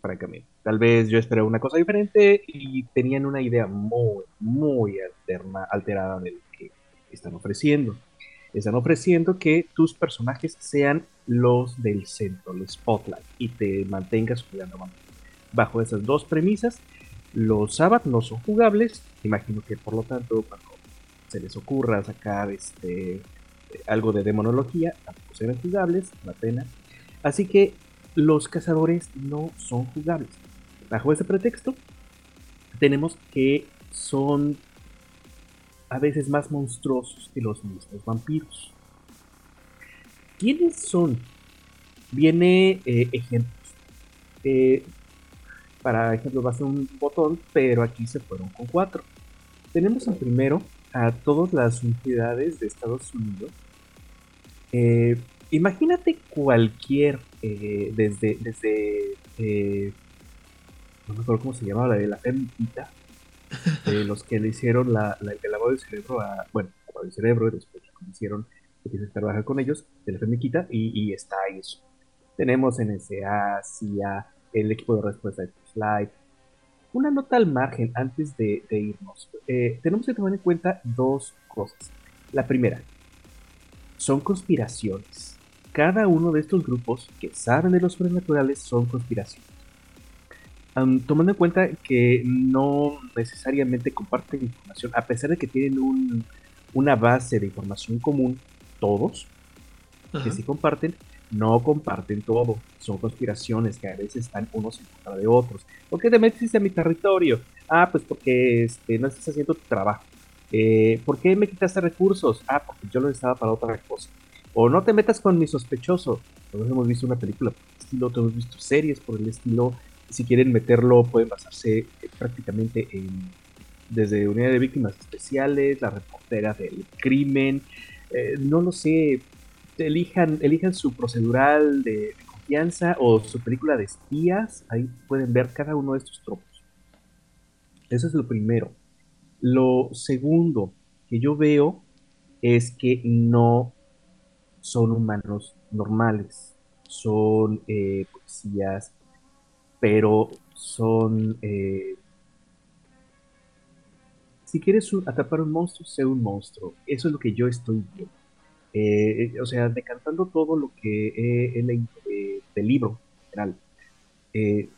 francamente. Tal vez yo esperaba una cosa diferente y tenían una idea muy, muy alterna, alterada de lo que están ofreciendo. Están ofreciendo que tus personajes sean los del centro, el spotlight, y te mantengas jugando bajo esas dos premisas. Los Sabbath no son jugables, imagino que por lo tanto cuando se les ocurra sacar este algo de demonología, tampoco serán jugables, una pena. Así que los cazadores no son jugables. Bajo ese pretexto, tenemos que son a veces más monstruosos que los mismos vampiros. ¿Quiénes son? Viene eh, ejemplos. Eh, para ejemplo, va a ser un botón, pero aquí se fueron con cuatro. Tenemos en primero a todas las unidades de Estados Unidos. Eh, imagínate cualquier, desde, desde no me acuerdo cómo se llamaba, la de la femita, de los que le hicieron la, el lavado del cerebro a, bueno, lavado del cerebro, y después le hicieron, empiezan a trabajar con ellos, de la femiquita, y, y está eso. Tenemos NSA, CIA, el equipo de respuesta de Slide. Una nota al margen antes de, irnos. Eh, tenemos que tomar en cuenta dos cosas. La primera, son conspiraciones. Cada uno de estos grupos que saben de los sobrenaturales son conspiraciones tomando en cuenta que no necesariamente comparten información, a pesar de que tienen una base de información común, todos, que sí comparten, no comparten todo. Son conspiraciones que a veces están unos en contra de otros. ¿Por qué te metes a mi territorio? Ah, pues porque este, no estás haciendo tu trabajo. Eh, ¿Por qué me quitaste recursos? Ah, porque yo lo necesitaba para otra cosa. O no te metas con mi sospechoso. Todos hemos visto una película por el estilo, todos hemos visto series por el estilo si quieren meterlo, pueden basarse eh, prácticamente en desde unidad de víctimas especiales, la reportera del crimen, eh, no lo sé, elijan, elijan su procedural de, confianza o su película de espías, ahí pueden ver cada uno de estos tropos. Eso es lo primero. Lo segundo que yo veo es que no son humanos normales, son eh, policías, pero son... Eh, si quieres atrapar un monstruo, sé un monstruo. Eso es lo que yo estoy viendo. Eh, o sea, decantando todo lo que he, leído del libro general. Eh,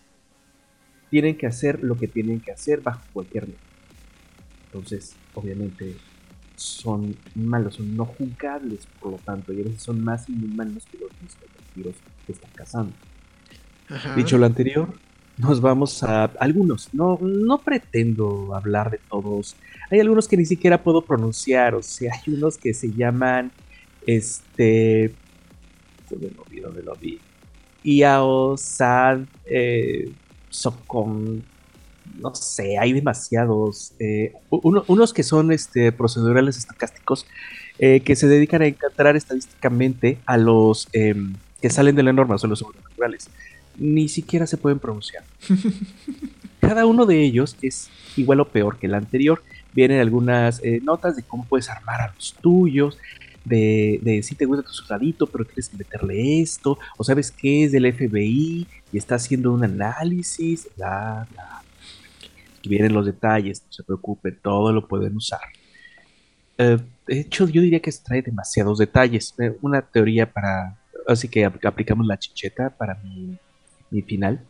tienen que hacer lo que tienen que hacer bajo cualquier ley. Entonces, obviamente, son malos, son no jugables, por lo tanto, y a veces son más inhumanos que los mismos que están cazando. Dicho lo anterior, nos vamos a algunos. No, no pretendo hablar de todos. Hay algunos que ni siquiera puedo pronunciar. O sea, hay unos que se llaman. Este. ¿Dónde lo vi? ¿Dónde lo vi? Iao, Sad, eh, Socon. No sé, hay demasiados. Eh, unos que son este, procedurales estocásticos eh, que se dedican a encontrar estadísticamente a los em, que salen de la norma, son los sobrenaturales ni siquiera se pueden pronunciar. Cada uno de ellos es igual o peor que el anterior. Vienen algunas eh, notas de cómo puedes armar a los tuyos, de, si te gusta tu soldadito, pero quieres meterle esto, o sabes que es del FBI y está haciendo un análisis, bla, bla. Vienen los detalles, no se preocupen, todo lo pueden usar. Eh, de hecho, yo diría que trae demasiados detalles. Eh, una teoría para. Así que aplicamos la chicheta para mi mi final,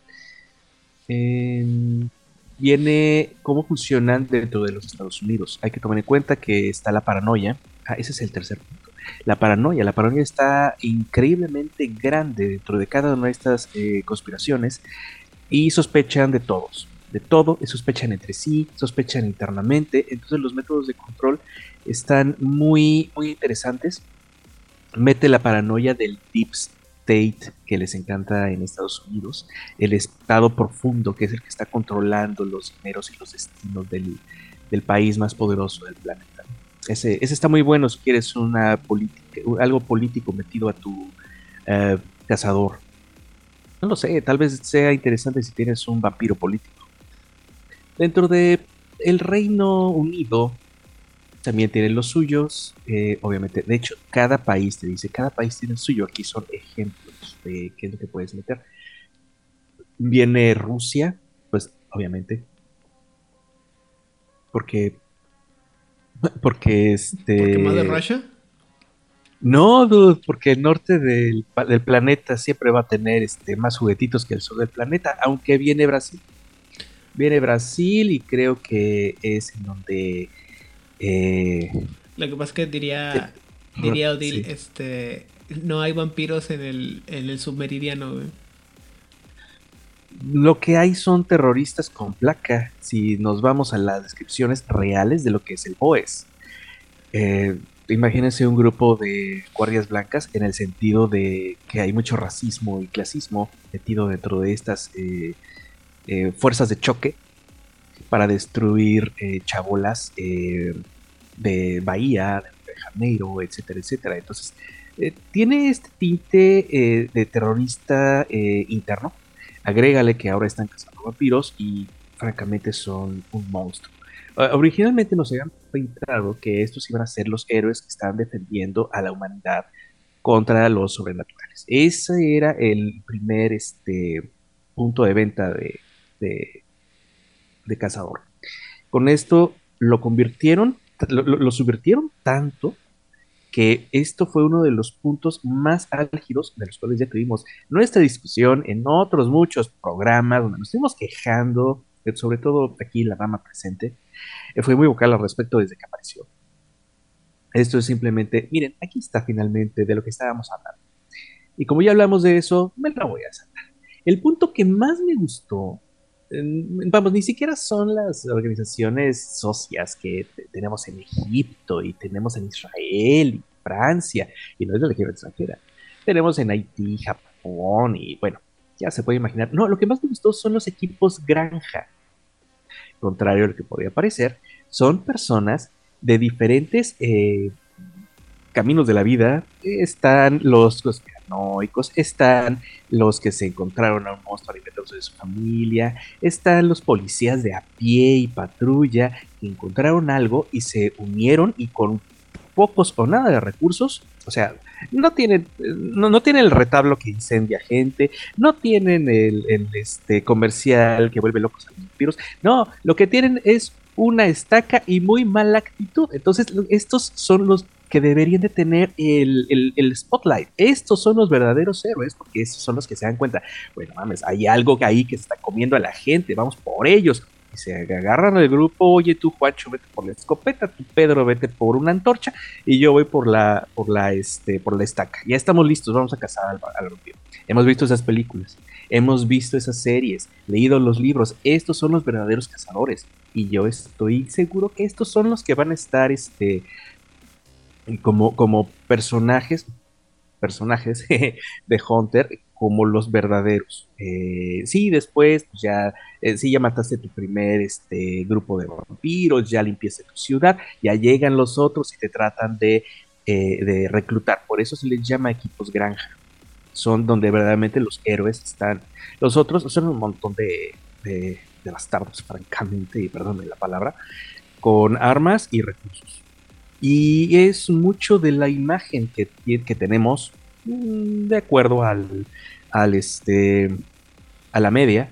viene cómo funcionan dentro de los Estados Unidos. Hay que tomar en cuenta que está la paranoia. Ah, ese es el tercer punto. La paranoia. La paranoia está increíblemente grande dentro de cada una de estas eh, conspiraciones y sospechan de todos. De todo, sospechan entre sí, sospechan internamente. Entonces los métodos de control están muy, muy interesantes. Mete la paranoia del Deep que les encanta en Estados Unidos, el Estado profundo que es el que está controlando los dineros y los destinos del, país más poderoso del planeta. Ese, está muy bueno si quieres una algo político metido a tu eh, cazador. no lo sé, tal vez sea interesante si tienes un vampiro político. Dentro de el Reino Unido también tienen los suyos, eh, obviamente. De hecho, cada país te dice, cada país tiene el suyo. Aquí son ejemplos de qué es lo que puedes meter. Viene Rusia, pues obviamente. Porque. Porque este. ¿Por qué más de Russia? No, dude, porque el norte del, del, planeta siempre va a tener este, más juguetitos que el sur del planeta, aunque viene Brasil. Viene Brasil y creo que es en donde... Eh, Lo que pasa es que diría, diría Odil, sí. este, no hay vampiros en el, en el submeridiano. Güey. Lo que hay son terroristas con placa, si nos vamos a las descripciones reales de lo que es el BOES. Eh, imagínense un grupo de guardias blancas en el sentido de que hay mucho racismo y clasismo metido dentro de estas eh, eh, fuerzas de choque para destruir eh, chabolas de Bahía, de Janeiro, etcétera, etcétera. Entonces, tiene este tinte de terrorista interno. Agrégale que ahora están cazando vampiros y francamente son un monstruo. Originalmente nos habían pintado que estos iban a ser los héroes que están defendiendo a la humanidad contra los sobrenaturales. Ese era el primer este, punto de venta de, de, cazador. Con esto lo convirtieron, lo, subvirtieron tanto que esto fue uno de los puntos más álgidos de los cuales ya tuvimos nuestra discusión en otros muchos programas donde nos estuvimos quejando, sobre todo aquí la rama presente, fue muy vocal al respecto desde que apareció. Esto es simplemente, miren, aquí está finalmente de lo que estábamos hablando. Y como ya hablamos de eso, me lo voy a saltar. El punto que más me gustó, vamos, ni siquiera son las organizaciones socias que tenemos en Egipto y tenemos en Israel Francia, y no es de la legión extranjera. Tenemos en Haití, Japón y bueno, ya se puede imaginar. No, lo que más me gustó son los equipos granja. Contrario a lo que podría parecer, son personas de diferentes eh, caminos de la vida. Están los conspiranoicos, están los que se encontraron a un monstruo alimentándose de su familia, están los policías de a pie y patrulla que encontraron algo y se unieron y con pocos o nada de recursos, o sea, no tienen, no, no tienen el retablo que incendia gente, no tienen el, este, comercial que vuelve locos a los vampiros, no, lo que tienen es una estaca y muy mala actitud. Entonces, estos son los que deberían de tener el, el, el, spotlight. Estos son los verdaderos héroes, porque estos son los que se dan cuenta, bueno, mames, hay algo ahí que se está comiendo a la gente, vamos por ellos. Se agarran al grupo, oye tú, Juancho, vete por la escopeta, tú, Pedro, vete por una antorcha, y yo voy por la, por la, este, por la estaca. Ya estamos listos, vamos a cazar al, al vampiro. Hemos visto esas películas, hemos visto esas series, leído los libros, estos son los verdaderos cazadores. Y yo estoy seguro que estos son los que van a estar, este, como, como personajes, personajes de Hunter como los verdaderos. Eh, sí, después, pues ya, eh, sí, ya mataste tu primer este, grupo de vampiros, ya limpiaste tu ciudad, ya llegan los otros y te tratan de, eh, de reclutar. Por eso se les llama equipos granja. Son donde verdaderamente los héroes están. Los otros son un montón de, de, de bastardos, francamente, y perdónme la palabra, con armas y recursos. Y es mucho de la imagen que, que tenemos de acuerdo al, al este, a la media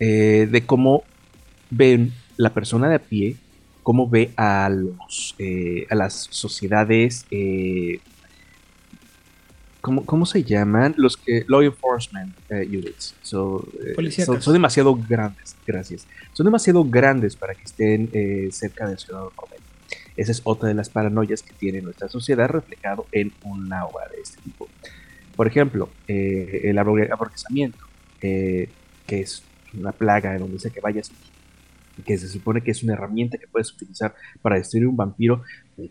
eh, de cómo ven la persona de a pie, cómo ve a, los, eh, a las sociedades, eh, ¿cómo, ¿cómo, se llaman? Los que, law enforcement units. So, son, son, demasiado grandes, gracias. Son demasiado grandes para que estén cerca del ciudadano promedio. Esa es otra de las paranoias que tiene nuestra sociedad reflejado en una obra de este tipo. Por ejemplo, eh, el aborrecimiento, eh, que es una plaga en donde sea que vayas, que se supone que es una herramienta que puedes utilizar para destruir un vampiro.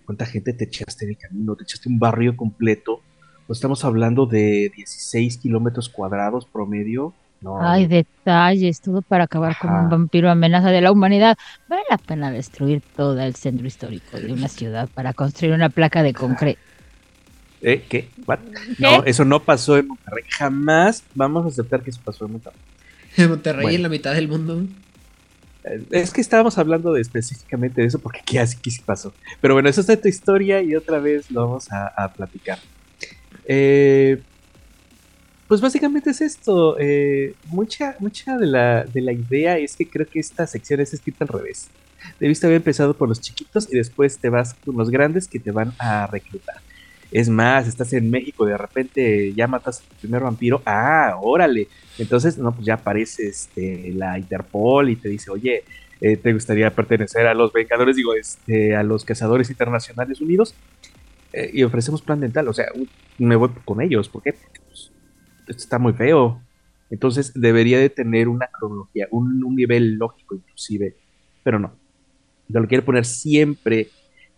¿Cuánta gente te echaste en el camino? ¿Te echaste un barrio completo? Pues estamos hablando de 16 kilómetros cuadrados promedio. No. Hay detalles, todo para acabar Ajá. con un vampiro amenaza de la humanidad. Vale la pena destruir todo el centro histórico de una ciudad para construir una placa de concreto. ¿Eh? ¿Qué? ¿What? No, eso no pasó en Monterrey. Jamás vamos a aceptar que eso pasó en Monterrey. En Monterrey, Bueno. en la mitad del mundo. Eh, Es que estábamos hablando de específicamente de eso porque aquí así que sí pasó. Pero bueno, eso es de tu historia y otra vez lo vamos a, a platicar. Eh, pues básicamente es esto. eh, mucha mucha de, la, de la idea es que creo que esta sección es escrita al revés. Debiste haber empezado por los chiquitos y después te vas con los grandes que te van a reclutar. Es más, estás en México y de repente ya matas al primer vampiro. Ah, órale. Entonces, no, pues ya aparece este, la Interpol y te dice, oye, eh, ¿te gustaría pertenecer a los Vengadores, digo, este, a los Cazadores Internacionales Unidos? Eh, y ofrecemos plan dental. O sea, me voy con ellos. ¿Por qué? Porque esto está muy feo. Entonces, debería de tener una cronología, un, nivel lógico inclusive, pero no. Te lo quiere poner siempre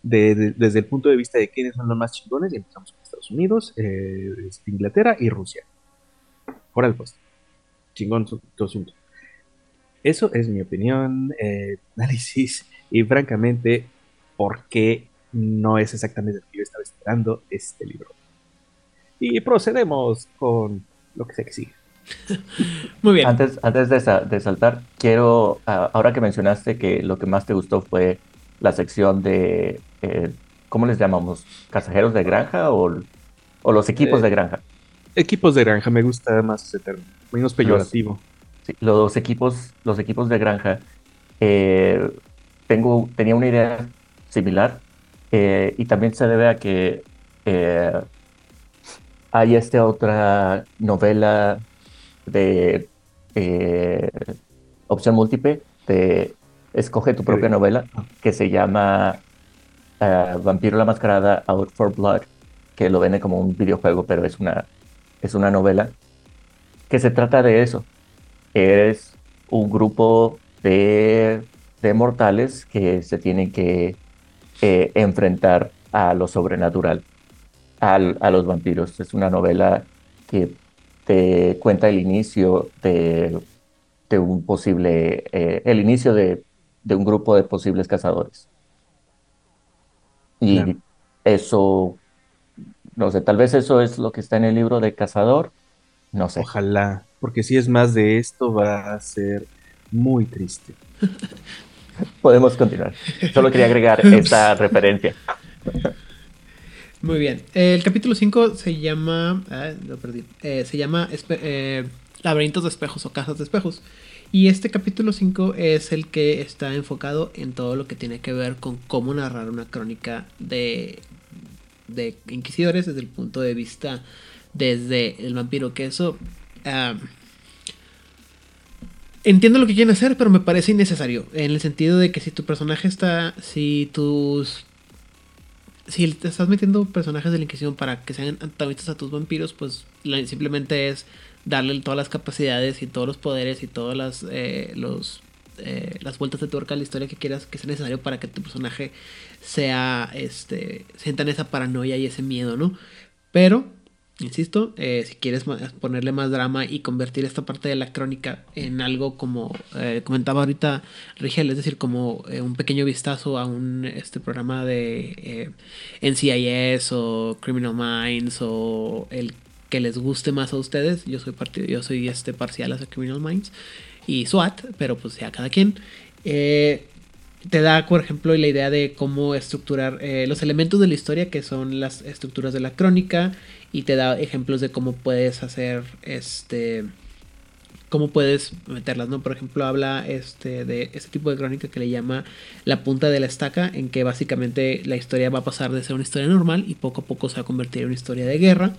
de- de- desde el punto de vista de quiénes son los más chingones y empezamos con Estados Unidos, eh, este, Inglaterra y Rusia. Órale pues, chingón su- tu asunto. Eso es mi opinión, eh, análisis y francamente, ¿por qué no es exactamente lo que yo estaba esperando este libro? Y procedemos con lo que sea que sigue. Muy bien. Antes, antes de, sa- de saltar, quiero, ah, ahora que mencionaste que lo que más te gustó fue la sección de, eh, ¿cómo les llamamos? ¿Casajeros de granja o, o los equipos Eh, de granja? Equipos de granja, me gusta más ese término, menos peyorativo. Sí, los equipos, los equipos de granja, eh, tengo, tenía una idea similar eh, y también se debe a que eh, hay esta otra novela de eh, opción múltiple de escoge tu propia novela que se llama eh, Vampiro la Mascarada Out for Blood, que lo vende como un videojuego, pero es una, es una novela que se trata de eso. Es un grupo de, de mortales que se tienen que eh, enfrentar a lo sobrenatural, al- a los vampiros. Es una novela que te cuenta el inicio de, de un posible, eh, el inicio de, de un grupo de posibles cazadores. Y eso, no sé, tal vez eso es lo que está en el libro de Cazador, no sé. Ojalá, porque si es más de esto va a ser muy triste. Podemos continuar. Solo quería agregar esta referencia. Muy bien. El capítulo 5 se llama. Ah, lo perdí. Eh, se llama eh, Laberintos de espejos o casas de espejos. Y este capítulo 5 es el que está enfocado en todo lo que tiene que ver con cómo narrar una crónica de, de inquisidores desde el punto de vista desde el vampiro. Que eso. ah, Entiendo lo que quieren hacer, pero me parece innecesario. En el sentido de que si tu personaje está. Si tus si te estás metiendo personajes de la Inquisición para que sean antagonistas a tus vampiros, pues simplemente es darle todas las capacidades y todos los poderes y todas las, eh, los, eh, las vueltas de tuerca a la historia que quieras que sea necesario para que tu personaje sea, este, sientan esa paranoia y ese miedo, ¿no? Pero, insisto, eh, si quieres ponerle más drama y convertir esta parte de la crónica en algo como eh, comentaba ahorita Rigel, es decir, como eh, un pequeño vistazo a un este programa de eh, NCIS o Criminal Minds o el que les guste más a ustedes. Yo soy partido, yo soy este parcial hacia Criminal Minds y SWAT, pero pues ya cada quien. Te da, por ejemplo, la idea de cómo estructurar eh, los elementos de la historia, que son las estructuras de la crónica, y te da ejemplos de cómo puedes hacer este cómo puedes meterlas, ¿no? Por ejemplo, habla este de este tipo de crónica que le llama la punta de la estaca, en que básicamente la historia va a pasar de ser una historia normal y poco a poco se va a convertir en una historia de guerra.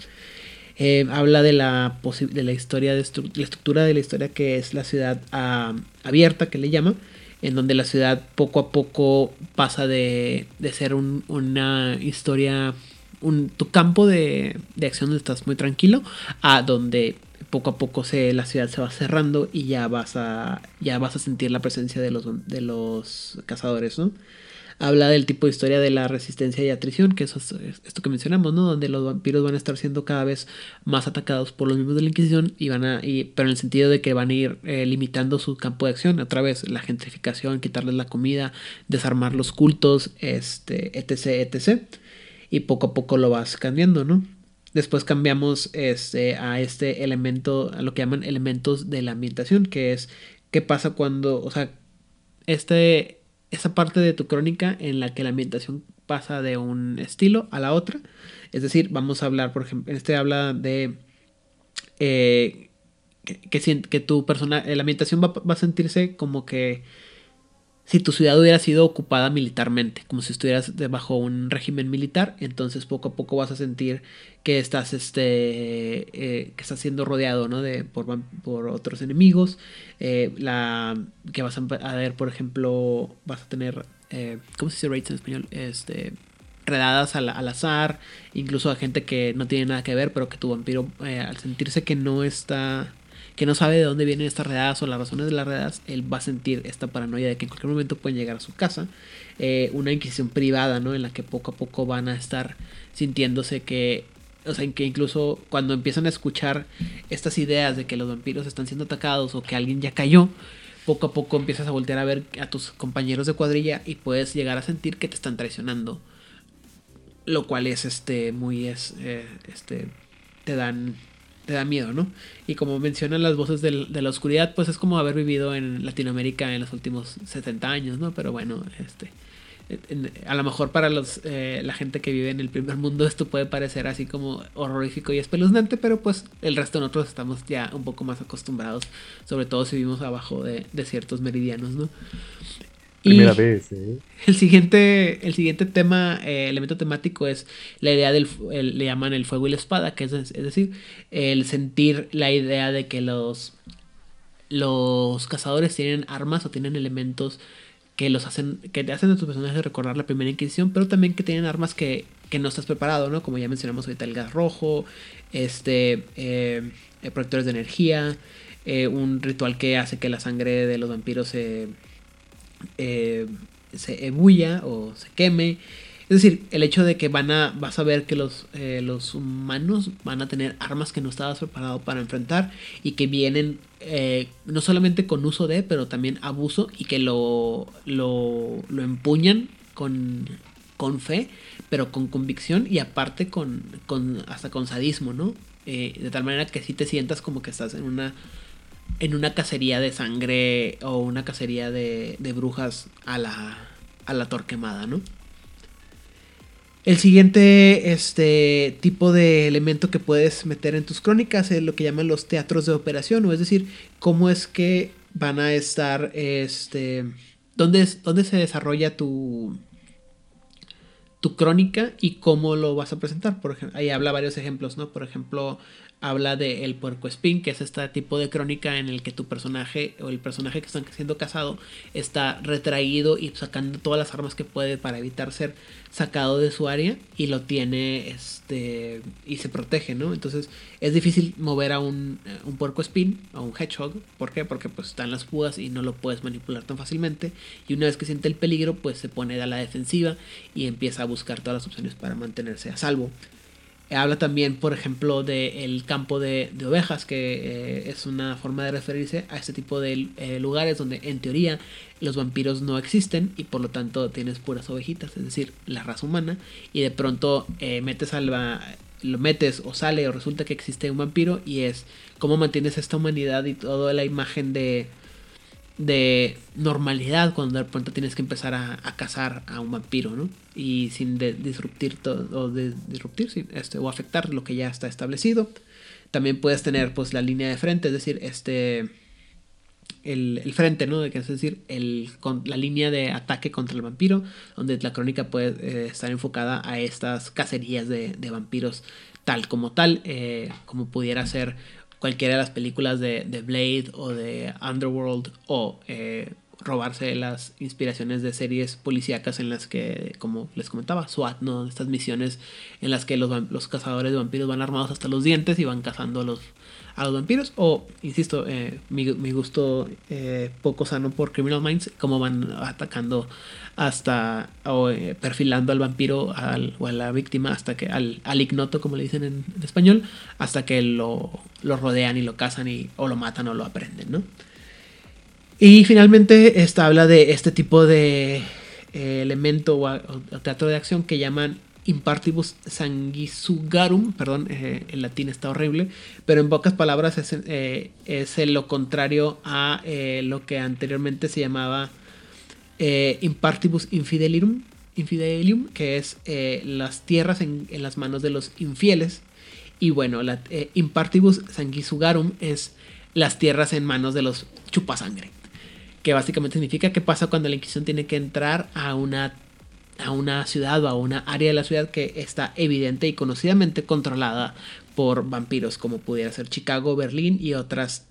Eh, habla de la, de la historia, de la estructura de la historia que es la ciudad ah, abierta, que le llama, en donde la ciudad poco a poco pasa de, de ser un- una historia, un, tu campo de, de acción donde estás muy tranquilo, a donde poco a poco se, la ciudad se va cerrando y ya vas a, ya vas a sentir la presencia de los, de los cazadores, ¿no? Habla del tipo de historia de la resistencia y atrición, que es es esto que mencionamos, ¿no? Donde los vampiros van a estar siendo cada vez más atacados por los mismos de la Inquisición y van a, pero en el sentido de que van a ir eh, limitando su campo de acción, otra vez la gentrificación, quitarles la comida, desarmar los cultos, este, etc, etc. y poco a poco lo vas cambiando, ¿no? Después cambiamos este, a este elemento, a lo que llaman elementos de la ambientación, que es qué pasa cuando, o sea, este, esa parte de tu crónica en la que la ambientación pasa de un estilo a la otra. Es decir, vamos a hablar, por ejemplo, este habla de eh, que, que, tu persona, la ambientación va, va a sentirse como que si tu ciudad hubiera sido ocupada militarmente, como si estuvieras debajo un régimen militar, entonces poco a poco vas a sentir que estás, este, eh, que estás siendo rodeado, ¿no? De, por, por otros enemigos, eh, la, que vas a, ver, por ejemplo, vas a tener, eh, ¿cómo se dice raids en español? Este, redadas al, al, azar, incluso a gente que no tiene nada que ver, pero que tu vampiro, al sentirse que no está que no sabe de dónde vienen estas redadas o las razones de las redadas, él va a sentir esta paranoia de que en cualquier momento pueden llegar a su casa. Eh, una inquisición privada, ¿no? En la que poco a poco van a estar sintiéndose que o sea, en que incluso cuando empiezan a escuchar estas ideas de que los vampiros están siendo atacados o que alguien ya cayó, poco a poco empiezas a voltear a ver a tus compañeros de cuadrilla y puedes llegar a sentir que te están traicionando. Lo cual es este muy es eh, este te dan te da miedo, ¿no? Y como mencionan las voces de la oscuridad, pues es como haber vivido en Latinoamérica en los últimos 70 años, ¿no? Pero bueno, este a lo mejor para los eh, la gente que vive en el primer mundo esto puede parecer así como horrorífico y espeluznante, pero pues el resto de nosotros estamos ya un poco más acostumbrados, sobre todo si vivimos abajo de, de ciertos meridianos, ¿no? Primera vez, ¿eh? El siguiente, el siguiente tema, eh, elemento temático es la idea del, le llaman el fuego y la espada, que es, es, decir, el sentir la idea de que los, los cazadores tienen armas o tienen elementos que los hacen, que te hacen a tus personajes recordar la primera Inquisición, pero también que tienen armas que, que no estás preparado, ¿no? Como ya mencionamos ahorita el gas rojo, este, eh, proyectores de energía, eh, un ritual que hace que la sangre de los vampiros se eh, se ebulla o se queme. Es decir, el hecho de que van a, vas a ver que los, eh, los humanos van a tener armas que no estabas preparado para enfrentar y que vienen eh, no solamente con uso de, pero también abuso y que lo, lo, lo empuñan con, con fe, pero con convicción y aparte con, con hasta con sadismo, ¿no? de tal manera que si te sientas como que estás en una en una cacería de sangre o una cacería de, de brujas a la, a la torquemada, ¿no? El siguiente este, tipo de elemento que puedes meter en tus crónicas es lo que llaman los teatros de operación, o es decir, cómo es que van a estar, este, dónde, dónde se desarrolla tu, tu crónica y cómo lo vas a presentar. Por ejemplo, ahí habla varios ejemplos, ¿no? Por ejemplo, habla de El Puerco Espín, que es este tipo de crónica en el que tu personaje o el personaje que está siendo casado está retraído y sacando todas las armas que puede para evitar ser sacado de su área y lo tiene este y se protege, ¿no? Entonces es difícil mover a un, un puerco espín, a un hedgehog, ¿por qué? Porque pues están las púas y no lo puedes manipular tan fácilmente y una vez que siente el peligro pues se pone a la defensiva y empieza a buscar todas las opciones para mantenerse a salvo. Habla también, por ejemplo, del campo de, ovejas, que eh, es una forma de referirse a este tipo de eh, lugares donde en teoría los vampiros no existen y por lo tanto tienes puras ovejitas, es decir, la raza humana, y de pronto eh, metes al lo metes o sale o resulta que existe un vampiro y es cómo mantienes esta humanidad y toda la imagen de, de normalidad cuando de pronto tienes que empezar a, cazar a un vampiro, ¿no? Y sin disruptir todo, o de, disruptir, este, o afectar lo que ya está establecido. También puedes tener pues la línea de frente, es decir, este el, el frente, ¿no? Es decir, el, con, la línea de ataque contra el vampiro, donde la crónica puede eh, estar enfocada a estas cacerías de, de vampiros tal como tal, eh, como pudiera ser cualquiera de las películas de, de Blade o de Underworld o eh, robarse las inspiraciones de series policíacas en las que, como les comentaba, SWAT, ¿no? Estas misiones en las que los, los cazadores de vampiros van armados hasta los dientes y van cazando a los, a los vampiros. O, insisto, eh, mi, mi, gusto eh, poco sano por Criminal Minds, cómo van atacando hasta o eh, perfilando al vampiro o a la víctima hasta que al, al ignoto como le dicen en, español hasta que lo, lo, rodean y lo cazan y o lo matan o lo aprenden no y finalmente esta habla de este tipo de elemento o, teatro de acción que llaman Impartibus sanguisugarum, perdón, eh, el latín está horrible, pero en pocas palabras es, eh, lo contrario a eh, lo que anteriormente se llamaba Impartibus infidelium, infidelium, que es las tierras en, las manos de los infieles. Y bueno, Impartibus sanguisugarum es las tierras en manos de los chupasangre, que básicamente significa qué pasa cuando la Inquisición tiene que entrar a una a una ciudad o a una área de la ciudad que está evidente y conocidamente controlada por vampiros, como pudiera ser Chicago, Berlín y otras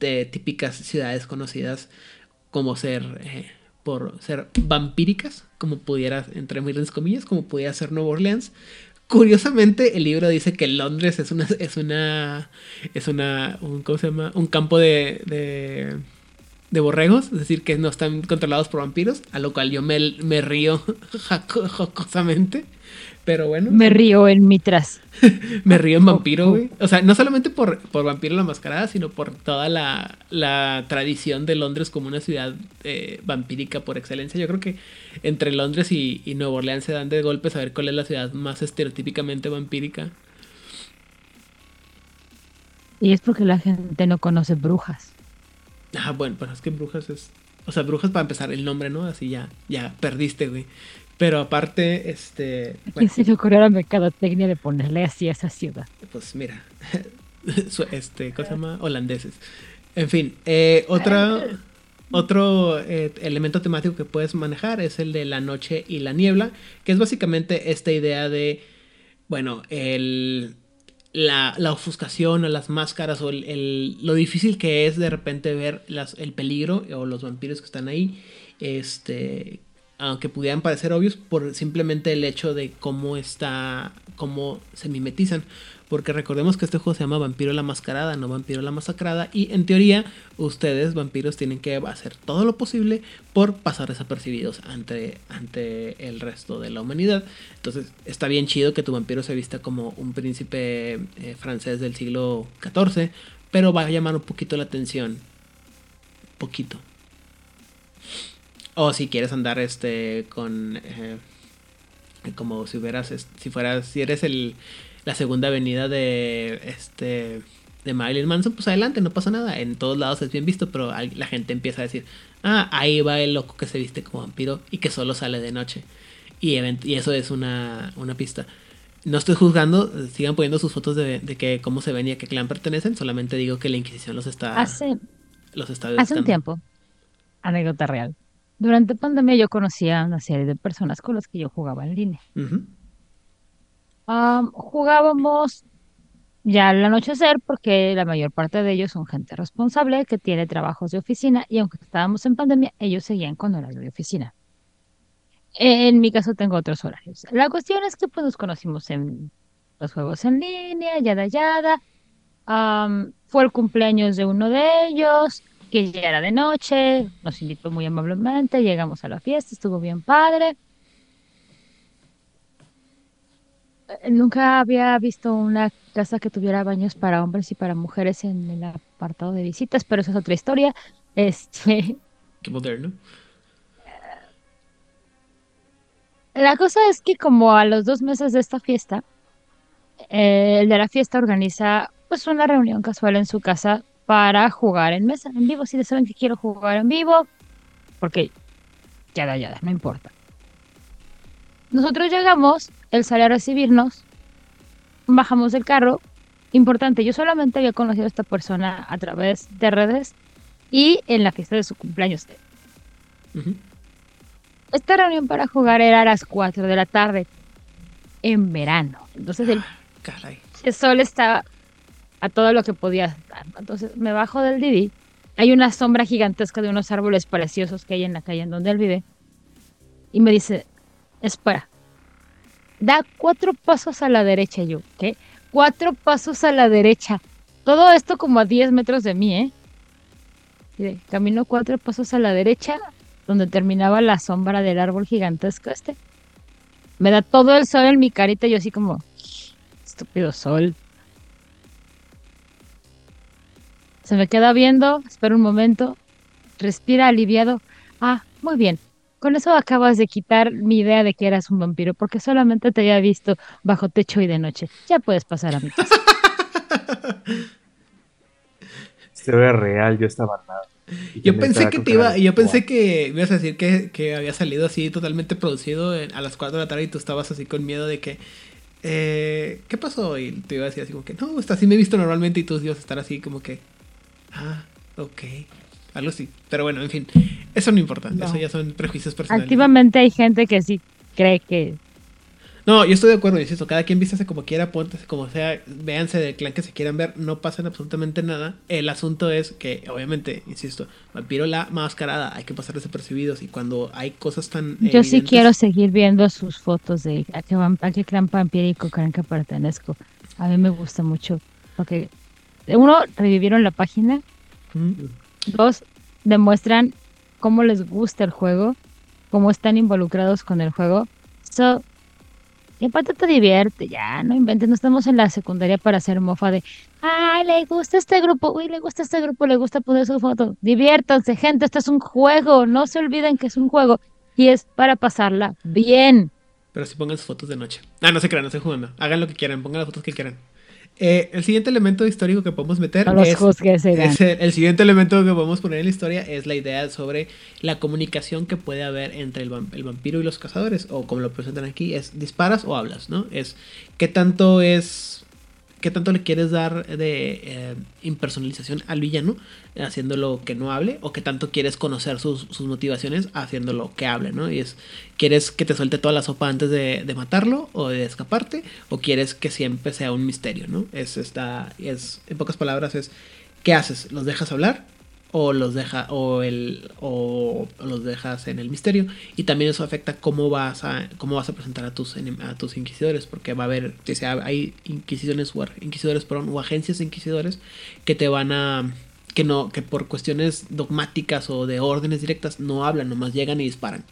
eh, típicas ciudades conocidas como ser eh, por ser vampíricas, como pudiera, entre miles comillas, como pudiera ser Nueva Orleans. Curiosamente, el libro dice que Londres es una, es una, es una, un, ¿cómo se llama? Un campo de de borregos, es decir, que no están controlados por vampiros, a lo cual yo me, me río jocosamente. Pero bueno. Me río en mitras. me río en vampiro, güey. O sea, no solamente por, por Vampiro la Mascarada, sino por toda la, la tradición de Londres como una ciudad eh, vampírica por excelencia. Yo creo que entre Londres y, y Nueva Orleans se dan de golpes a ver cuál es la ciudad más estereotípicamente vampírica. Y es porque la gente no conoce brujas. Ah, bueno, pero es que Brujas es. O sea, Brujas para empezar el nombre, ¿no? Así ya, ya perdiste, güey. Pero aparte, este. Bueno, se le ocurrió la mercadotecnia de ponerle así a esa ciudad? Pues mira. este, ¿cómo se llama? Holandeses. En fin, eh, otra. Otro eh, elemento temático que puedes manejar es el de la noche y la niebla, que es básicamente esta idea de, bueno, el, la, ofuscación o las máscaras o el, lo difícil que es de repente ver las, el peligro o los vampiros que están ahí, este, aunque pudieran parecer obvios por simplemente el hecho de cómo está, cómo se mimetizan. Porque recordemos que este juego se llama Vampiro la Mascarada, no Vampiro la Masacrada. Y en teoría, ustedes, vampiros, tienen que hacer todo lo posible por pasar desapercibidos ante, ante el resto de la humanidad. Entonces, está bien chido que tu vampiro se vista como un príncipe eh, francés del siglo XIV, pero va a llamar un poquito la atención. Poquito. O si quieres andar este con. Eh, como si hubieras. Si fueras. Si eres el la segunda avenida de este de Marilyn Manson, pues adelante, no pasa nada. En todos lados es bien visto, pero la gente empieza a decir, ah, ahí va el loco que se viste como vampiro y que solo sale de noche. Y, y eso es una, una pista. No estoy juzgando, sigan poniendo sus fotos de, de, que cómo se ven y a qué clan pertenecen, solamente digo que la Inquisición los está... Hace, los está hace un tiempo, anécdota real. Durante pandemia yo conocía a una serie de personas con las que yo jugaba en línea jugábamos ya al anochecer porque la mayor parte de ellos son gente responsable que tiene trabajos de oficina y aunque estábamos en pandemia, ellos seguían con horario de oficina. En mi caso tengo otros horarios. La cuestión es que pues nos conocimos en los juegos en línea, yada yada. fue el cumpleaños de uno de ellos, que ya era de noche, nos invitó muy amablemente, llegamos a la fiesta, estuvo bien padre. Eh, nunca había visto una casa que tuviera baños para hombres y para mujeres en el apartado de visitas, pero esa es otra historia. Este. Qué moderno. La cosa es que como a los dos meses de esta fiesta, eh, el de la fiesta organiza pues una reunión casual en su casa para jugar en mesa, en vivo. Si saben que quiero jugar en vivo, porque ya da, ya da, no importa. Nosotros llegamos, él sale a recibirnos, bajamos del carro. Importante, yo solamente había conocido a esta persona a través de redes y en la fiesta de su cumpleaños. Esta reunión para jugar era a las 4 de la tarde, en verano. Entonces el, ah, el sol estaba a todo lo que podía Entonces me bajo del Didi. Hay una sombra gigantesca de unos árboles preciosos que hay en la calle en donde él vive. Y me dice, espera, da cuatro pasos a la derecha, yo, ¿qué? Cuatro pasos a la derecha. Todo esto como a 10 metros de mí, ¿eh? Camino cuatro pasos a la derecha, donde terminaba la sombra del árbol gigantesco este. Me da todo el sol en mi carita, yo así como, estúpido sol. Se me queda viendo, espera un momento, respira aliviado. Ah, muy bien, con eso acabas de quitar mi idea de que eras un vampiro, porque solamente te había visto bajo techo y de noche. Ya puedes pasar a mi casa. Se ve real, yo estaba al lado. Y Yo pensé que te iba, yo pensé que ibas a decir que, que había salido así totalmente producido en- a las 4 de la tarde y tú estabas así con miedo de que eh, ¿qué pasó? Y te iba a decir así como que no, pues así me he visto normalmente y tú ibas a estar así como que ah, ok, algo así. Pero bueno, en fin, eso no importa, No. eso ya son prejuicios personales. Activamente hay gente que sí cree que No, yo estoy de acuerdo, insisto, cada quien vístase como quiera, póntese como sea, véanse del clan que se quieran ver, no pasan absolutamente nada. El asunto es que, obviamente, insisto, vampiro la mascarada, hay que pasar desapercibidos y cuando hay cosas tan... yo sí quiero seguir viendo sus fotos de a qué, a qué clan vampírico creen que pertenezco. A mí me gusta mucho. Porque, uno, revivieron la página. Ujú. Dos, demuestran cómo les gusta el juego, cómo están involucrados con el juego. So, y aparte te divierte, ya, no inventes, no estamos en la secundaria para hacer mofa de, ay, le gusta este grupo, uy, le gusta este grupo, le gusta poner su foto. Diviértanse, gente, esto es un juego, no se olviden que es un juego y es para pasarla bien. Pero si pongan sus fotos de noche. Ah, no se crean, no estoy jugando. Hagan lo que quieran, pongan las fotos que quieran. Eh, el siguiente elemento histórico que podemos meter No es... juzgues. Es el, el siguiente elemento que podemos poner en la historia es la idea sobre la comunicación que puede haber entre el, el vampiro y los cazadores, o como lo presentan aquí, es disparas o hablas, ¿no? Es qué tanto es, qué tanto le quieres dar de eh, impersonalización al villano, eh, haciéndolo que no hable, o qué tanto quieres conocer sus, sus motivaciones haciéndolo que hable, ¿no? Y es, ¿quieres que te suelte toda la sopa antes de, de matarlo o de escaparte? ¿O quieres que siempre sea un misterio, ¿no? Es esta, es, en pocas palabras, es, ¿qué haces? ¿Los dejas hablar? O los deja, o el, o los dejas en el misterio. Y también eso afecta cómo vas a, cómo vas a presentar a tus, a tus inquisidores. Porque va a haber, o sea, hay inquisiciones inquisidores, perdón, o agencias inquisidores que te van a, que no, que por cuestiones dogmáticas o de órdenes directas no hablan, nomás llegan y disparan.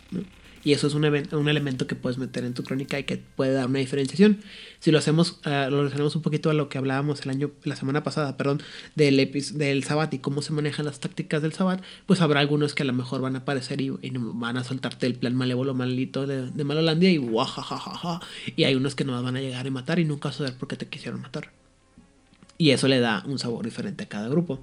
Y eso es un, un elemento que puedes meter en tu crónica y que puede dar una diferenciación. Si lo hacemos, ah, lo relacionamos un poquito a lo que hablábamos el año, la semana pasada, perdón, del, del Sabbat y cómo se manejan las tácticas del Sabbat, pues habrá algunos que a lo mejor van a aparecer y, van a soltarte el plan malévolo malito de, de Malolandia y guajajajaja. Y hay unos que no van a llegar a matar y nunca saber por qué te quisieron matar. Y eso le da un sabor diferente a cada grupo.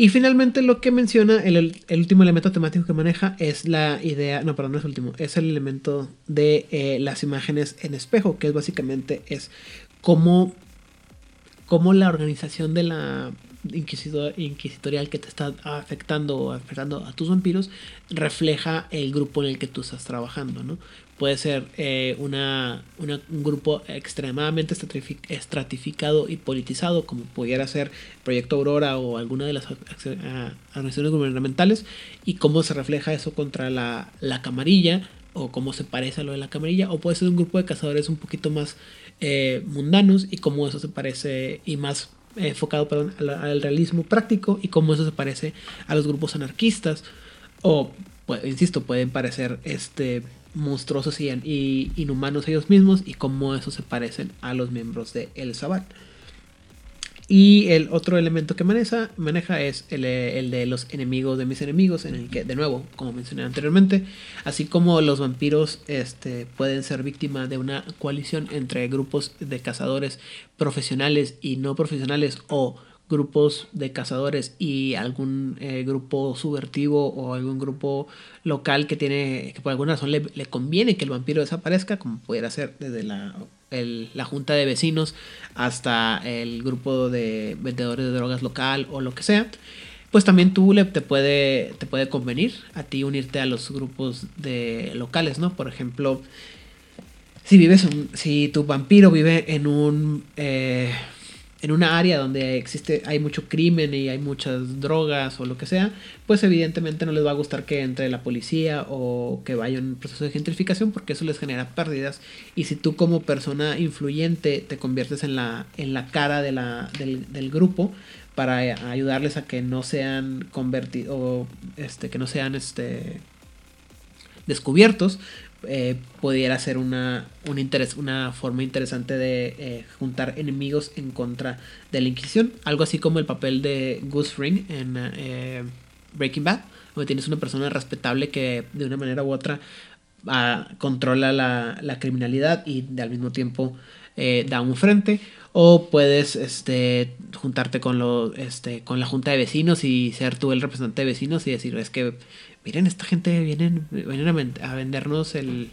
Y finalmente lo que menciona, el, último elemento temático que maneja es la idea, no, perdón, no es el último, es el elemento de eh, las imágenes en espejo, que es básicamente es cómo, cómo la organización de la inquisidor- inquisitorial que te está afectando o afectando a tus vampiros refleja el grupo en el que tú estás trabajando, ¿no? Puede ser eh, una, una- un grupo extremadamente estratifi- estratificado y politizado, como pudiera ser Proyecto Aurora o alguna de las ac- organizaciones gubernamentales, y cómo se refleja eso contra la, la camarilla, o cómo se parece a lo de la camarilla, o puede ser un grupo de cazadores un poquito más eh, mundanos, y cómo eso se parece, y más enfocado al realismo práctico, y cómo eso se parece a los grupos anarquistas, o, pues, insisto, pueden parecer este monstruosos y, inhumanos ellos mismos y cómo eso se parecen a los miembros de El Sabbat. Y el otro elemento que maneja, maneja es el, eh, el de los enemigos de mis enemigos, en el que, de nuevo, como mencioné anteriormente, así como los vampiros este, pueden ser víctimas de una coalición entre grupos de cazadores profesionales y no profesionales o grupos de cazadores y algún eh, grupo subvertivo o algún grupo local que tiene que por alguna razón le, conviene que el vampiro desaparezca como pudiera ser desde la, la junta de vecinos hasta el grupo de vendedores de drogas local o lo que sea pues también tú le, te puede te puede convenir a ti unirte a los grupos de locales no por ejemplo si vives un- si tu vampiro vive en un eh, en una área donde existe hay mucho crimen y hay muchas drogas o lo que sea, pues evidentemente no les va a gustar que entre la policía o que vaya un proceso de gentrificación porque eso les genera pérdidas. Y si tú como persona influyente te conviertes en la en la cara de la, del, grupo para ayudarles a que no sean convertidos este que no sean este descubiertos eh, pudiera ser una, una forma interesante de eh, juntar enemigos en contra de la Inquisición. Algo así como el papel de Gus Fring en eh, Breaking Bad, donde tienes una persona respetable que de una manera u otra ah, controla la, la criminalidad y al mismo tiempo eh, da un frente. O puedes este, juntarte con, lo, este, con la junta de vecinos y ser tú el representante de vecinos y decir, es que, miren, esta gente vienen, a vendernos el,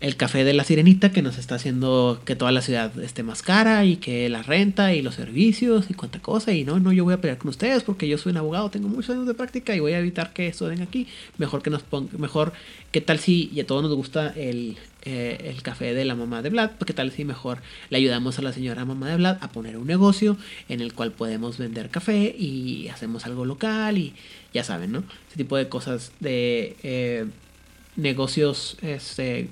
el café de la sirenita que nos está haciendo que toda la ciudad esté más cara y que la renta y los servicios y cuánta cosa y no, no, yo voy a pelear con ustedes porque yo soy un abogado, tengo muchos años de práctica y voy a evitar que esto den aquí. Mejor que nos ponga, mejor, ¿qué tal si y a todos nos gusta el, eh, el café de la mamá de Vlad? ¿Qué tal si mejor le ayudamos a la señora mamá de Vlad a poner un negocio en el cual podemos vender café y hacemos algo local y ya saben, ¿no? Ese tipo de cosas de... eh, negocios este,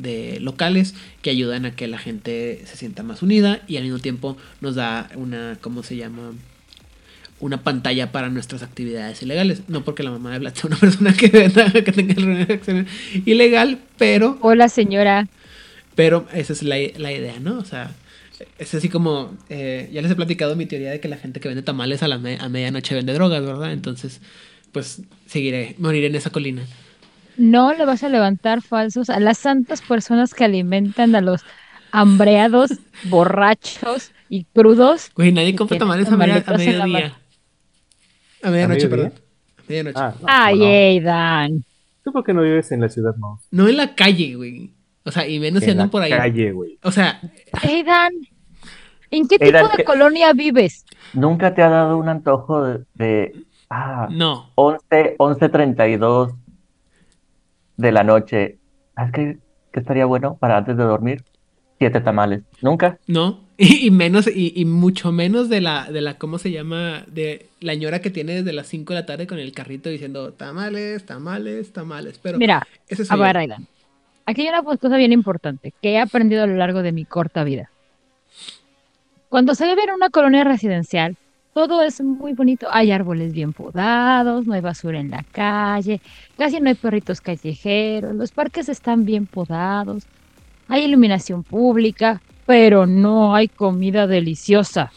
de locales que ayudan a que la gente se sienta más unida y al mismo tiempo nos da una, ¿cómo se llama? Una pantalla para nuestras actividades ilegales. No porque la mamá de Vlad sea una persona que, que tenga relación ilegal, pero, Hola, señora. pero esa es la, la idea, ¿no? O sea, es así como, eh, ya les he platicado mi teoría de que la gente que vende tamales a, la me- a medianoche vende drogas, ¿verdad? Entonces, pues seguiré, moriré en esa colina. No le vas a levantar falsos a las santas personas que alimentan a los hambreados, borrachos y crudos. Güey, nadie compra tamales a, media- a tamaletas en la mediodía. A medianoche, perdón. A medianoche. Ah, no, Ay, no. Aidan. ¿Tú por qué no vives en la ciudad, Mouse? No en la calle, güey. O sea, y menos si en la andan por ahí. calle, güey. O sea, Aidan. ¿En qué tipo de ¿qué- colonia vives? ¿Nunca te ha dado un antojo de, de ah, no. 11, 11.32 de la noche? ¿Sabes qué, qué estaría bueno para antes de dormir? Siete tamales. ¿Nunca? No. Y, y menos, y, y mucho menos de la, de la, ¿cómo se llama? De la ñora que tiene desde las 5 de la tarde con el carrito diciendo tamales, tamales, tamales. Pero Mira, ese a ver, Aidan. Aquí hay una pues, cosa bien importante que he aprendido a lo largo de mi corta vida. Cuando se vive en una colonia residencial, todo es muy bonito. Hay árboles bien podados, no hay basura en la calle, casi no hay perritos callejeros, los parques están bien podados, hay iluminación pública, pero no hay comida deliciosa.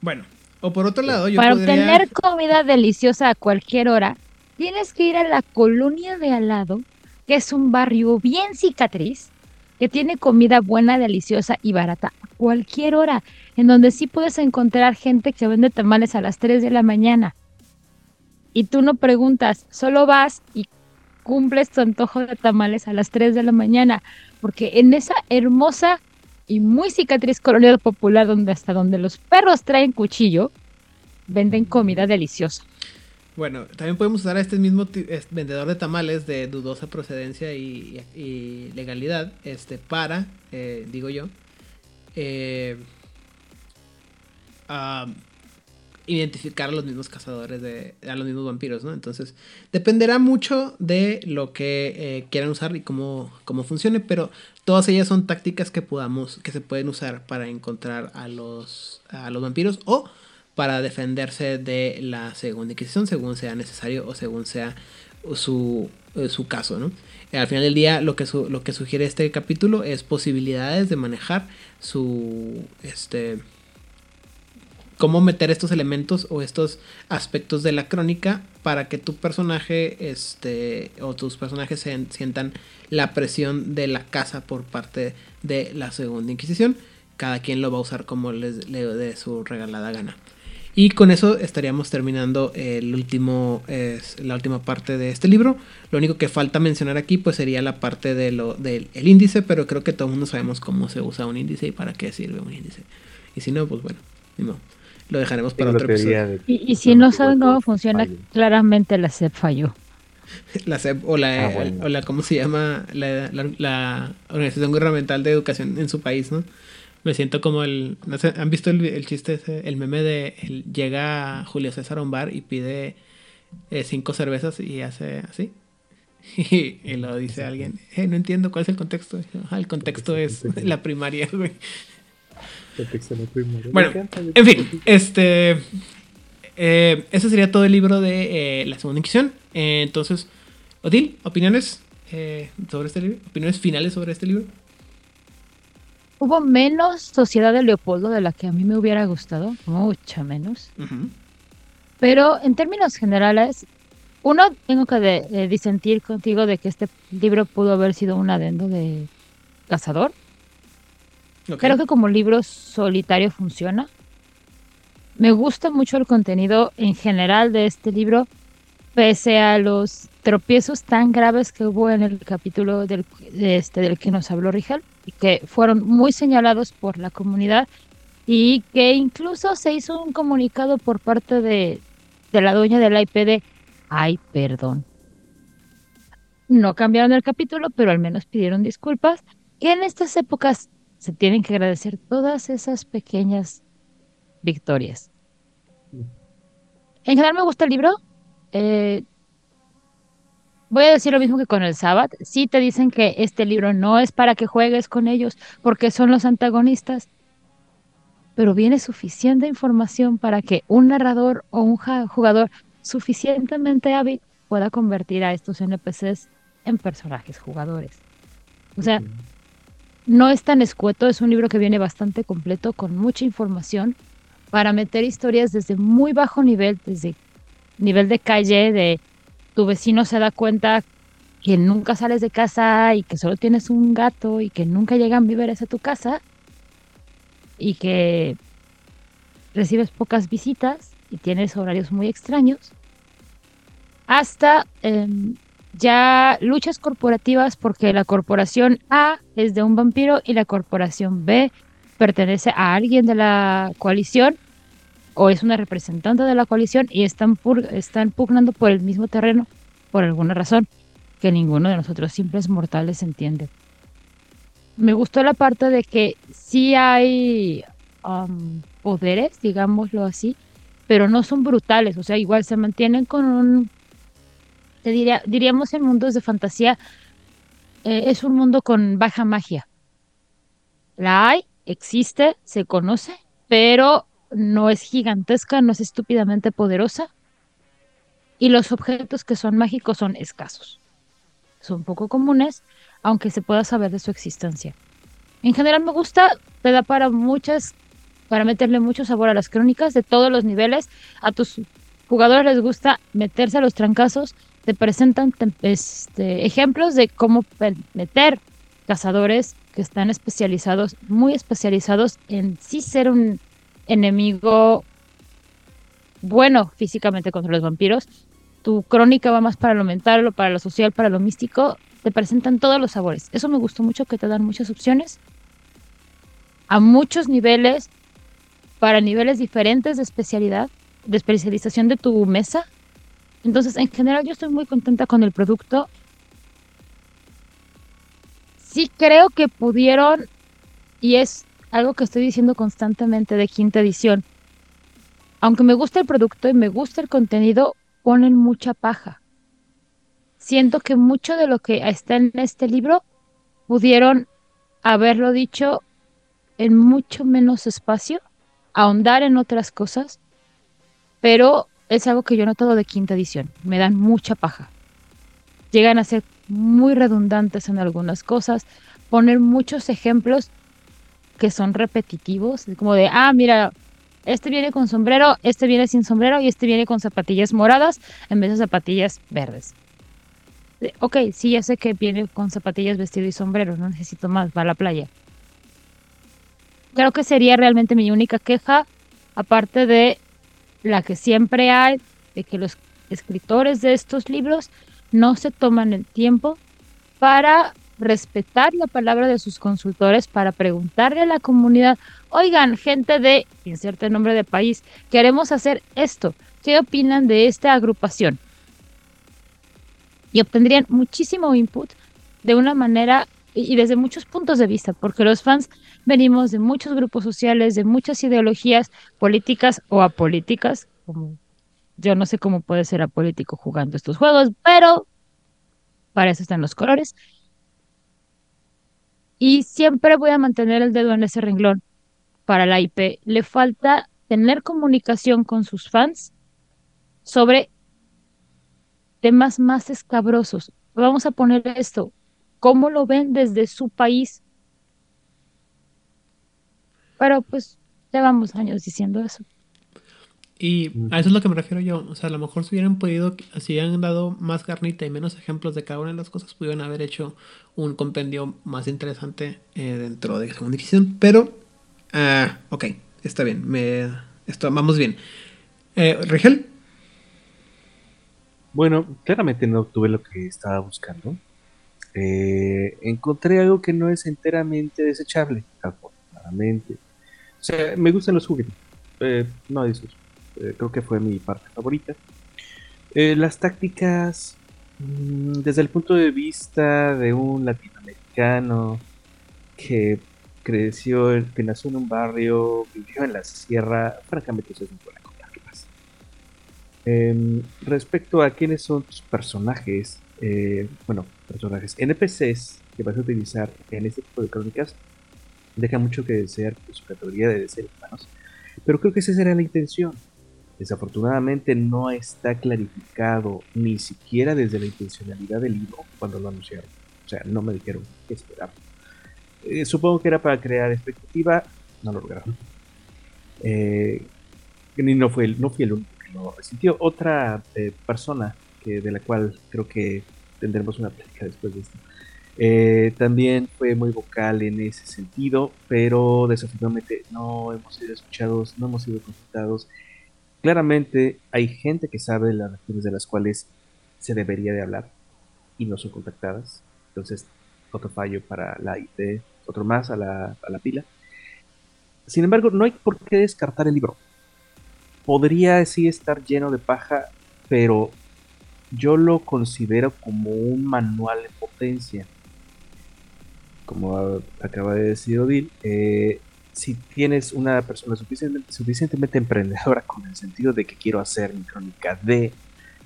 Bueno, o por otro lado, yo Para podría... obtener comida deliciosa a cualquier hora, tienes que ir a la colonia de al lado, que es un barrio bien cicatriz, que tiene comida buena, deliciosa y barata a cualquier hora, en donde sí puedes encontrar gente que vende tamales a las 3 de la mañana. Y tú no preguntas, solo vas y cumples tu antojo de tamales a las 3 de la mañana, porque en esa hermosa y muy cicatriz colonia popular donde hasta donde los perros traen cuchillo, venden comida deliciosa. Bueno, también podemos usar a este mismo vendedor de tamales de dudosa procedencia y, y legalidad este, para, eh, digo yo, eh, a identificar a los mismos cazadores de a los mismos vampiros, ¿no? Entonces, dependerá mucho de lo que eh, quieran usar y cómo, cómo funcione, pero todas ellas son tácticas que podamos, que se pueden usar para encontrar a los, a los vampiros o para defenderse de la segunda inquisición según sea necesario o según sea su, eh, su caso, ¿no? Al final del día lo que, lo que sugiere este capítulo es posibilidades de manejar su, este, cómo meter estos elementos o estos aspectos de la crónica para que tu personaje este o tus personajes se sientan la presión de la casa por parte de la segunda inquisición. Cada quien lo va a usar como les le dé su regalada gana. Y con eso estaríamos terminando el último es la última parte de este libro. Lo único que falta mencionar aquí pues sería la parte de lo del el índice pero creo que todo el mundo sabemos cómo se usa un índice y para qué sirve un índice. Y si no pues bueno modo. Lo dejaremos para otro episodio. de Y, y si no saben cómo funciona, Fallo. claramente la SEP falló. La SEP o la, Ah, bueno. o la ¿cómo se llama? La, la- la Organización Gubernamental de Educación en su país, ¿no? Me siento como el... no sé, ¿Han visto el, el chiste ese? El meme de... el- llega Julio César a un bar y pide eh, cinco cervezas y hace así. Y, y lo dice alguien. Eh, no entiendo cuál es el contexto. Ah, el contexto es la primaria, güey. Bueno, en fin, este. eh, ese sería todo el libro de eh, la segunda inquisición. Eh, entonces, Odil, opiniones eh, sobre este libro, opiniones finales sobre este libro. Hubo menos Sociedad de Leopoldo de la que a mí me hubiera gustado, mucha menos. Pero en términos generales, Uno, tengo que de- de disentir contigo de que este libro pudo haber sido un adendo de Cazador. Creo que como libro solitario funciona. Me gusta mucho el contenido en general de este libro, pese a los tropiezos tan graves que hubo en el capítulo del, de este, del que nos habló Rigel, y que fueron muy señalados por la comunidad, y que incluso se hizo un comunicado por parte de, de la dueña del IP de, ay, perdón. No cambiaron el capítulo, pero al menos pidieron disculpas, que en estas épocas se tienen que agradecer todas esas pequeñas victorias. En general me gusta el libro. eh, voy a decir lo mismo que con el Sabbath. Sí te dicen que este libro no es para que juegues con ellos porque son los antagonistas, pero viene suficiente información para que un narrador o un jugador suficientemente hábil pueda convertir a estos NPCs en personajes jugadores. O sea, no es tan escueto, es un libro que viene bastante completo, con mucha información, para meter historias desde muy bajo nivel, desde nivel de calle, de tu vecino se da cuenta que nunca sales de casa y que solo tienes un gato y que nunca llegan víveres a tu casa y que recibes pocas visitas y tienes horarios muy extraños, hasta em, ya luchas corporativas porque la corporación A es de un vampiro y la corporación B pertenece a alguien de la coalición o es una representante de la coalición y están, están pugnando por el mismo terreno por alguna razón que ninguno de nosotros simples mortales entiende. Me gustó la parte de que sí hay um, poderes, digámoslo así, pero no son brutales, o sea, igual se mantienen con un, te diría, diríamos en mundos de fantasía, eh, es un mundo con baja magia. La hay, existe, se conoce, pero no es gigantesca, no es estúpidamente poderosa. Y los objetos que son mágicos son escasos. Son poco comunes, aunque se pueda saber de su existencia. En general me gusta, te da para muchas, para meterle mucho sabor a las crónicas de todos los niveles. A tus jugadores les gusta meterse a los trancazos, te presentan este, ejemplos de cómo meter cazadores que están especializados, muy especializados en sí ser un enemigo bueno físicamente contra los vampiros. Tu crónica va más para lo mental, para lo social, para lo místico. Te presentan todos los sabores. Eso me gustó mucho, que te dan muchas opciones a muchos niveles, para niveles diferentes de especialidad, de especialización de tu mesa. Entonces, en general, yo estoy muy contenta con el producto. Sí creo que pudieron, y es algo que estoy diciendo constantemente de quinta edición, aunque me gusta el producto y me gusta el contenido, ponen mucha paja. Siento que mucho de lo que está en este libro pudieron haberlo dicho en mucho menos espacio, ahondar en otras cosas, pero es algo que yo he notado de quinta edición. Me dan mucha paja. Llegan a ser muy redundantes en algunas cosas, poner muchos ejemplos que son repetitivos, como de, ah, mira, este viene con sombrero, este viene sin sombrero y este viene con zapatillas moradas en vez de zapatillas verdes. De, ok, sí, ya sé que viene con zapatillas, vestido y sombrero, no necesito más, va a la playa. Creo que sería realmente mi única queja, aparte de la que siempre hay, de que los escritores de estos libros no se toman el tiempo para respetar la palabra de sus consultores, para preguntarle a la comunidad, oigan, gente de, inserte nombre de país, queremos hacer esto, ¿qué opinan de esta agrupación? Y obtendrían muchísimo input de una manera y desde muchos puntos de vista, porque los fans venimos de muchos grupos sociales, de muchas ideologías políticas o apolíticas, como yo no sé cómo puede ser apolítico jugando estos juegos, pero para eso están los colores. Y siempre voy a mantener el dedo en ese renglón para la IP. Le falta tener comunicación con sus fans sobre temas más escabrosos. Vamos a poner esto. ¿Cómo lo ven desde su país? Pero pues llevamos años diciendo eso. Y a eso es lo que me refiero yo. O sea, a lo mejor si hubieran podido, si hubieran dado más carnita y menos ejemplos de cada una de las cosas, pudieran haber hecho un compendio más interesante eh, dentro de segunda edición. Pero, ah, ok, está bien. Me, esto, vamos bien. Eh, Rigel. Bueno, claramente no obtuve lo que estaba buscando. Eh, encontré algo que no es enteramente desechable, afortunadamente. O sea, me gustan los juguetes. Eh, no eso. Eh, creo que fue mi parte favorita. Eh, las tácticas, mm, desde el punto de vista de un latinoamericano que creció, que nació en un barrio, vivió en la sierra, francamente eso es muy buena cosa. Em, respecto a quiénes son tus personajes, eh, bueno, personajes NPCs que vas a utilizar en este tipo de crónicas, deja mucho que desear su categoría de seres humanos, pero creo que esa será la intención. Desafortunadamente no está clarificado ni siquiera desde la intencionalidad del libro cuando lo anunciaron. O sea, no me dijeron qué esperar. Eh, supongo que era para crear expectativa, no lo lograron. Eh, no, fue no fui el único que lo resintió. Otra eh, persona de la cual creo que tendremos una plática después de esto. Eh, también fue muy vocal en ese sentido, pero desafortunadamente no hemos sido escuchados, no hemos sido consultados. Claramente hay gente que sabe las regiones de las cuales se debería de hablar y no son contactadas. Entonces, otro fallo para la IT, otro más a la, a la pila. Sin embargo, no hay por qué descartar el libro. Podría sí estar lleno de paja, pero yo lo considero como un manual de potencia. Como acaba de decir Odil, eh, si tienes una persona suficientemente, emprendedora con el sentido de que quiero hacer mi crónica de,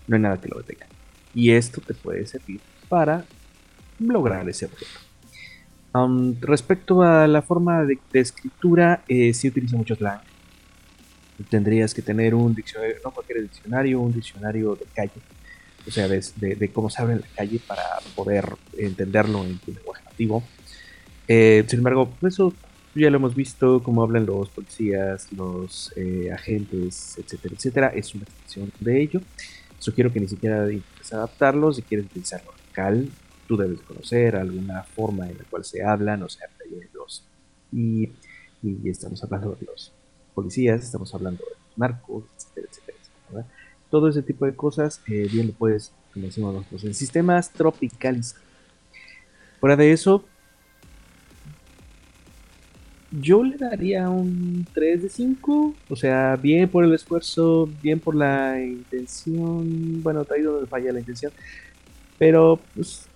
no hay nada que lo detenga. Y esto te puede servir para lograr ese objetivo. Respecto a la forma de, de escritura, eh, sí utiliza mucho slang. Tendrías que tener un diccionario, no cualquier diccionario, un diccionario de calle, o sea, de, de, de cómo se habla en la calle para poder entenderlo en tu lenguaje nativo. Eh, sin embargo, eso ya lo hemos visto, cómo hablan los policías, los eh, agentes, etcétera, etcétera. Es una extensión de ello. Sugiero que ni siquiera intentes adaptarlo. Si quieres utilizarlo local, tú debes conocer alguna forma en la cual se hablan, o sea, los y, y estamos hablando de los policías, estamos hablando de los narcos, etcétera, etcétera, etcétera. Todo ese tipo de cosas, eh, bien lo puedes, como decimos nosotros, en sistemas tropicales. Fuera de eso, yo le daría un 3 de 5. O sea, bien por el esfuerzo, bien por la intención. Bueno, ahí donde falla la intención. Pero, pues,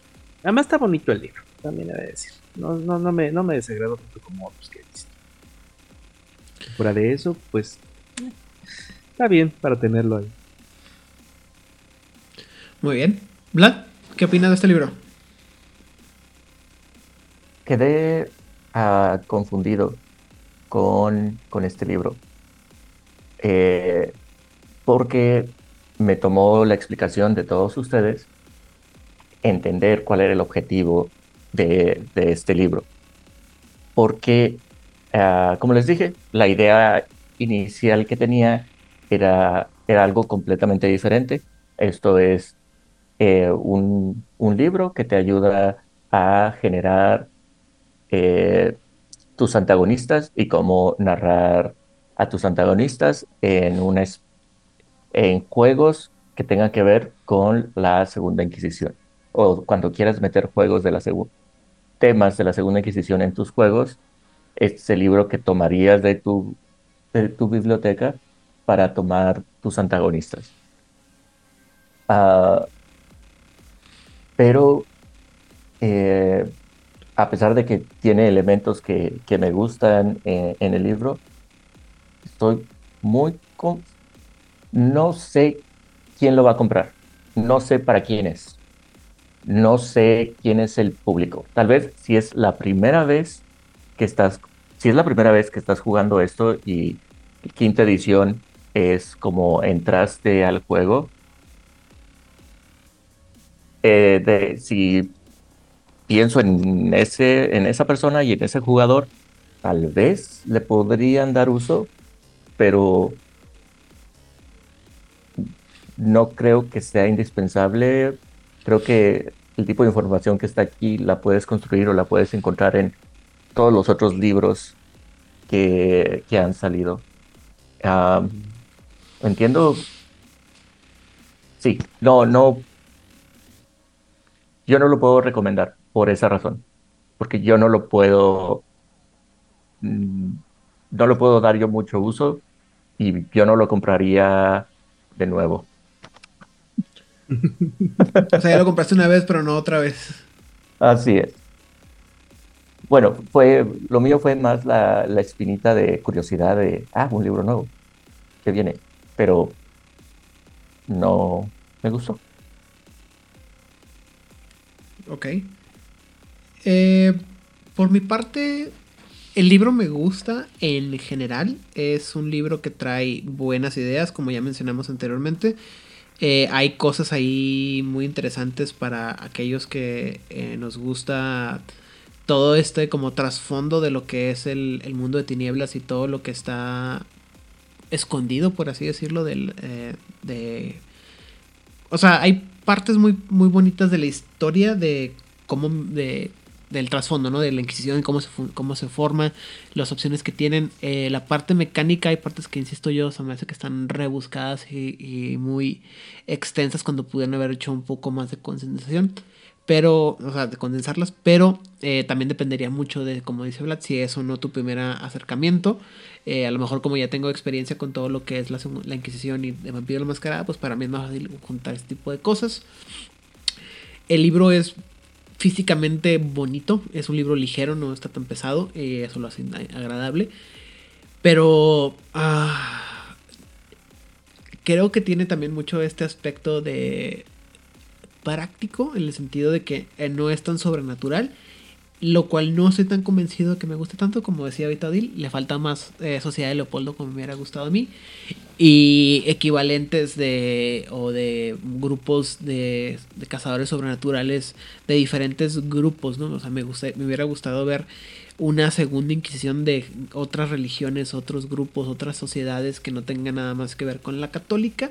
además está bonito el libro, también he de decir. No, no, no, me, no me desagrado tanto como otros que he visto. Fuera de eso, pues, está bien para tenerlo ahí. Muy bien. Vlad, ¿qué opinas de este libro? Quedé ah, confundido con, con este libro. Eh, porque me tomó la explicación de todos ustedes entender cuál era el objetivo de, este libro. Porque, ah, como les dije, la idea inicial que tenía era, era algo completamente diferente. Esto es eh, un, un libro que te ayuda a generar eh, tus antagonistas y cómo narrar a tus antagonistas en, una, en juegos que tengan que ver con la Segunda Inquisición. O cuando quieras meter juegos de la temas de la Segunda Inquisición en tus juegos, este es el libro que tomarías de tu, de tu biblioteca para tomar tus antagonistas. Ah, pero eh, a pesar de que tiene elementos que, que me gustan eh, en el libro, estoy muy... con- No sé quién lo va a comprar, no sé para quién es, no sé quién es el público. Tal vez si es la primera vez que estás, si es la primera vez que estás jugando esto y quinta edición es como entraste al juego, eh, si pienso en, ese, en esa persona y en ese jugador, tal vez le podrían dar uso, pero no creo que sea indispensable. Creo que el tipo de información que está aquí la puedes construir o la puedes encontrar en todos los otros libros que, que han salido. Ah, entiendo. Sí, no, no. Yo no lo puedo recomendar por esa razón. Porque yo no lo puedo. mm, No lo puedo dar yo mucho uso y yo no lo compraría de nuevo. O sea, ya lo compraste una vez, pero no otra vez. Así es. Bueno, fue, lo mío fue más la, la espinita de curiosidad de, ah, un libro nuevo, que viene, pero no me gustó. Ok. Eh, por mi parte, el libro me gusta en general. Es un libro que trae buenas ideas, como ya mencionamos anteriormente. Eh, hay cosas ahí muy interesantes para aquellos que eh, nos gusta todo este como trasfondo de lo que es el, mundo de tinieblas y todo lo que está escondido, por así decirlo, del, eh, de... O sea, hay partes muy, muy bonitas de la historia de cómo... De, del trasfondo, ¿no? De la Inquisición, cómo se, cómo se forma, las opciones que tienen. Eh, la parte mecánica, hay partes que, insisto yo, se me hace que están rebuscadas y, y muy extensas cuando pudieron haber hecho un poco más de concentración. Pero, o sea, de condensarlas, pero eh, también dependería mucho de, como dice Vlad, si es o no tu primer acercamiento. Eh, a lo mejor como ya tengo experiencia con todo lo que es la, Inquisición y de Vampiro la Mascarada, pues para mí es más fácil juntar este tipo de cosas. El libro es físicamente bonito, es un libro ligero, no está tan pesado, eh, eso lo hace agradable. Pero ah, creo que tiene también mucho este aspecto de práctico, en el sentido de que eh, no es tan sobrenatural. Lo cual no estoy tan convencido de que me guste tanto, como decía ahorita Odil. Le falta más eh, Sociedad de Leopoldo como me hubiera gustado a mí. Y equivalentes de. o de grupos de, de cazadores sobrenaturales de diferentes grupos, ¿no? O sea, me, gusta, me hubiera gustado ver una segunda inquisición de otras religiones, otros grupos, otras sociedades que no tengan nada más que ver con la católica.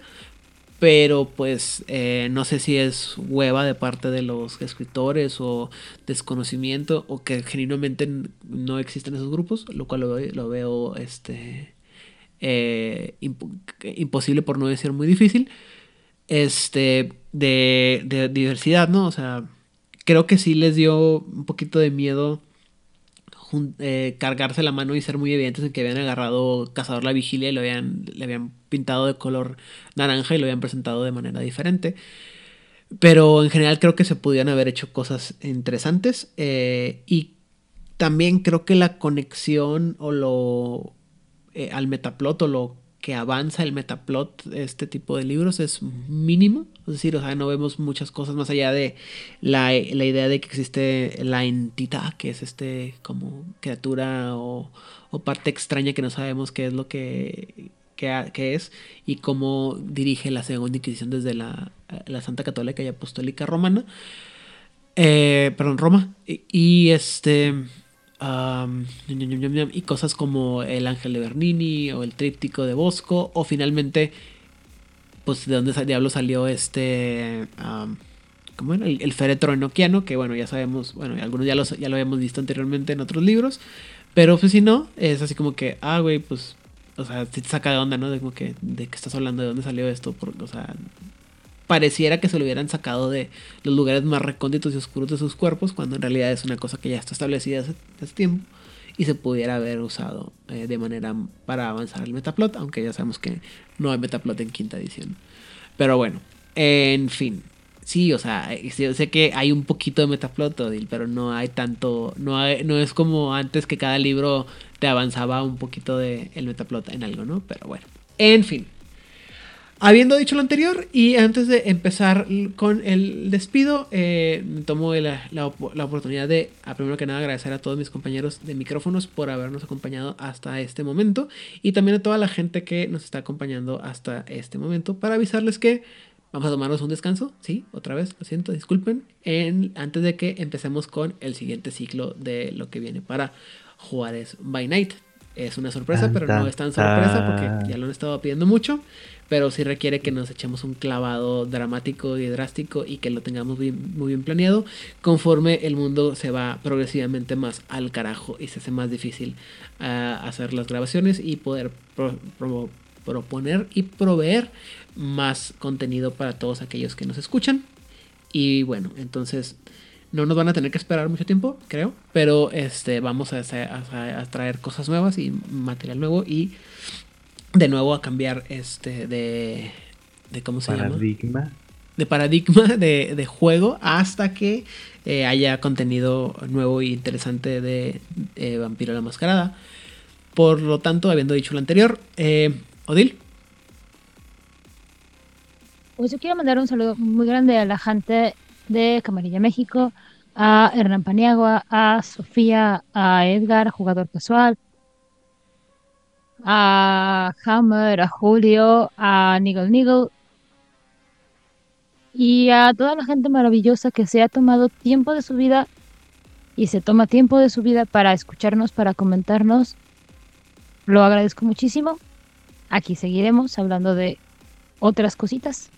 Pero pues eh, no sé si es hueva de parte de los escritores o desconocimiento o que genuinamente no existen esos grupos, lo cual lo veo, este, eh, imp- imposible por no decir muy difícil. Este, de, de diversidad, ¿no? O sea, creo que sí les dio un poquito de miedo eh, cargarse la mano y ser muy evidentes en que habían agarrado Cazador la Vigilia y lo habían, le habían pintado de color naranja y lo habían presentado de manera diferente. Pero en general creo que se podían haber hecho cosas interesantes. eh, y también creo que la conexión o lo eh, al metaplot o lo que avanza el metaplot este tipo de libros es mínimo. Es decir, o sea, no vemos muchas cosas más allá de la, la idea de que existe la entidad, que es este como criatura o, parte extraña que no sabemos qué es lo que, que, que es y cómo dirige la segunda inquisición desde la, la Santa Católica y Apostólica Romana. Eh, perdón, Roma. Y este. Ñam, y cosas como el Ángel de Bernini o el Tríptico de Bosco. O finalmente, pues de dónde diablo salió este. ¿Cómo era? El, el féretro enoquiano, que bueno, ya sabemos, bueno, algunos ya, ya lo habíamos visto anteriormente en otros libros. Pero pues si no, es así como que, ah, güey, pues. O sea, te saca de onda, ¿no? De como que, ¿de qué estás hablando? ¿De dónde salió esto? Por- o sea, pareciera que se lo hubieran sacado de los lugares más recónditos y oscuros de sus cuerpos, cuando en realidad es una cosa que ya está establecida hace, hace tiempo y se pudiera haber usado eh, de manera para avanzar el metaplot, aunque ya sabemos que no hay metaplot en quinta edición. Pero bueno, en fin. Sí, o sea, sí, yo sé que hay un poquito de metaplot, Odil, pero no hay tanto, no no es como antes que cada libro te avanzaba un poquito de el metaplot en algo, ¿no? Pero bueno, en fin. Habiendo dicho lo anterior y antes de empezar con el despido, eh, tomo la, la la oportunidad de, a primero que nada, agradecer a todos mis compañeros de micrófonos por habernos acompañado hasta este momento y también a toda la gente que nos está acompañando hasta este momento para avisarles que vamos a tomarnos un descanso, sí, otra vez, lo siento, disculpen, en, antes de que empecemos con el siguiente ciclo de lo que viene para Juárez by Night. Es una sorpresa, pero no es tan sorpresa porque ya lo han estado pidiendo mucho. Pero sí requiere que nos echemos un clavado dramático y drástico y que lo tengamos muy bien planeado conforme el mundo se va progresivamente más al carajo y se hace más difícil uh, hacer las grabaciones y poder pro pro proponer y proveer más contenido para todos aquellos que nos escuchan. Y bueno, entonces no nos van a tener que esperar mucho tiempo, creo, pero este vamos a, a, a traer cosas nuevas y material nuevo y de nuevo a cambiar este de, de ¿cómo se paradigma. llama? De paradigma de, de juego hasta que eh, haya contenido nuevo y interesante de eh, Vampiro la Mascarada. Por lo tanto, habiendo dicho lo anterior, eh, Odil. Pues yo quiero mandar un saludo muy grande a la gente de Camarilla México, a Hernán Paniagua, a Sofía, a Edgar, jugador casual, a Hammer, a Julio, a Niggle Niggle y a toda la gente maravillosa que se ha tomado tiempo de su vida y se toma tiempo de su vida para escucharnos, para comentarnos. Lo agradezco muchísimo. Aquí seguiremos hablando de otras cositas.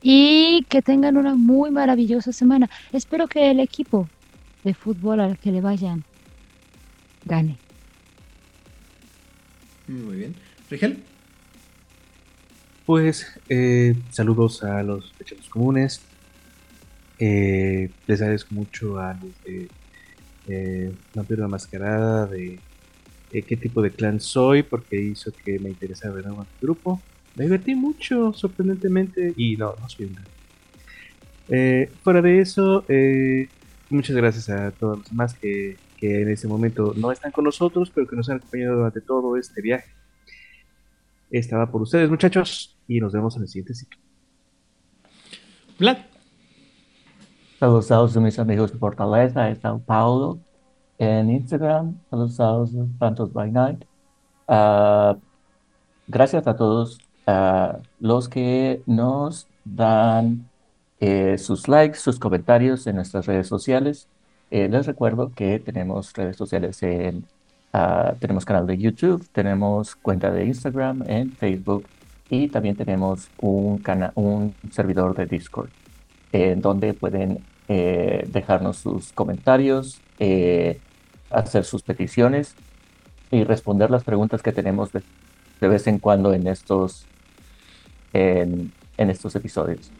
Y que tengan una muy maravillosa semana. Espero que el equipo de fútbol al que le vayan gane. Muy bien. Rigel. Pues eh, saludos a los pecheros comunes. Eh, les agradezco mucho a los de eh, Vampiro la Mascarada, de eh, qué tipo de clan soy, porque hizo que me interesara ver nuevo grupo. Me divertí mucho, sorprendentemente, y no, no soy un eh, Fuera de eso, muchas gracias a todos los demás que, que en este momento no están con nosotros, pero que nos han acompañado durante todo este viaje. Estaba por ustedes, muchachos, y nos vemos en el siguiente ciclo. Vlad. Saludos a mis amigos de Fortaleza, de Sao Paulo, en Instagram, saludos a Santos by Night. Uh, gracias a todos uh, los que nos dan eh, sus likes, sus comentarios en nuestras redes sociales. Eh, les recuerdo que tenemos redes sociales en, uh, tenemos canal de YouTube, tenemos cuenta de Instagram, en Facebook y también tenemos un, un servidor de Discord en donde pueden eh, dejarnos sus comentarios, eh, hacer sus peticiones y responder las preguntas que tenemos de, vez en cuando en estos, en, estos episodios.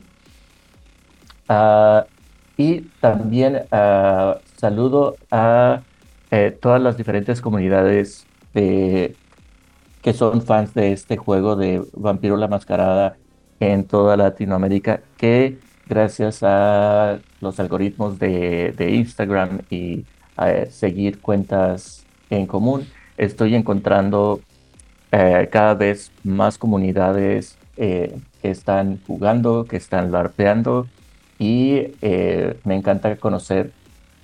Uh, y también uh, saludo a eh, todas las diferentes comunidades de, que son fans de este juego de Vampiro la Mascarada en toda Latinoamérica, que gracias a los algoritmos de, de Instagram y a seguir cuentas en común, estoy encontrando eh, cada vez más comunidades eh, que están jugando, que están larpeando y eh, me encanta conocer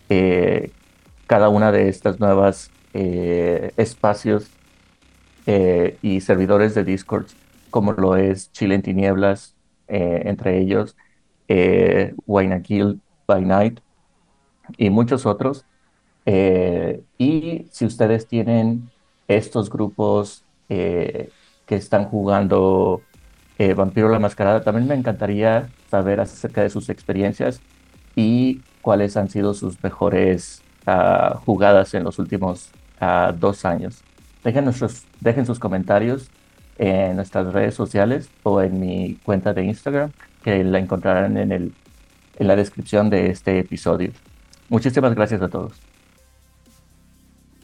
eh, cada una de estas nuevas eh, espacios y servidores de Discord, como lo es Chile en Tinieblas, entre ellos eh, by Night y muchos otros. y si ustedes tienen estos grupos que están jugando Vampiro la Mascarada, también me encantaría saber acerca de sus experiencias y cuáles han sido sus mejores uh, jugadas en los últimos uh, dos años. Dejen, nuestros, dejen sus comentarios en nuestras redes sociales o en mi cuenta de Instagram, que la encontrarán en, el, en la descripción de este episodio. Muchísimas gracias a todos.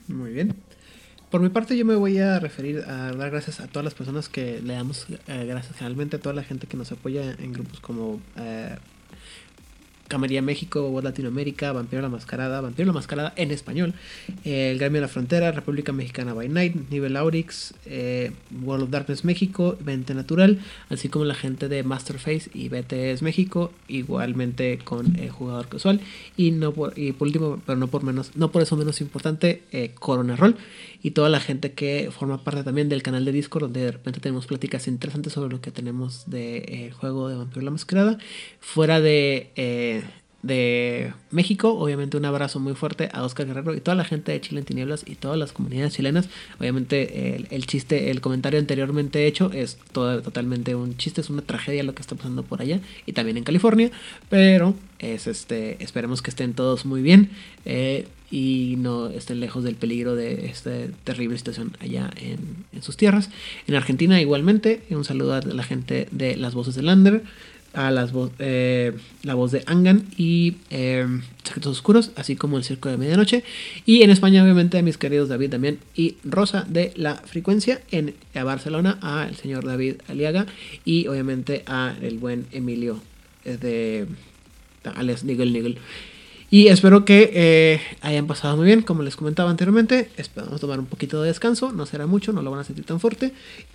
Muy bien. Por mi parte yo me voy a referir a dar gracias a todas las personas que le damos eh, gracias generalmente a toda la gente que nos apoya en grupos como eh, México, World Latinoamérica, Vampiro la Mascarada, Vampiro la Mascarada en español, eh, el Gremio de la Frontera, República Mexicana by Night, Nivel Aurix, eh, World of Darkness México, Vente Natural, así como la gente de Masterface y BTS México, igualmente con el jugador casual, y no por, y por último, pero no por menos, no por eso menos importante, eh, Corona Roll, y toda la gente que forma parte también del canal de Discord, donde de repente tenemos pláticas interesantes sobre lo que tenemos del de, juego de Vampiro la Mascarada, fuera de de México. Obviamente un abrazo muy fuerte a Oscar Guerrero y toda la gente de Chile en Tinieblas y todas las comunidades chilenas. Obviamente el, el chiste, el comentario anteriormente hecho es todo, totalmente un chiste, es una tragedia lo que está pasando por allá y también en California. Pero es este, esperemos que estén todos muy bien. Eh, y no estén lejos del peligro de esta terrible situación allá en, en sus tierras. En Argentina igualmente, un saludo a la gente de las voces de Lander, a las eh, la voz de Angan y eh, Secretos Oscuros, así como el Circo de Medianoche. Y en España, obviamente, a mis queridos David también y Rosa de La Frecuencia. En Barcelona, a el señor David Aliaga y obviamente a el buen Emilio eh, de alias Nigel Nigel. Y espero que eh, hayan pasado muy bien, como les comentaba anteriormente. Esperamos tomar un poquito de descanso, no será mucho, no lo van a sentir tan fuerte.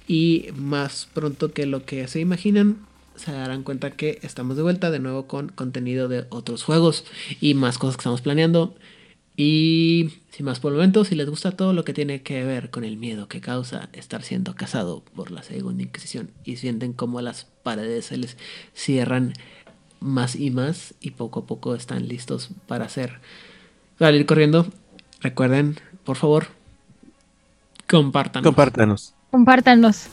Y más pronto que lo que se imaginan, se darán cuenta que estamos de vuelta de nuevo con contenido de otros juegos y más cosas que estamos planeando. Y sin más por el momento, si les gusta todo lo que tiene que ver con el miedo que causa estar siendo casado por la Segunda Inquisición y sienten como las paredes se les cierran más y más y poco a poco están listos para hacer salir corriendo. Recuerden, por favor, compártanos. Compártanos. Compártanos.